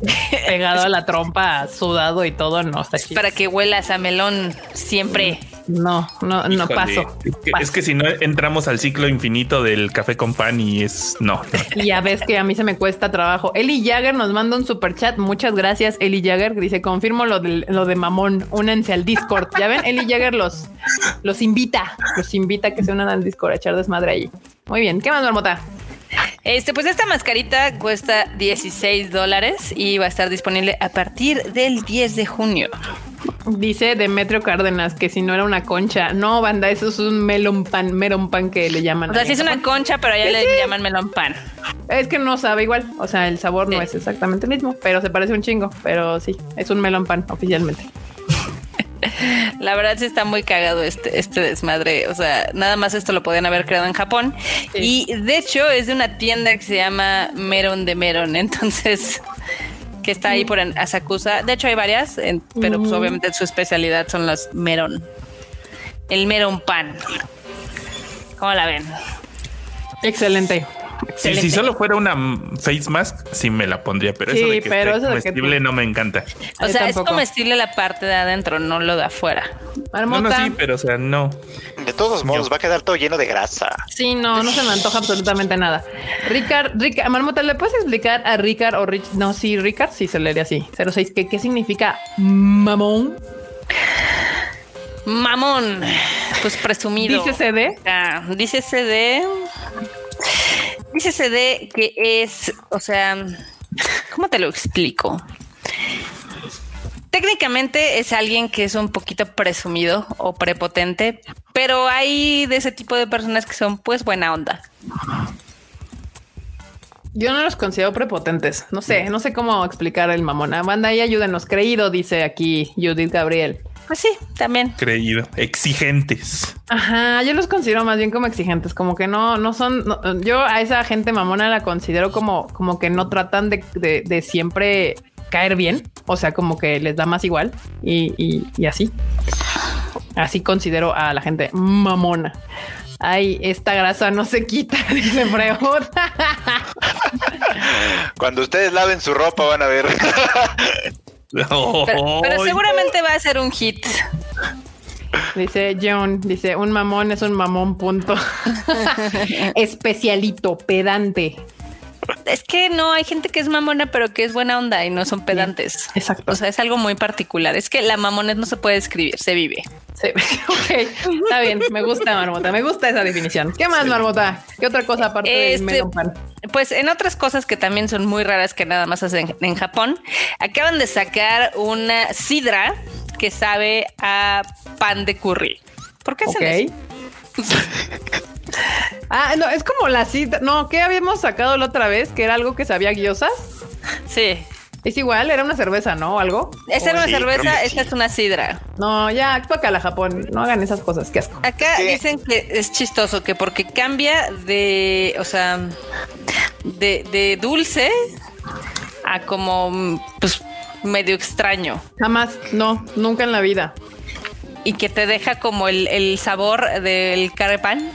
pegado a la trompa, sudado y todo, no está chido. Para que huelas a melón siempre. No, no, no paso. Es que, si no entramos al ciclo infinito del café con pan y es no. Y ya ves que a mí se me cuesta trabajo. Eli Jagger nos manda un super chat. Muchas gracias, Eli Jagger. Dice: Confirmo lo de, lo de mamón. Únense al Discord. Ya ven, Eli Jagger los, los invita, los invita a que se unan al Discord a echar desmadre ahí. Muy bien. ¿Qué más, Marmota? Este, pues esta mascarita cuesta 16 dólares y va a estar disponible a partir del 10 de junio. Dice Demetrio Cárdenas que si no era una concha. No, banda, eso es un melon pan, melon pan que le llaman. O sea, sí es una concha, pero allá le llaman melon pan. Es que no sabe igual. O sea, el sabor no es exactamente el mismo, pero se parece un chingo. Pero sí, es un melon pan oficialmente. La verdad sí está muy cagado este, este desmadre. O sea, nada más esto lo podían haber creado en Japón. Y de hecho es de una tienda que se llama Meron de Meron. [LAUGHS] Entonces, que está ahí por Asakusa. De hecho hay varias, pero pues obviamente su especialidad son las Meron. El Meron Pan. ¿Cómo la ven? Excelente. Si solo fuera una face mask, sí me la pondría, pero eso de que pero comestible no me encanta. O sea, es comestible la parte de adentro, no lo de afuera. No, no, sí, pero o sea, no. De todos modos, va a quedar todo lleno de grasa. Sí, no, no se me antoja absolutamente nada. Ricard, Ricard, Marmota, ¿le puedes explicar a Ricard o Rich? No, sí, Ricard, sí se leería así. 06, ¿qué, qué significa mamón? Mamón, pues presumido. Dice CD. Ah, dice CD. Dice CD que es, o sea, ¿cómo te lo explico? Técnicamente es alguien que es un poquito presumido o prepotente, pero hay de ese tipo de personas que son pues buena onda. Yo no los considero prepotentes. No sé, no sé cómo explicar el mamona. Banda y ayúdenos. Creído, dice aquí Judith Gabriel. Pues sí, también. Creído. Exigentes. Ajá, yo los considero más bien como exigentes, como que no, no son, yo a esa gente mamona la considero como, como que no tratan de, de, siempre caer bien, o sea, como que les da más igual y, y, así. Así considero a la gente mamona. Ay, esta grasa no se quita, [LAUGHS] dice pregunta. Cuando ustedes laven su ropa van a ver. [LAUGHS] pero, seguramente va a ser un hit. Dice John, dice, un mamón es un mamón, punto. [LAUGHS] [LAUGHS] Especialito, pedante. Es que no, hay gente que es mamona, pero que es buena onda y no son pedantes. Exacto. O sea, es algo muy particular. Es que la mamones no se puede escribir, se vive. Sí. [LAUGHS] ok, está bien. Me gusta, Marmota. Me gusta esa definición. ¿Qué más, Marmota? ¿Qué otra cosa aparte de este, melon pan? Pues en otras cosas que también son muy raras que nada más hacen en Japón, acaban de sacar una sidra que sabe a pan de curry. ¿Por qué hacen eso? [LAUGHS] ah, no, es como la sidra. No, ¿qué habíamos sacado la otra vez? Que era algo que sabía guiosas. Sí. Es igual, era una cerveza, ¿no? ¿Algo? Esa era una cerveza, esta es una sidra. No, ya, toca la Japón. No hagan esas cosas, qué asco. Acá dicen que es chistoso, que porque cambia de, o sea, de, de dulce a como, pues, medio extraño. Jamás, no, nunca en la vida. Y que te deja como el, el sabor del carepan.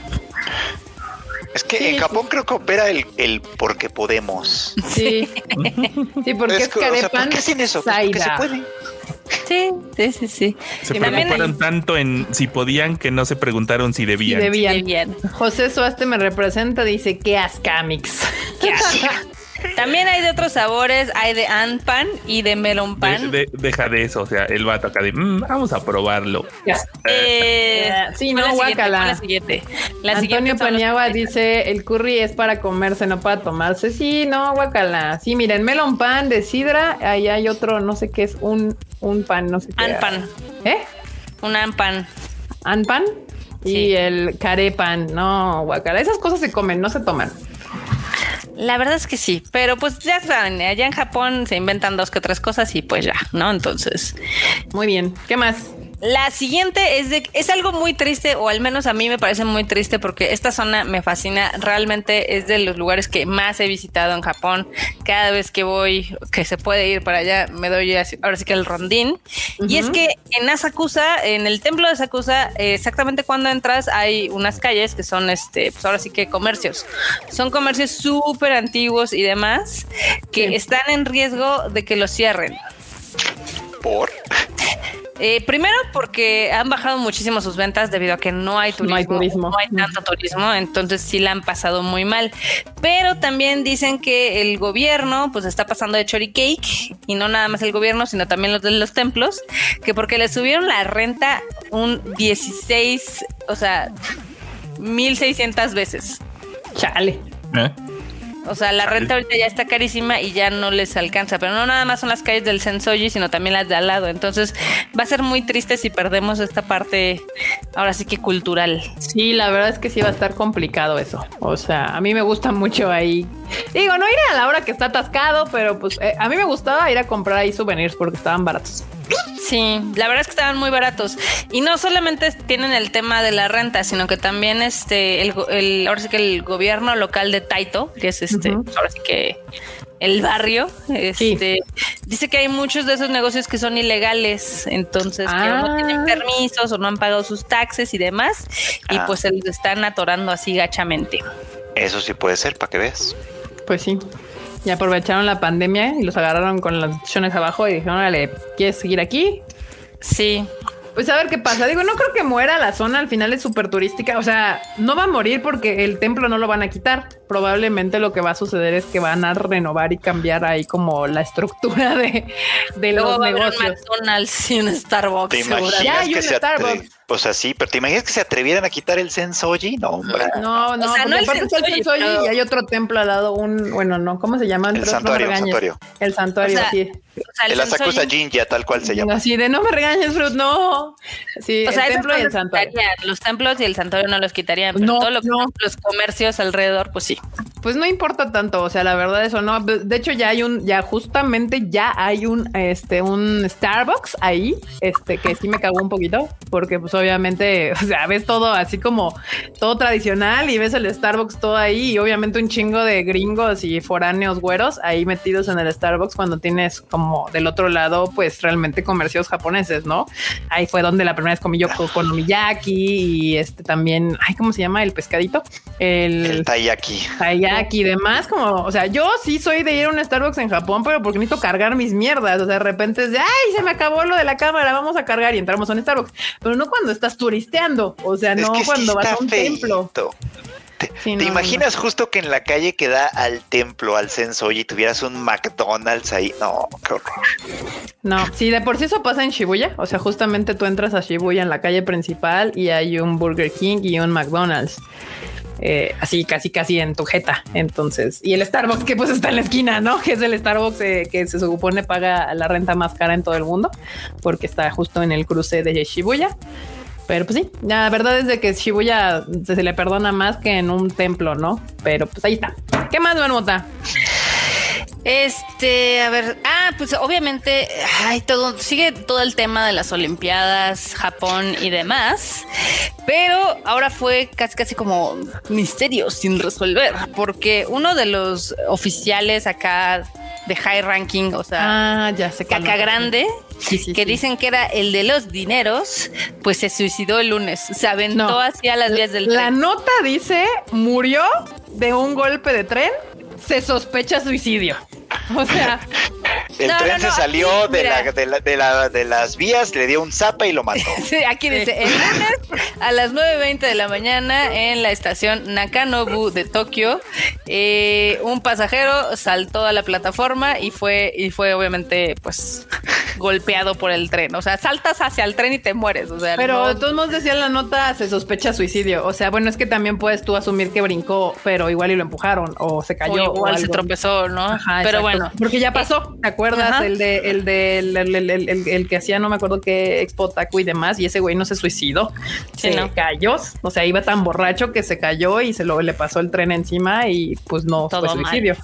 Es que en Japón creo que opera el, el porque podemos. Sí. [LAUGHS] sí, porque es, carepan. ¿Por qué hacen eso? Porque se puede. Sí, sí, sí, sí. Se preocuparon tanto en si podían que no se preguntaron si debían. Si debían. José Suaste me representa, dice que ascamix. ¿Qué [LAUGHS] También hay de otros sabores, hay de Anpan y de Melon Pan. deja de eso, o sea, el vato acá de mm, vamos a probarlo. Eh, sí, no, guácala. La siguiente. La Antonio Paniagua dice el curry es para comerse, no para tomarse. Sí, no, guácala. Sí, miren, Melon Pan de sidra, ahí hay otro, no sé qué es, un, un pan, no sé qué. Anpan. ¿Eh? Un Anpan. Anpan. Y el carepan, no, guacala. Esas cosas se comen, no se toman. La verdad es que sí, pero pues ya saben, allá en Japón se inventan dos que tres cosas y pues ya, ¿no? Entonces. Muy bien. ¿Qué más? La siguiente es de es algo muy triste, o al menos a mí me parece muy triste porque esta zona me fascina. Realmente es de los lugares que más he visitado en Japón. Cada vez que voy, que se puede ir para allá, me doy ahora sí que el rondín. Y es que en Asakusa, en el templo de Asakusa, exactamente cuando entras, hay unas calles que son este, pues ahora sí que comercios. Son comercios súper antiguos y demás que están en riesgo de que los cierren. ¿Por? [LAUGHS] Eh, primero porque han bajado muchísimo sus ventas debido a que no hay turismo, no hay, turismo. No hay tanto turismo, entonces sí la han pasado muy mal. Pero también dicen que el gobierno pues está pasando de chori cake y no nada más el gobierno, sino también los de los templos, que porque le subieron la renta un 16, o sea, 1600 veces. Chale. ¿Eh? O sea, la renta ahorita ya está carísima y ya no les alcanza. Pero no nada más son las calles del Sensoji, sino también las de al lado. Entonces va a ser muy triste si perdemos esta parte, ahora sí que cultural. Sí, la verdad es que sí va a estar complicado eso. O sea, a mí me gusta mucho ahí. Digo, no iré a la hora que está atascado, pero pues eh, a mí me gustaba ir a comprar ahí souvenirs porque estaban baratos. Sí, la verdad es que estaban muy baratos. Y no solamente tienen el tema de la renta, sino que también este, el, ahora sí que el gobierno local de Taito, que es este, ahora sí que el barrio, este, dice que hay muchos de esos negocios que son ilegales, entonces que no tienen ah. permisos o no han pagado sus taxes y demás, y ah. pues se los están atorando así gachamente. Eso sí puede ser, para que veas. Pues sí. Y aprovecharon la pandemia y los agarraron con las opciones abajo y dijeron, órale, ¿quieres seguir aquí? Sí. Pues a ver qué pasa. Digo, no creo que muera la zona, al final es súper turística. O sea, no va a morir porque el templo no lo van a quitar. Probablemente lo que va a suceder es que van a renovar y cambiar ahí como la estructura de, de los negocios. Un McDonald's y un Starbucks. ya hay un Starbucks. O sea, sí, pero ¿te imaginas que se atrevieran a quitar el Sensoji? No, hombre. No, no, o sea, no el Sensoji, y hay otro templo al lado, un, bueno, no, ¿cómo se llama? El santuario, el santuario. El santuario, sí. O sea, el, Asakusa Jinja, tal cual se llama. Así de no me regañes, Fruit, no. Sí, o sea, el templo y el santuario. Los templos y el santuario no los quitarían, pero no, todo lo que no. los comercios alrededor, pues sí. Pues no importa tanto, o sea, la verdad eso no. De hecho, ya hay un, ya justamente ya hay un, este, un Starbucks ahí, este, que sí me cagó un poquito, porque pues obviamente, [LAUGHS] o sea, ves todo así como todo tradicional y ves el Starbucks todo ahí y obviamente un chingo de gringos y foráneos güeros ahí metidos en el Starbucks cuando tienes como del otro lado, pues realmente comercios japoneses, ¿no? Ahí fue donde la primera vez comí yo con Omiyaki y este también, ay, ¿cómo se llama? El pescadito. El, el taiyaki. Taiyaki y demás, como, o sea, yo sí soy de ir a un Starbucks en Japón, pero porque necesito cargar mis mierdas. O sea, de repente es de, ay, se me acabó lo de la cámara, vamos a cargar y entramos a un Starbucks. Pero no cuando estás turisteando, o sea, no cuando vas a un templo. ¿Te, imaginas justo que en la calle que da al templo, al Sensoji, tuvieras un McDonald's ahí? No, qué horror. No, sí, de por sí eso pasa en Shibuya. O sea, justamente tú entras a Shibuya en la calle principal y hay un Burger King y un McDonald's. Eh, así casi casi en tu jeta. Entonces, y el Starbucks que pues está en la esquina, ¿no? Que es el Starbucks eh, que se supone paga la renta más cara en todo el mundo, porque está justo en el cruce de Shibuya. Pero pues sí, la verdad es de que Shibuya se, le perdona más que en un templo, ¿no? Pero pues ahí está. ¿Qué más, Marmota? Este, a ver, ah, pues obviamente hay todo, sigue todo el tema de las Olimpiadas, Japón y demás, pero ahora fue casi casi como misterio sin resolver, porque uno de los oficiales acá de high ranking, o sea, ah, ya sé caca grande, que dicen que era el de los dineros, pues se suicidó el lunes, se aventó hacia las vías del tren. La nota dice murió de un golpe de tren se sospecha suicidio. O sea, el tren se salió de, la, de, la, de, las vías, le dio un zapa y lo mató. [LAUGHS] sí, aquí dice, el lunes a las 9.20 de la mañana en la estación Nakanobu de Tokio, eh, un pasajero saltó a la plataforma y fue, y fue obviamente pues golpeado por el tren. O sea, saltas hacia el tren y te mueres. O sea, pero de todos modos decía la nota, se sospecha suicidio. O sea, bueno, es que también puedes tú asumir que brincó, pero igual y lo empujaron o se cayó. O se tropezó, ¿no? pero bueno. Porque ya pasó, ¿te acuerdas? El de, el de, el, que hacía, no me acuerdo qué Expo Taku y demás, y ese güey no se suicidó. se cayó. O sea, iba tan borracho que se cayó y se lo le pasó el tren encima y pues no fue suicidio.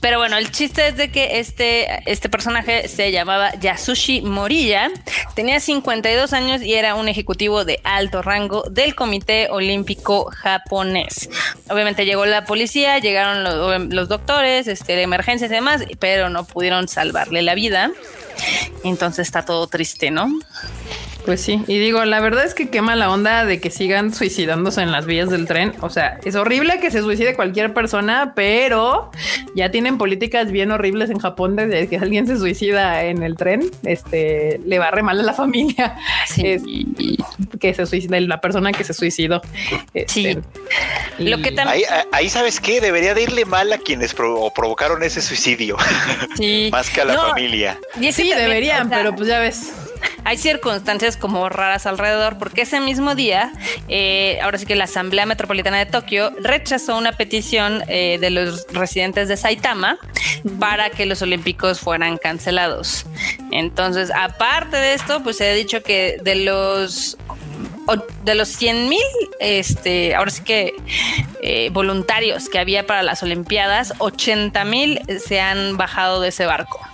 Pero bueno, el chiste es de que este, este personaje se llamaba Yas Kazushi Morilla tenía 52 años y era un ejecutivo de alto rango del Comité Olímpico Japonés. Obviamente llegó la policía, llegaron los, los doctores, este, de emergencias y demás, pero no pudieron salvarle la vida. Entonces está todo triste, ¿no? Pues sí, y digo, la verdad es que quema la onda de que sigan suicidándose en las vías del tren. O sea, es horrible que se suicide cualquier persona, pero ya tienen políticas bien horribles en Japón de que alguien se suicida en el tren, este le va re mal a la familia. que se suicida la persona que se suicidó. sí. Este, Lo que también ahí, sabes qué debería de irle mal a quienes provocaron ese suicidio, sí. [LAUGHS] más que a la familia. sí, deberían, pero pues ya ves hay circunstancias como raras alrededor, porque ese mismo día, eh, ahora sí que la Asamblea Metropolitana de Tokio rechazó una petición eh, de los residentes de Saitama para que los Olímpicos fueran cancelados. Entonces, aparte de esto, pues se ha dicho que de los de los 100 mil, este, ahora sí que eh, voluntarios que había para las Olimpiadas, 80 mil se han bajado de ese barco.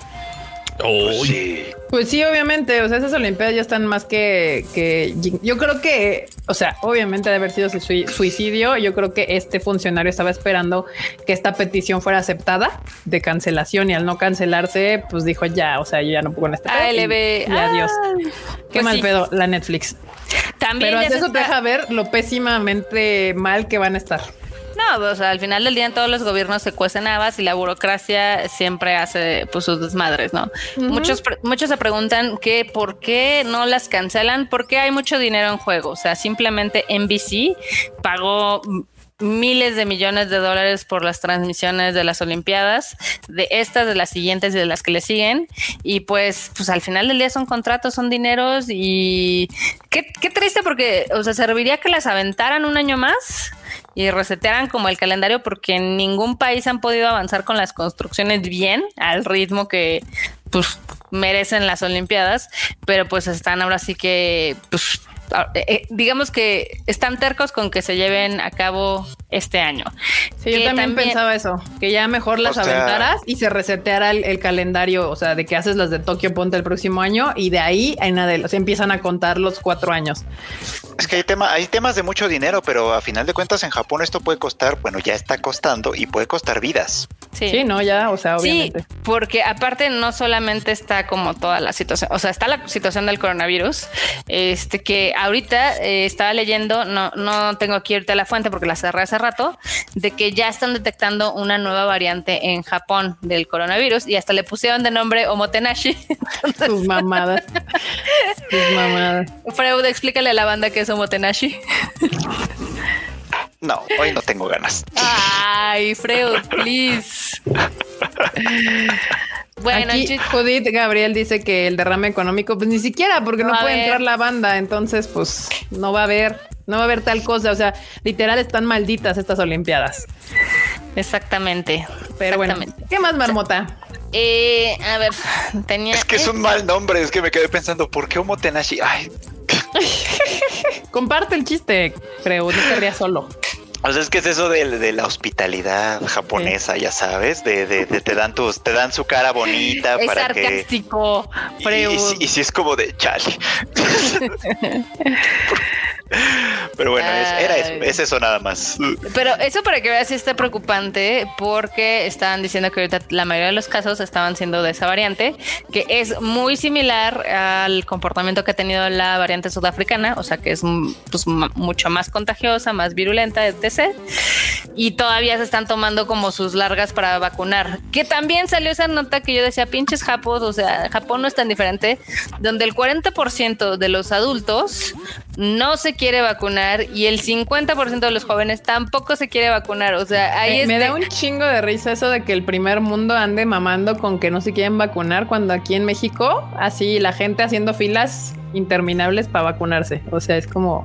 Pues sí, obviamente. O sea, esas Olimpiadas ya están más que, que. Yo creo que, o sea, obviamente de haber sido suicidio, yo creo que este funcionario estaba esperando que esta petición fuera aceptada de cancelación y al no cancelarse, pues dijo ya, o sea, yo ya no puedo en este ALB. Y, adiós. Qué pues mal pedo la Netflix. También Pero eso te deja ver lo pésimamente mal que van a estar. No, o sea, al final del día en todos los gobiernos se cuecen habas y la burocracia siempre hace pues sus desmadres, ¿no? Muchos muchos se preguntan que por qué no las cancelan, porque hay mucho dinero en juego, o sea, simplemente NBC pagó miles de millones de dólares por las transmisiones de las Olimpiadas, de estas, de las siguientes y de las que le siguen. Y pues, pues al final del día son contratos, son dineros y qué, qué triste porque, o sea, serviría que las aventaran un año más y resetearan como el calendario porque en ningún país han podido avanzar con las construcciones bien al ritmo que pues merecen las Olimpiadas, pero pues están ahora sí que pues digamos que están tercos con que se lleven a cabo este año. Sí, yo también, pensaba eso, que ya mejor las aventaras y se reseteara el, calendario, o sea, de que haces las de Tokio Ponte el próximo año y de ahí en adelante se empiezan a contar los cuatro años. Es que hay, tema, hay temas de mucho dinero, pero a final de cuentas en Japón esto puede costar, bueno, ya está costando y puede costar vidas. Sí, no, ya, o sea, obviamente. Sí, porque aparte no solamente está como toda la situación, o sea, está la situación del coronavirus, este que ahorita eh, estaba leyendo, no, no tengo que irte a la fuente porque la cerré hace rato, de que ya están detectando una nueva variante en Japón del coronavirus y hasta le pusieron de nombre Omotenashi. Sus mamadas. Sus mamadas. Freud, explícale a la banda que es Omotenashi. No, hoy no tengo ganas. Ay, Freud, please. Bueno, Aquí Judith Gabriel dice que el derrame económico, pues ni siquiera, porque no, puede entrar la banda, entonces pues no va a haber, no va a haber tal cosa. O sea, literal están malditas estas Olimpiadas. Exactamente. Pero bueno, ¿qué más, Marmota? Eh, a ver, tenía. Es que es un mal nombre, es que me quedé pensando, ¿por qué Omotenashi? Ay. Comparte el chiste, creo, no querría solo. O sea, es que es eso de, la hospitalidad japonesa, ya sabes, de, de, te dan tus, te dan su cara bonita es para sarcástico, que. Y, y, si es como de chale. [LAUGHS] [LAUGHS] [LAUGHS] Pero bueno, era eso, es eso nada más. Pero eso para que veas si está preocupante porque estaban diciendo que ahorita la mayoría de los casos estaban siendo de esa variante, que es muy similar al comportamiento que ha tenido la variante sudafricana, o sea que es pues, mucho más contagiosa, más virulenta, etc. Y todavía se están tomando como sus largas para vacunar. Que también salió esa nota que yo decía, pinches Japón, o sea, Japón no es tan diferente, donde el 40% de los adultos no se quiere vacunar y el 50% de los jóvenes tampoco se quiere vacunar. O sea, ahí me, me da un chingo de risa eso de que el primer mundo ande mamando con que no se quieren vacunar cuando aquí en México, así la gente haciendo filas interminables para vacunarse. O sea, es como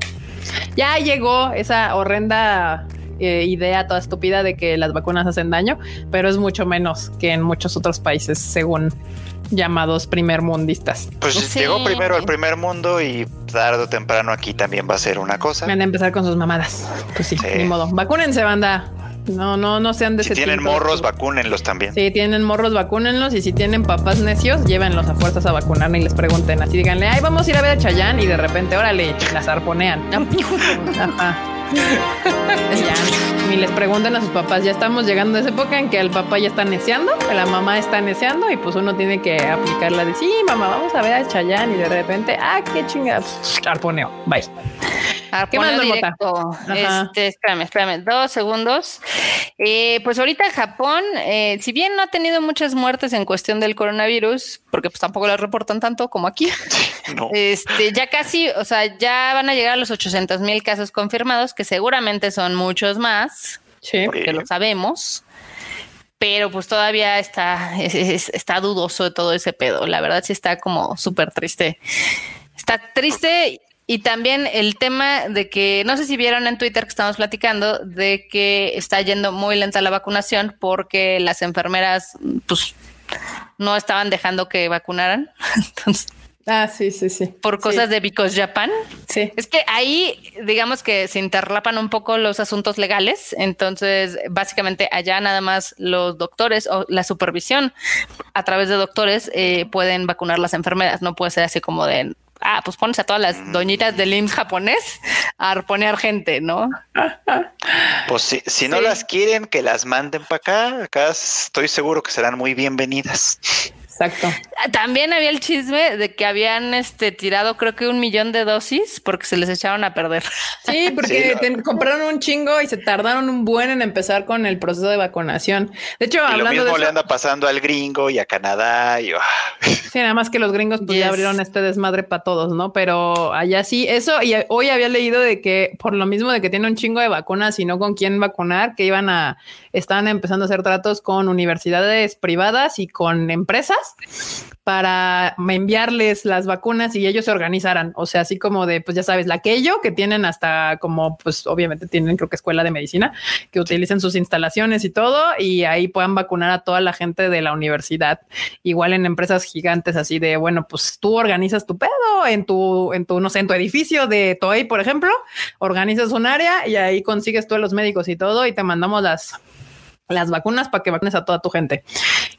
ya llegó esa horrenda eh, idea toda estúpida de que las vacunas hacen daño, pero es mucho menos que en muchos otros países, según llamados primer mundistas. Pues llegó primero al primer mundo y tarde o temprano aquí también va a ser una cosa. Van a empezar con sus mamadas. Pues sí, ni modo. Vacúnense, banda. No, no, no sean de Si tienen morros, vacúnenlos también. Si tienen morros, vacúnenlos. Y si tienen papás necios, llévenlos a fuerzas a vacunar y les pregunten así, díganle, ay, vamos a ir a ver a Chayán y de repente, órale, las arponean. [LAUGHS] Ajá. [LAUGHS] ni les pregunten a sus papás. Ya estamos llegando a esa época en que el papá ya está neceando, la mamá está neceando y pues uno tiene que aplicarla de sí, mamá, vamos a ver a Chayán y de repente, ah, qué chingados, arponeo. Bye. ¿Qué más directo. Este, espérame, espérame, dos segundos. Eh, pues ahorita Japón, eh, si bien no ha tenido muchas muertes en cuestión del coronavirus, porque pues tampoco las reportan tanto como aquí, [LAUGHS] este, ya casi, o sea, ya van a llegar a los 800 mil casos confirmados, que seguramente son muchos más, porque lo sabemos pero pues todavía está, está dudoso de todo ese pedo. La verdad sí está como súper triste. Está triste y también el tema de que, no sé si vieron en Twitter que estamos platicando, de que está yendo muy lenta la vacunación porque las enfermeras, pues, no estaban dejando que vacunaran. [LAUGHS] Entonces, Ah, sí, sí, sí. Por cosas de Because Japan. Sí. Es que ahí, digamos que se interlapan un poco los asuntos legales. Entonces, básicamente allá nada más los doctores o la supervisión a través de doctores eh, pueden vacunar las enfermedades. No puede ser así como de ah, pues pones a todas las mm. doñitas del IMSS japonés a arponear gente, ¿no? Pues si, si no las quieren, que las manden para acá. Acá estoy seguro que serán muy bienvenidas. Exacto. También había el chisme de que habían este tirado creo que un millón de dosis porque se les echaron a perder. Sí, [LAUGHS] porque compraron un chingo y se tardaron un buen en empezar con el proceso de vacunación. De hecho, hablando lo mismo le anda pasando al gringo y a Canadá y Sí, nada más que los gringos pues ya abrieron este desmadre para todos, ¿no? Pero allá sí, eso y hoy había leído de que por lo mismo de que tiene un chingo de vacunas y no con quién vacunar, que iban a estaban empezando a hacer tratos con universidades privadas y con empresas para enviarles las vacunas y ellos se organizaran. O sea, así como de, pues ya sabes, la aquello que tienen hasta como, pues obviamente tienen creo que escuela de medicina, que utilicen sus instalaciones y todo y ahí puedan vacunar a toda la gente de la universidad. Igual en empresas gigantes así de, bueno, pues tú organizas tu pedo en tu, en tu, no sé, en tu edificio de Toei, por ejemplo, organizas un área y ahí consigues todos los médicos y todo y te mandamos las las vacunas para que vacunes a toda tu gente.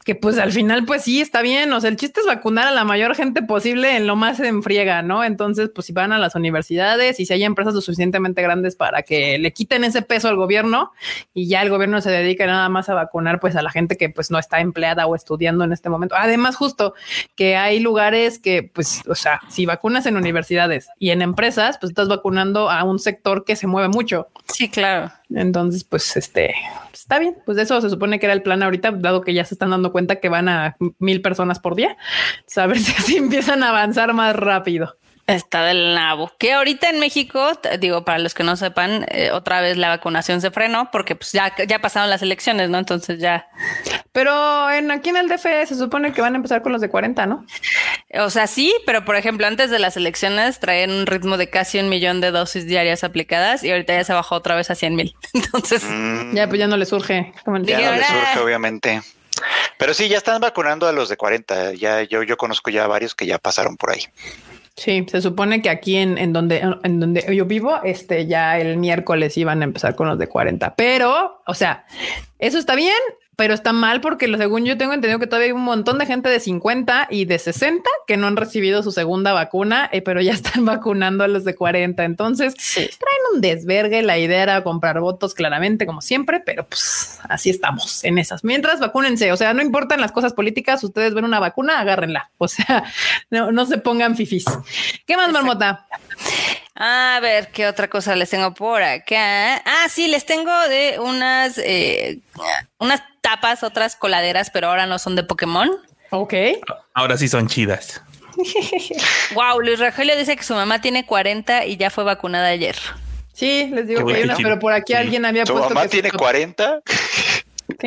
Que pues al final, pues sí, está bien. O sea, el chiste es vacunar a la mayor gente posible en lo más en friega, ¿no? Entonces, pues si van a las universidades y si hay empresas lo suficientemente grandes para que le quiten ese peso al gobierno y ya el gobierno se dedica nada más a vacunar pues a la gente que pues no está empleada o estudiando en este momento. Además, justo que hay lugares que pues, o sea, si vacunas en universidades y en empresas, pues estás vacunando a un sector que se mueve mucho. Sí, claro. Entonces, pues este está bien. Pues eso se supone que era el plan ahorita, dado que ya se están dando cuenta que van a mil personas por día. Saber si así [LAUGHS] empiezan a avanzar más rápido. Está del nabo. Que ahorita en México, digo, para los que no sepan, eh, otra vez la vacunación se frenó porque pues ya, ya pasaron las elecciones, ¿no? Entonces ya. Pero en aquí en el DF se supone que van a empezar con los de 40, ¿no? O sea, sí, pero por ejemplo, antes de las elecciones traen un ritmo de casi un millón de dosis diarias aplicadas y ahorita ya se bajó otra vez a 100 mil. [LAUGHS] Entonces. Mm. Ya, pues ya no le surge. Como ya no le surge, obviamente. Pero sí, ya están vacunando a los de 40. Ya yo, yo conozco ya varios que ya pasaron por ahí. Sí, se supone que aquí en, en, donde, en donde yo vivo, este ya el miércoles iban a empezar con los de 40, pero, o sea, eso está bien pero está mal porque lo según yo tengo entendido que todavía hay un montón de gente de 50 y de 60 que no han recibido su segunda vacuna, eh, pero ya [LAUGHS] están vacunando a los de 40. Entonces traen un desvergue. La idea era comprar votos claramente, como siempre, pero pues así estamos en esas. Mientras vacúnense, o sea, no importan las cosas políticas. Ustedes ven una vacuna, agárrenla. O sea, [LAUGHS] no, se pongan fifis. ¿Qué más, Marmota? A ver, ¿qué otra cosa les tengo por acá? Ah, sí, les tengo de unas, eh, unas tapas, otras coladeras, pero ahora no son de Pokémon. Ok. Ahora sí son chidas. [LAUGHS] wow, Luis Rogelio dice que su mamá tiene 40 y ya fue vacunada ayer. Sí, les digo que hay una, pero por aquí alguien había puesto. ¿Tu mamá tiene 40?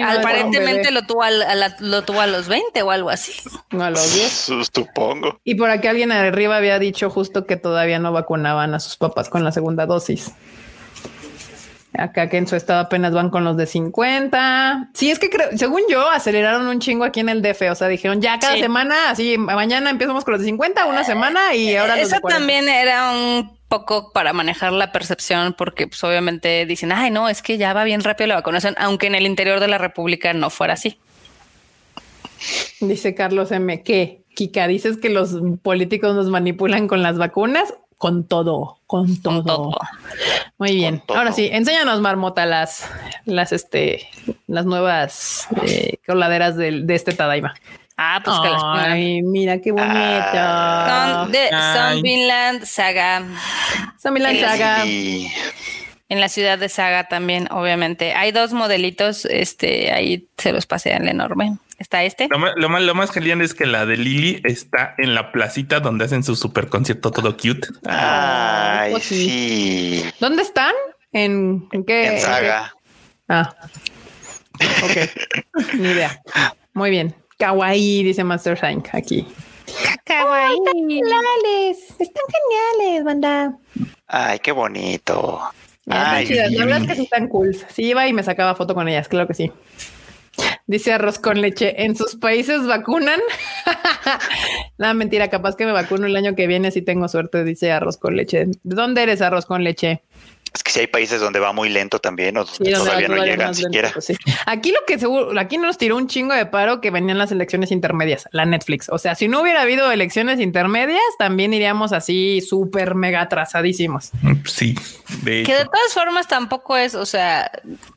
Aparentemente lo tuvo, a lo tuvo a los 20 o algo así. No a los 10. [LAUGHS] Supongo. Y por aquí alguien arriba había dicho justo que todavía no vacunaban a sus papás con la segunda dosis. Acá que en su estado apenas van con los de 50. Sí, es que creo, según yo, aceleraron un chingo aquí en el DF. O sea, dijeron ya cada semana, así mañana empezamos con los de 50, una semana y ahora. Eso también era un poco para manejar la percepción, porque pues, obviamente dicen, ay, no, es que ya va bien rápido la vacunación, aunque en el interior de la República no fuera así. Dice Carlos M. ¿Qué? Kika, dices que los políticos nos manipulan con las vacunas con todo, con todo. Muy bien. Ahora sí, enséñanos, Marmota, las, las, este, las nuevas eh, coladeras de, este Tadaima. Ah, pues que las Ay, mira qué bonito. Son de Zombieland Saga. Zombieland Saga. En la ciudad de Saga también, obviamente. Hay dos modelitos, este, ahí se los pasé en enorme. ¿Está este? Lo más, lo más, genial es que la de Lily está en la placita donde hacen su super concierto todo cute. Ay, pues sí. ¿Dónde están? ¿En, qué? En Saga. Ah. Ok. [LAUGHS] Ni idea. Muy bien. Kawaii, dice Master Shank aquí. Kawaii. están geniales. Están geniales, banda. Ay, qué bonito. Ay, La verdad es que sí están cool. Sí, iba y me sacaba foto con ellas, claro que sí. Dice arroz con leche. ¿En sus países vacunan? [LAUGHS] Nada, mentira. Capaz que me vacuno el año que viene si tengo suerte, dice arroz con leche. ¿De dónde eres arroz con leche? Es que si hay países donde va muy lento también, o todavía no llegan siquiera. Pues aquí lo que seguro, aquí nos tiró un chingo de paro que venían las elecciones intermedias, la Netflix. O sea, si no hubiera habido elecciones intermedias, también iríamos así súper mega atrasadísimos. Sí, de Que de todas formas tampoco es, o sea,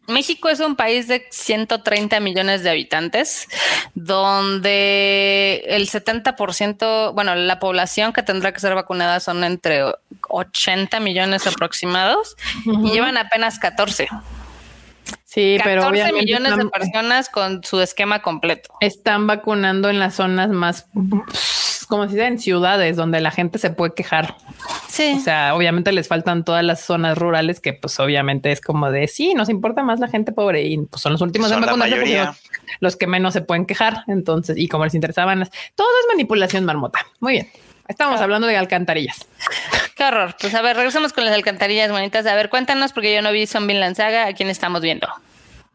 México es un país de 130 millones de habitantes, donde el 70%, bueno, la población que tendrá que ser vacunada son entre 80 millones aproximados y llevan apenas 14. Sí, pero 14 millones de personas con su esquema completo. Están vacunando en las zonas más, como si dice, en ciudades donde la gente se puede quejar. Sí. O sea, obviamente les faltan todas las zonas rurales que pues obviamente es como de sí, nos importa más la gente pobre y pues son los últimos en vacunarse los que menos se pueden quejar. Entonces, y como les interesaban, todo es manipulación marmota. Muy bien. Estamos hablando de alcantarillas. Qué horror. Pues a ver, regresamos con las alcantarillas bonitas. A ver, cuéntanos, porque yo no vi Zombie Lanzaga. ¿A quién estamos viendo?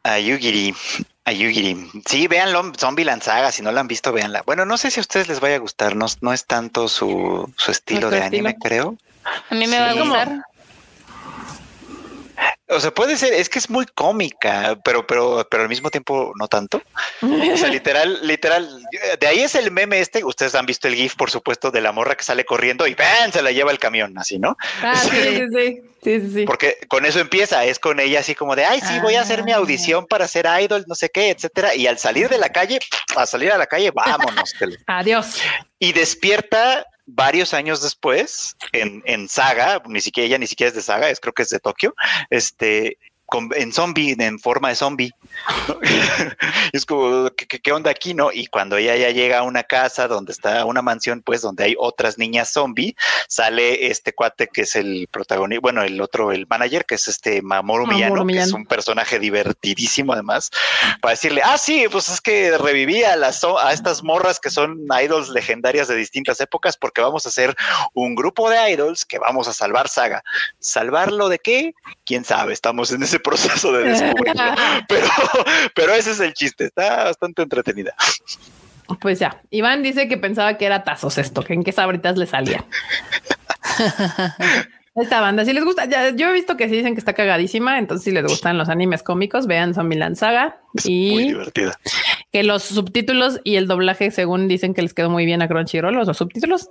A Yugiri. A Yugiri. Sí, véanlo, Zombie Lanzaga. Si no la han visto, véanla. Bueno, no sé si a ustedes les vaya a gustar. No, no es tanto su, estilo de anime, creo. A mí me va a gustar. O sea, puede ser, es que es muy cómica, pero, pero, pero al mismo tiempo no tanto. O sea, literal, literal, de ahí es el meme este. Ustedes han visto el GIF, por supuesto, de la morra que sale corriendo y ¡bam! se la lleva el camión, así, ¿no? Ah, sí, sí, sí, sí, Porque con eso empieza, es con ella así como de, ay, sí, voy a hacer mi ah. audición para ser idol, no sé qué, etcétera. Y al salir de la calle, a salir a la calle, vámonos. Adiós. Y despierta varios años después, en, en Saga, ni siquiera ella ni siquiera es de Saga, es creo que es de Tokio, este, en zombie, en forma de zombie. [LAUGHS] es como, ¿qué, onda aquí, no? Y cuando ella ya llega a una casa donde está una mansión, pues donde hay otras niñas zombie, sale este cuate que es el protagonista, bueno, el otro, el manager, que es este Mamoru, Miyano, que es un personaje divertidísimo además, para decirle, ah, sí, pues es que revivía a, las, a estas morras que son idols legendarias de distintas épocas porque vamos a hacer un grupo de idols que vamos a salvar Saga. ¿Salvarlo de qué? ¿Quién sabe? Estamos en ese proceso de descubrirlo. [LAUGHS] pero, pero ese es el chiste, está bastante entretenida. Pues ya, Iván dice que pensaba que era tazos esto, que en qué sabritas le salía. [LAUGHS] Esta banda, si les gusta, ya, yo he visto que sí dicen que está cagadísima, entonces si les gustan los animes cómicos, vean Zombieland Saga. y muy divertida. Que los subtítulos y el doblaje, según dicen que les quedó muy bien a Crunchyroll, los subtítulos.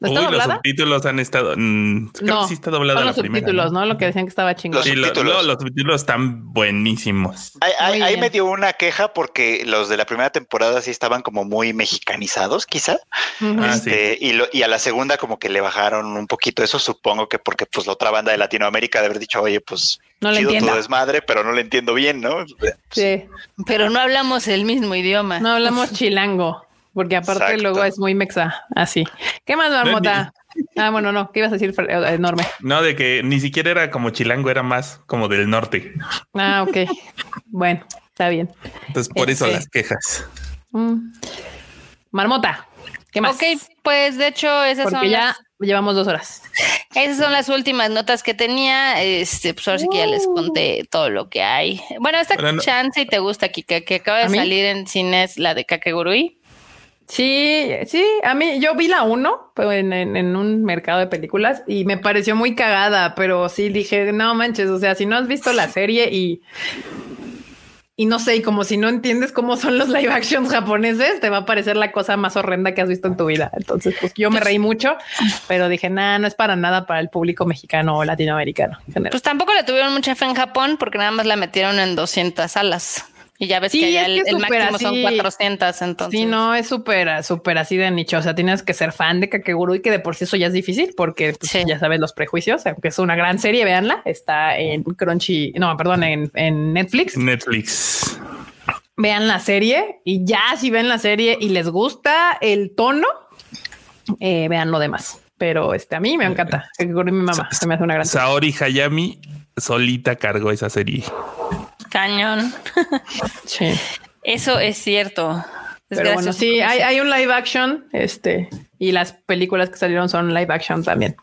¿Está Los subtítulos han estado. Mm, no, sí está doblada los subtítulos, ¿no? Lo que decían que estaba chingón. Los, subtítulos. los subtítulos están buenísimos. Ahí, me dio una queja porque los de la primera temporada sí estaban como muy mexicanizados, quizá. Ah, este, y, y a la segunda, como que le bajaron un poquito eso, supongo que porque pues la otra banda de Latinoamérica de haber dicho, oye, pues no le entiendo. tu desmadre, pero no le entiendo bien, ¿no? Sí. Pero no hablamos el mismo idioma. No hablamos chilango, porque aparte luego es muy mexa, así. ¿Qué más, Marmota? Ah, bueno, no, ¿qué ibas a decir eh, enorme? No, de que ni siquiera era como chilango, era más como del norte. Ah, ok. bueno, está bien. Entonces, por eso este, las quejas. Mm. Marmota, ¿qué más? Ok, pues de hecho, esas Porque ya llevamos dos horas. Esas son las últimas notas que tenía. Este, pues ahora sí que ya les conté todo lo que hay. Bueno, esta chance y te gusta, Kika, que acaba de salir en cines, la de Kakegurui. Sí, sí, a mí yo vi la uno en, en, un mercado de películas y me pareció muy cagada, pero sí dije, no manches, o sea, si no has visto la serie y y no sé, y como si no entiendes cómo son los live actions japoneses, te va a parecer la cosa más horrenda que has visto en tu vida. Entonces, pues yo me reí mucho, pero dije, nada, no es para nada para el público mexicano o latinoamericano. Pues tampoco le tuvieron mucha fe en Japón porque nada más la metieron en 200 salas. Y ya ves que ya el, máximo son 400, entonces. Sí, no, es súper, súper así de nicho. O sea, tienes que ser fan de Kakeguru y que de por sí eso ya es difícil porque pues, ya sabes los prejuicios, aunque es una gran serie, véanla. Está en Crunchy, no, perdón, en, en Netflix. Netflix. Vean la serie y ya si ven la serie y les gusta el tono, eh, vean lo demás. Pero este, a mí me encanta. Kakeguru y mi mamá se me hace una gran Saori Hayami solita cargó esa serie. Cañón. [LAUGHS] Sí. Eso es cierto. Pero bueno, sí, hay, hay, un live action, este, y las películas que salieron son live action también.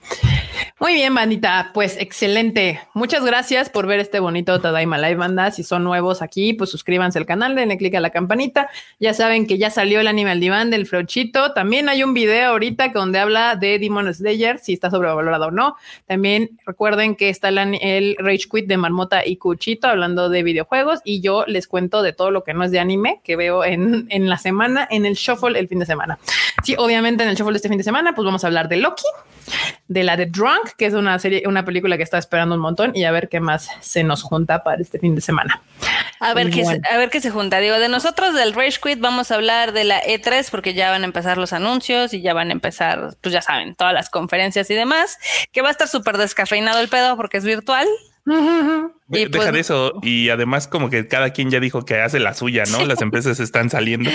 Muy bien, bandita. Pues excelente. Muchas gracias por ver este bonito Tadaima Live, banda. Si son nuevos aquí, pues suscríbanse al canal, denle click a la campanita. Ya saben que ya salió el anime al diván del Frochito. También hay un video ahorita donde habla de Demon Slayer, si está sobrevalorado o no. También recuerden que está el, Rage Quit de Marmota y Cuchito hablando de videojuegos. Y yo les cuento de todo lo que no es de anime que veo en, en la semana, en el Shuffle el fin de semana. Sí, obviamente en el Shuffle este fin de semana, pues vamos a hablar de Loki de la de Drunk, que es una serie, una película que está esperando un montón y a ver qué más se nos junta para este fin de semana. A ver, qué, a ver qué se junta. Digo, de nosotros del Rage Quit vamos a hablar de la E3 porque ya van a empezar los anuncios y ya van a empezar, pues ya saben, todas las conferencias y demás, que va a estar súper descafeinado el pedo porque es virtual. Y Deja pues de eso. Y además, como que cada quien ya dijo que hace la suya, ¿no? Las empresas están saliendo.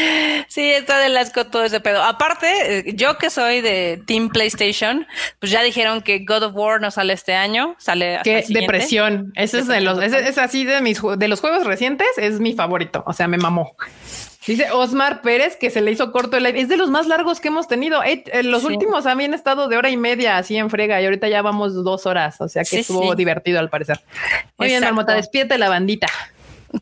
Sí, está de asco todo ese pedo. Aparte, eh, yo que soy de Team PlayStation, pues ya dijeron que God of War no sale este año, sale. Qué depresión. Ese es de los, es así de mis de los juegos recientes, es mi favorito. O sea, me mamó. Dice Osmar Pérez que se le hizo corto el live. Es de los más largos que hemos tenido. Eh, los últimos habían estado de hora y media así en frega y ahorita ya vamos dos horas. O sea que estuvo divertido al parecer. Muy bien, Marmota, despierte la bandita.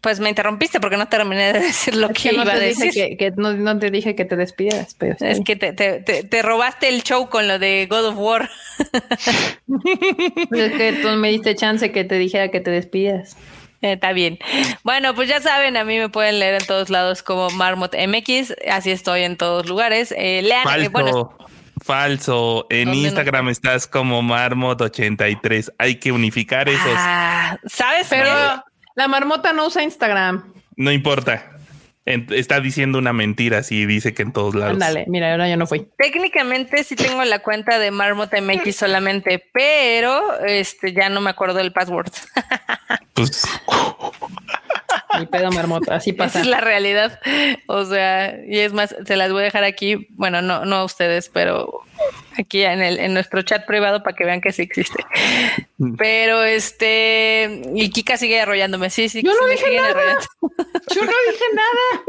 Pues me interrumpiste porque no terminé de decir lo que, iba a decir. Que, no, te dije que te despidieras, pero es que te, te, robaste el show con lo de God of War. [LAUGHS] es que tú me diste chance que te dijera que te despidieras. Está bien. Bueno, pues ya saben, a mí me pueden leer en todos lados como Marmot MX, así estoy en todos lugares. Eh, lean, eh, Falso. Falso. En Instagram estás como Marmot83. Hay que unificar esos. Ah, ¿Sabes? Pero la marmota no usa Instagram. No importa está diciendo una mentira si dice que en todos lados. Dale, mira, ahora yo no fui. Técnicamente sí tengo la cuenta de Marmot MX solamente, pero este ya no me acuerdo del password. [LAUGHS] Pues mi pedo marmota, así pasa. Esa es la realidad. O sea, y es más, se las voy a dejar aquí. Bueno, no, no a ustedes, pero aquí en el en nuestro chat privado para que vean que sí existe. Mm. Pero este y Kika sigue arrollándome. Sí, sí. Yo no dije nada. Yo no dije nada.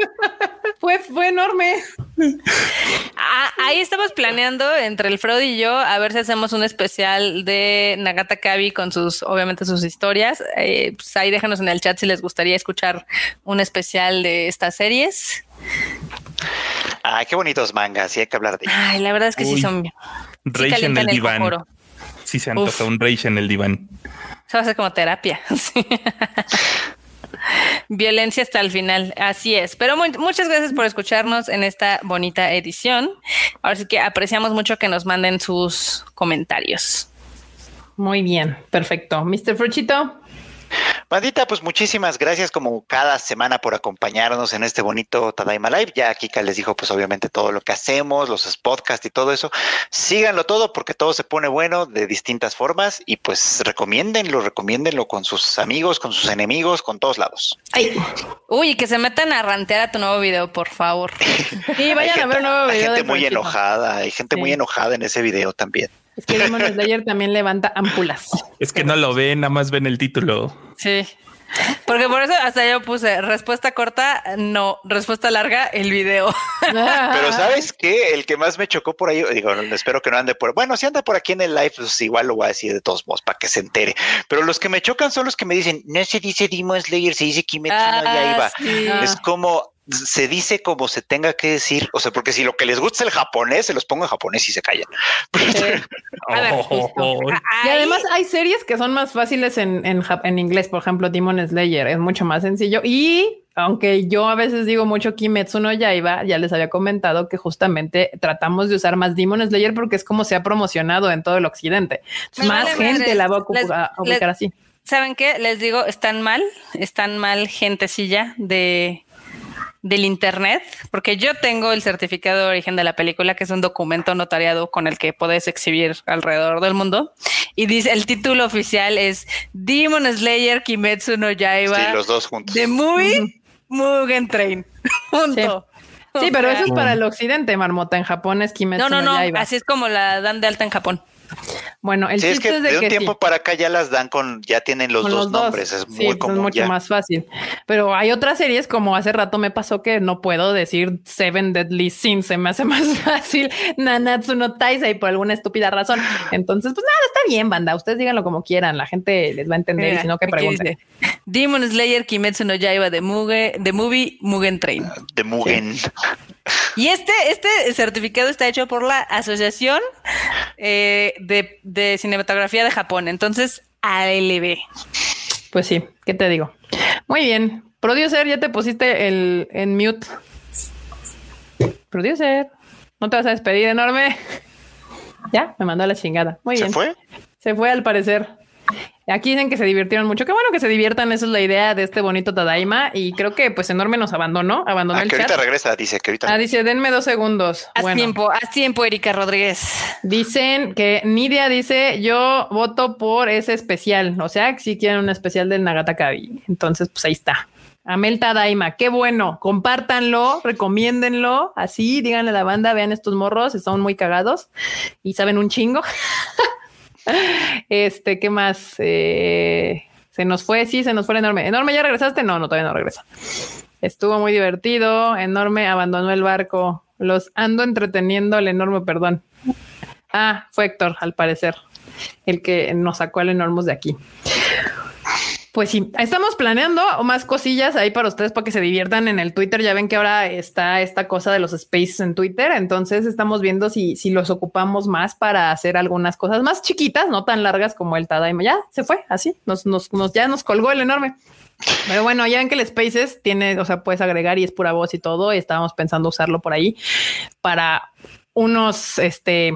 Fue, fue enorme. Ah, ahí estamos planeando entre el Freud y yo a ver si hacemos un especial de Nagata Kabi con sus, obviamente, sus historias. Eh, pues ahí déjanos en el chat si les gustaría escuchar un especial de estas series. Ay, qué bonitos mangas, sí hay que hablar de ellos. Ay, la verdad es que sí son. Rage en el diván. Sí se antoja un Rage en el diván. Eso va a ser como terapia. [LAUGHS] Violencia hasta el final, así es. Pero muchas gracias por escucharnos en esta bonita edición. Ahora sí que apreciamos mucho que nos manden sus comentarios. Muy bien, perfecto. Mr. Fruchito. Bandita, pues muchísimas gracias como cada semana por acompañarnos en este bonito Tadaima Live. Ya Kika les dijo pues obviamente todo lo que hacemos, los podcasts y todo eso. Síganlo todo porque todo se pone bueno de distintas formas y pues recomiéndenlo, recomiéndenlo con sus amigos, con sus enemigos, con todos lados. Ay. Uy, que se metan a rantear a tu nuevo video, por favor. [LAUGHS] Sí, vayan a ver un nuevo video. Hay gente muy enojada, hay gente muy enojada en ese video también. Es que Demon Slayer también levanta ampulas. [LAUGHS] Es que no lo ven, nada más ven el título. Sí. Porque por eso hasta yo puse respuesta corta, no, respuesta larga, el video. Pero sabes qué, el que más me chocó por ahí, digo, espero que no ande por, bueno, si anda por aquí en el live, pues igual lo voy a decir de todos modos para que se entere. Pero los que me chocan son los que me dicen, no se dice Demon Slayer, se dice Kimetsu no Yaiba. Es como, se dice como se tenga que decir. O sea, porque si lo que les gusta es el japonés, se los pongo en japonés y se callan. [LAUGHS] y además hay series que son más fáciles en, en, en inglés. Por ejemplo, Demon Slayer es mucho más sencillo y aunque yo a veces digo mucho Kimetsu no Yaiba, ya les había comentado que justamente tratamos de usar más Demon Slayer porque es como se ha promocionado en todo el occidente. más gente la va a ubicar así. ¿Saben qué? Les digo, están mal, están mal gentecilla de del internet, porque yo tengo el certificado de origen de la película, que es un documento notariado con el que puedes exhibir alrededor del mundo. Y dice el título oficial es Demon Slayer Kimetsu no Yaiba. Sí, los dos juntos. The Movie Mugen Train. [LAUGHS] Junto. Sí. pero eso es para el occidente, Marmota. En Japón es Kimetsu no, no, no, Así es como la dan de alta en Japón. Bueno, el chiste es, que de, un tiempo para acá ya las dan con, ya tienen los, dos, nombres, es muy mucho más fácil. Pero hay otras series como hace rato me pasó que no puedo decir Seven Deadly Sins, se me hace [LAUGHS] más fácil Nanatsu no Taisei por alguna estúpida razón. Entonces, pues nada, está bien, banda, ustedes díganlo como quieran, la gente les va a entender, si no que pregunten. Demon Slayer Kimetsu no Yaiba de Muge, de Movie Mugen Train. De Mugen. Y este, este certificado está hecho por la Asociación eh, de, Cinematografía de Japón. Entonces, ALB. Pues sí, ¿qué te digo? Muy bien. Producer, ya te pusiste el en mute. Producer, ¿no te vas a despedir enorme? [LAUGHS] Ya, me mandó a la chingada. Muy bien. ¿Se fue? Se fue al parecer. Aquí dicen que se divirtieron mucho. Qué bueno que se diviertan. Esa es la idea de este bonito Tadaima. Y creo que pues enorme nos abandonó, abandonó ah, el que ahorita regresa, dice que ahorita. Ah, dice, denme dos segundos. Haz tiempo, haz tiempo, Erika Rodríguez. Dicen que Nidia dice, yo voto por ese especial. O sea, si quieren un especial del Nagatakabi. Entonces, pues ahí está. Amel Tadaima, qué bueno, compártanlo, recomiéndenlo, así, díganle a la banda, vean estos morros, están muy cagados y saben un chingo. [LAUGHS] [LAUGHS] Este, ¿qué más? Eh, se nos fue, sí, se nos fue enorme. Enorme, ¿ya regresaste? No, no, todavía no regresa. Estuvo muy divertido. Enorme abandonó el barco. Los ando entreteniendo al enorme, perdón. Ah, fue Héctor, al parecer, el que nos sacó al enorme de aquí. Pues sí, estamos planeando más cosillas ahí para ustedes para que se diviertan en el Twitter. Ya ven que ahora está esta cosa de los spaces en Twitter. Entonces estamos viendo si, si los ocupamos más para hacer algunas cosas más chiquitas, no tan largas como el Tadaima. Ya se fue así, nos, nos, nos ya nos colgó el enorme. Pero bueno, ya ven que el Spaces tiene, o sea, puedes agregar y es pura voz y todo. Y estábamos pensando usarlo por ahí para unos, este,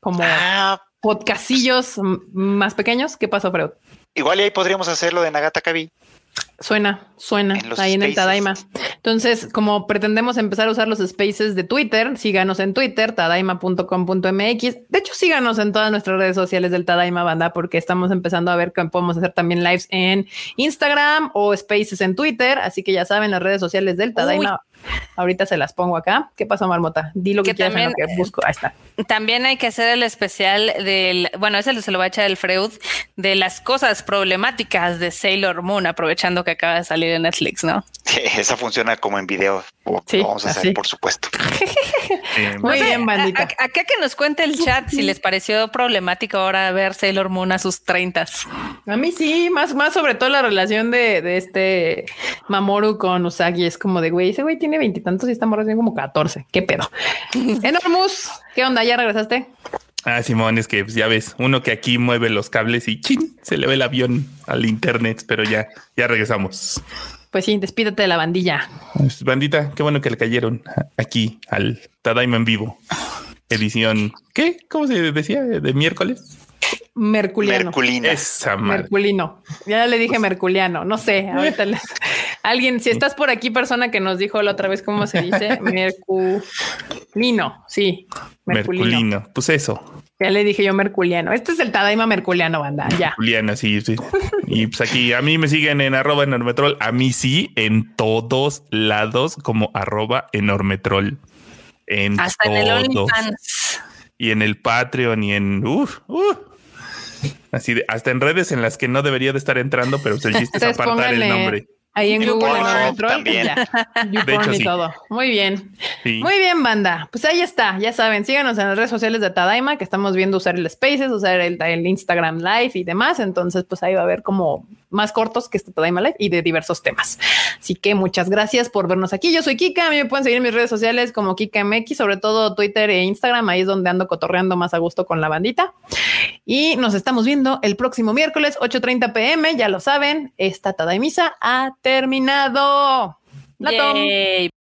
como ah. podcastillos más pequeños. ¿Qué pasó, Freud? Igual y ahí podríamos hacerlo de Nagata Kabi. Suena, suena ahí en el Tadaima. Entonces, como pretendemos empezar a usar los spaces de Twitter, síganos en Twitter, tadaima.com.mx. De hecho, síganos en todas nuestras redes sociales del Tadaima Banda, porque estamos empezando a ver que podemos hacer también lives en Instagram o spaces en Twitter. Así que ya saben, las redes sociales del Tadaima. Ahorita se las pongo acá. ¿Qué pasó, Marmota? Di lo que, quieras también, que busco. Ahí está. También hay que hacer el especial del, bueno, ese se lo va a echar el Freud, de las cosas problemáticas de Sailor Moon, aprovechando que acaba de salir en Netflix, ¿no? Sí, [LAUGHS] esa funciona como en video. Sí, vamos a hacer, por supuesto. [LAUGHS] Muy bien, bandita. acá que nos cuente el chat si les pareció problemático ahora ver Sailor Moon a sus treintas. A mí sí, más, más sobre todo la relación de, de este Mamoru con Usagi. Es como de güey, ese güey tiene veintitantos y, esta morra tiene como catorce. ¿Qué pedo? [LAUGHS] Enormus, ¿qué onda? ¿Ya regresaste? Ah, Simón, es que pues, ya ves, uno que aquí mueve los cables y ¡chin! se le ve el avión al internet, pero ya, ya regresamos. Pues sí, despídete de la bandilla. Pues, bandita, qué bueno que le cayeron aquí al Tadaima en vivo. Edición, ¿qué? ¿Cómo se decía? ¿De miércoles? Merculiano. Merculino. Esa Merculino. Ya le dije merculiano. No sé. Ahorita les... alguien, si estás por aquí, persona que nos dijo la otra vez cómo se dice, [LAUGHS] merculino. Sí. Merculino. Pues eso. Ya le dije yo merculiano. Este es el Tadaima merculiano, banda. Ya. Merculiano, sí, sí. Y pues aquí a mí me siguen en arroba enormetrol. A mí sí, en todos lados, como arroba enormetrol. En Hasta en el OnlyFans. Y en el Patreon y en. Uf, uf. Así de, hasta en redes en las que no debería de estar entrando, pero el chiste es apartar el nombre. Ahí en Google [LAUGHS] también. y todo. Muy bien. Muy bien, banda. Pues ahí está. Ya saben, síganos en las redes sociales de Tadaima, que estamos viendo usar el Spaces, usar el, Instagram Live y demás. Entonces, pues ahí va a haber como más cortos que este Tadaima Live y de diversos temas. Así que muchas gracias por vernos aquí. Yo soy Kika. A mí me pueden seguir en mis redes sociales como Kika MX, sobre todo Twitter e Instagram. Ahí es donde ando cotorreando más a gusto con la bandita. Y nos estamos viendo el próximo miércoles, 8:30 pm. Ya lo saben, esta Tadaimisa ha terminado.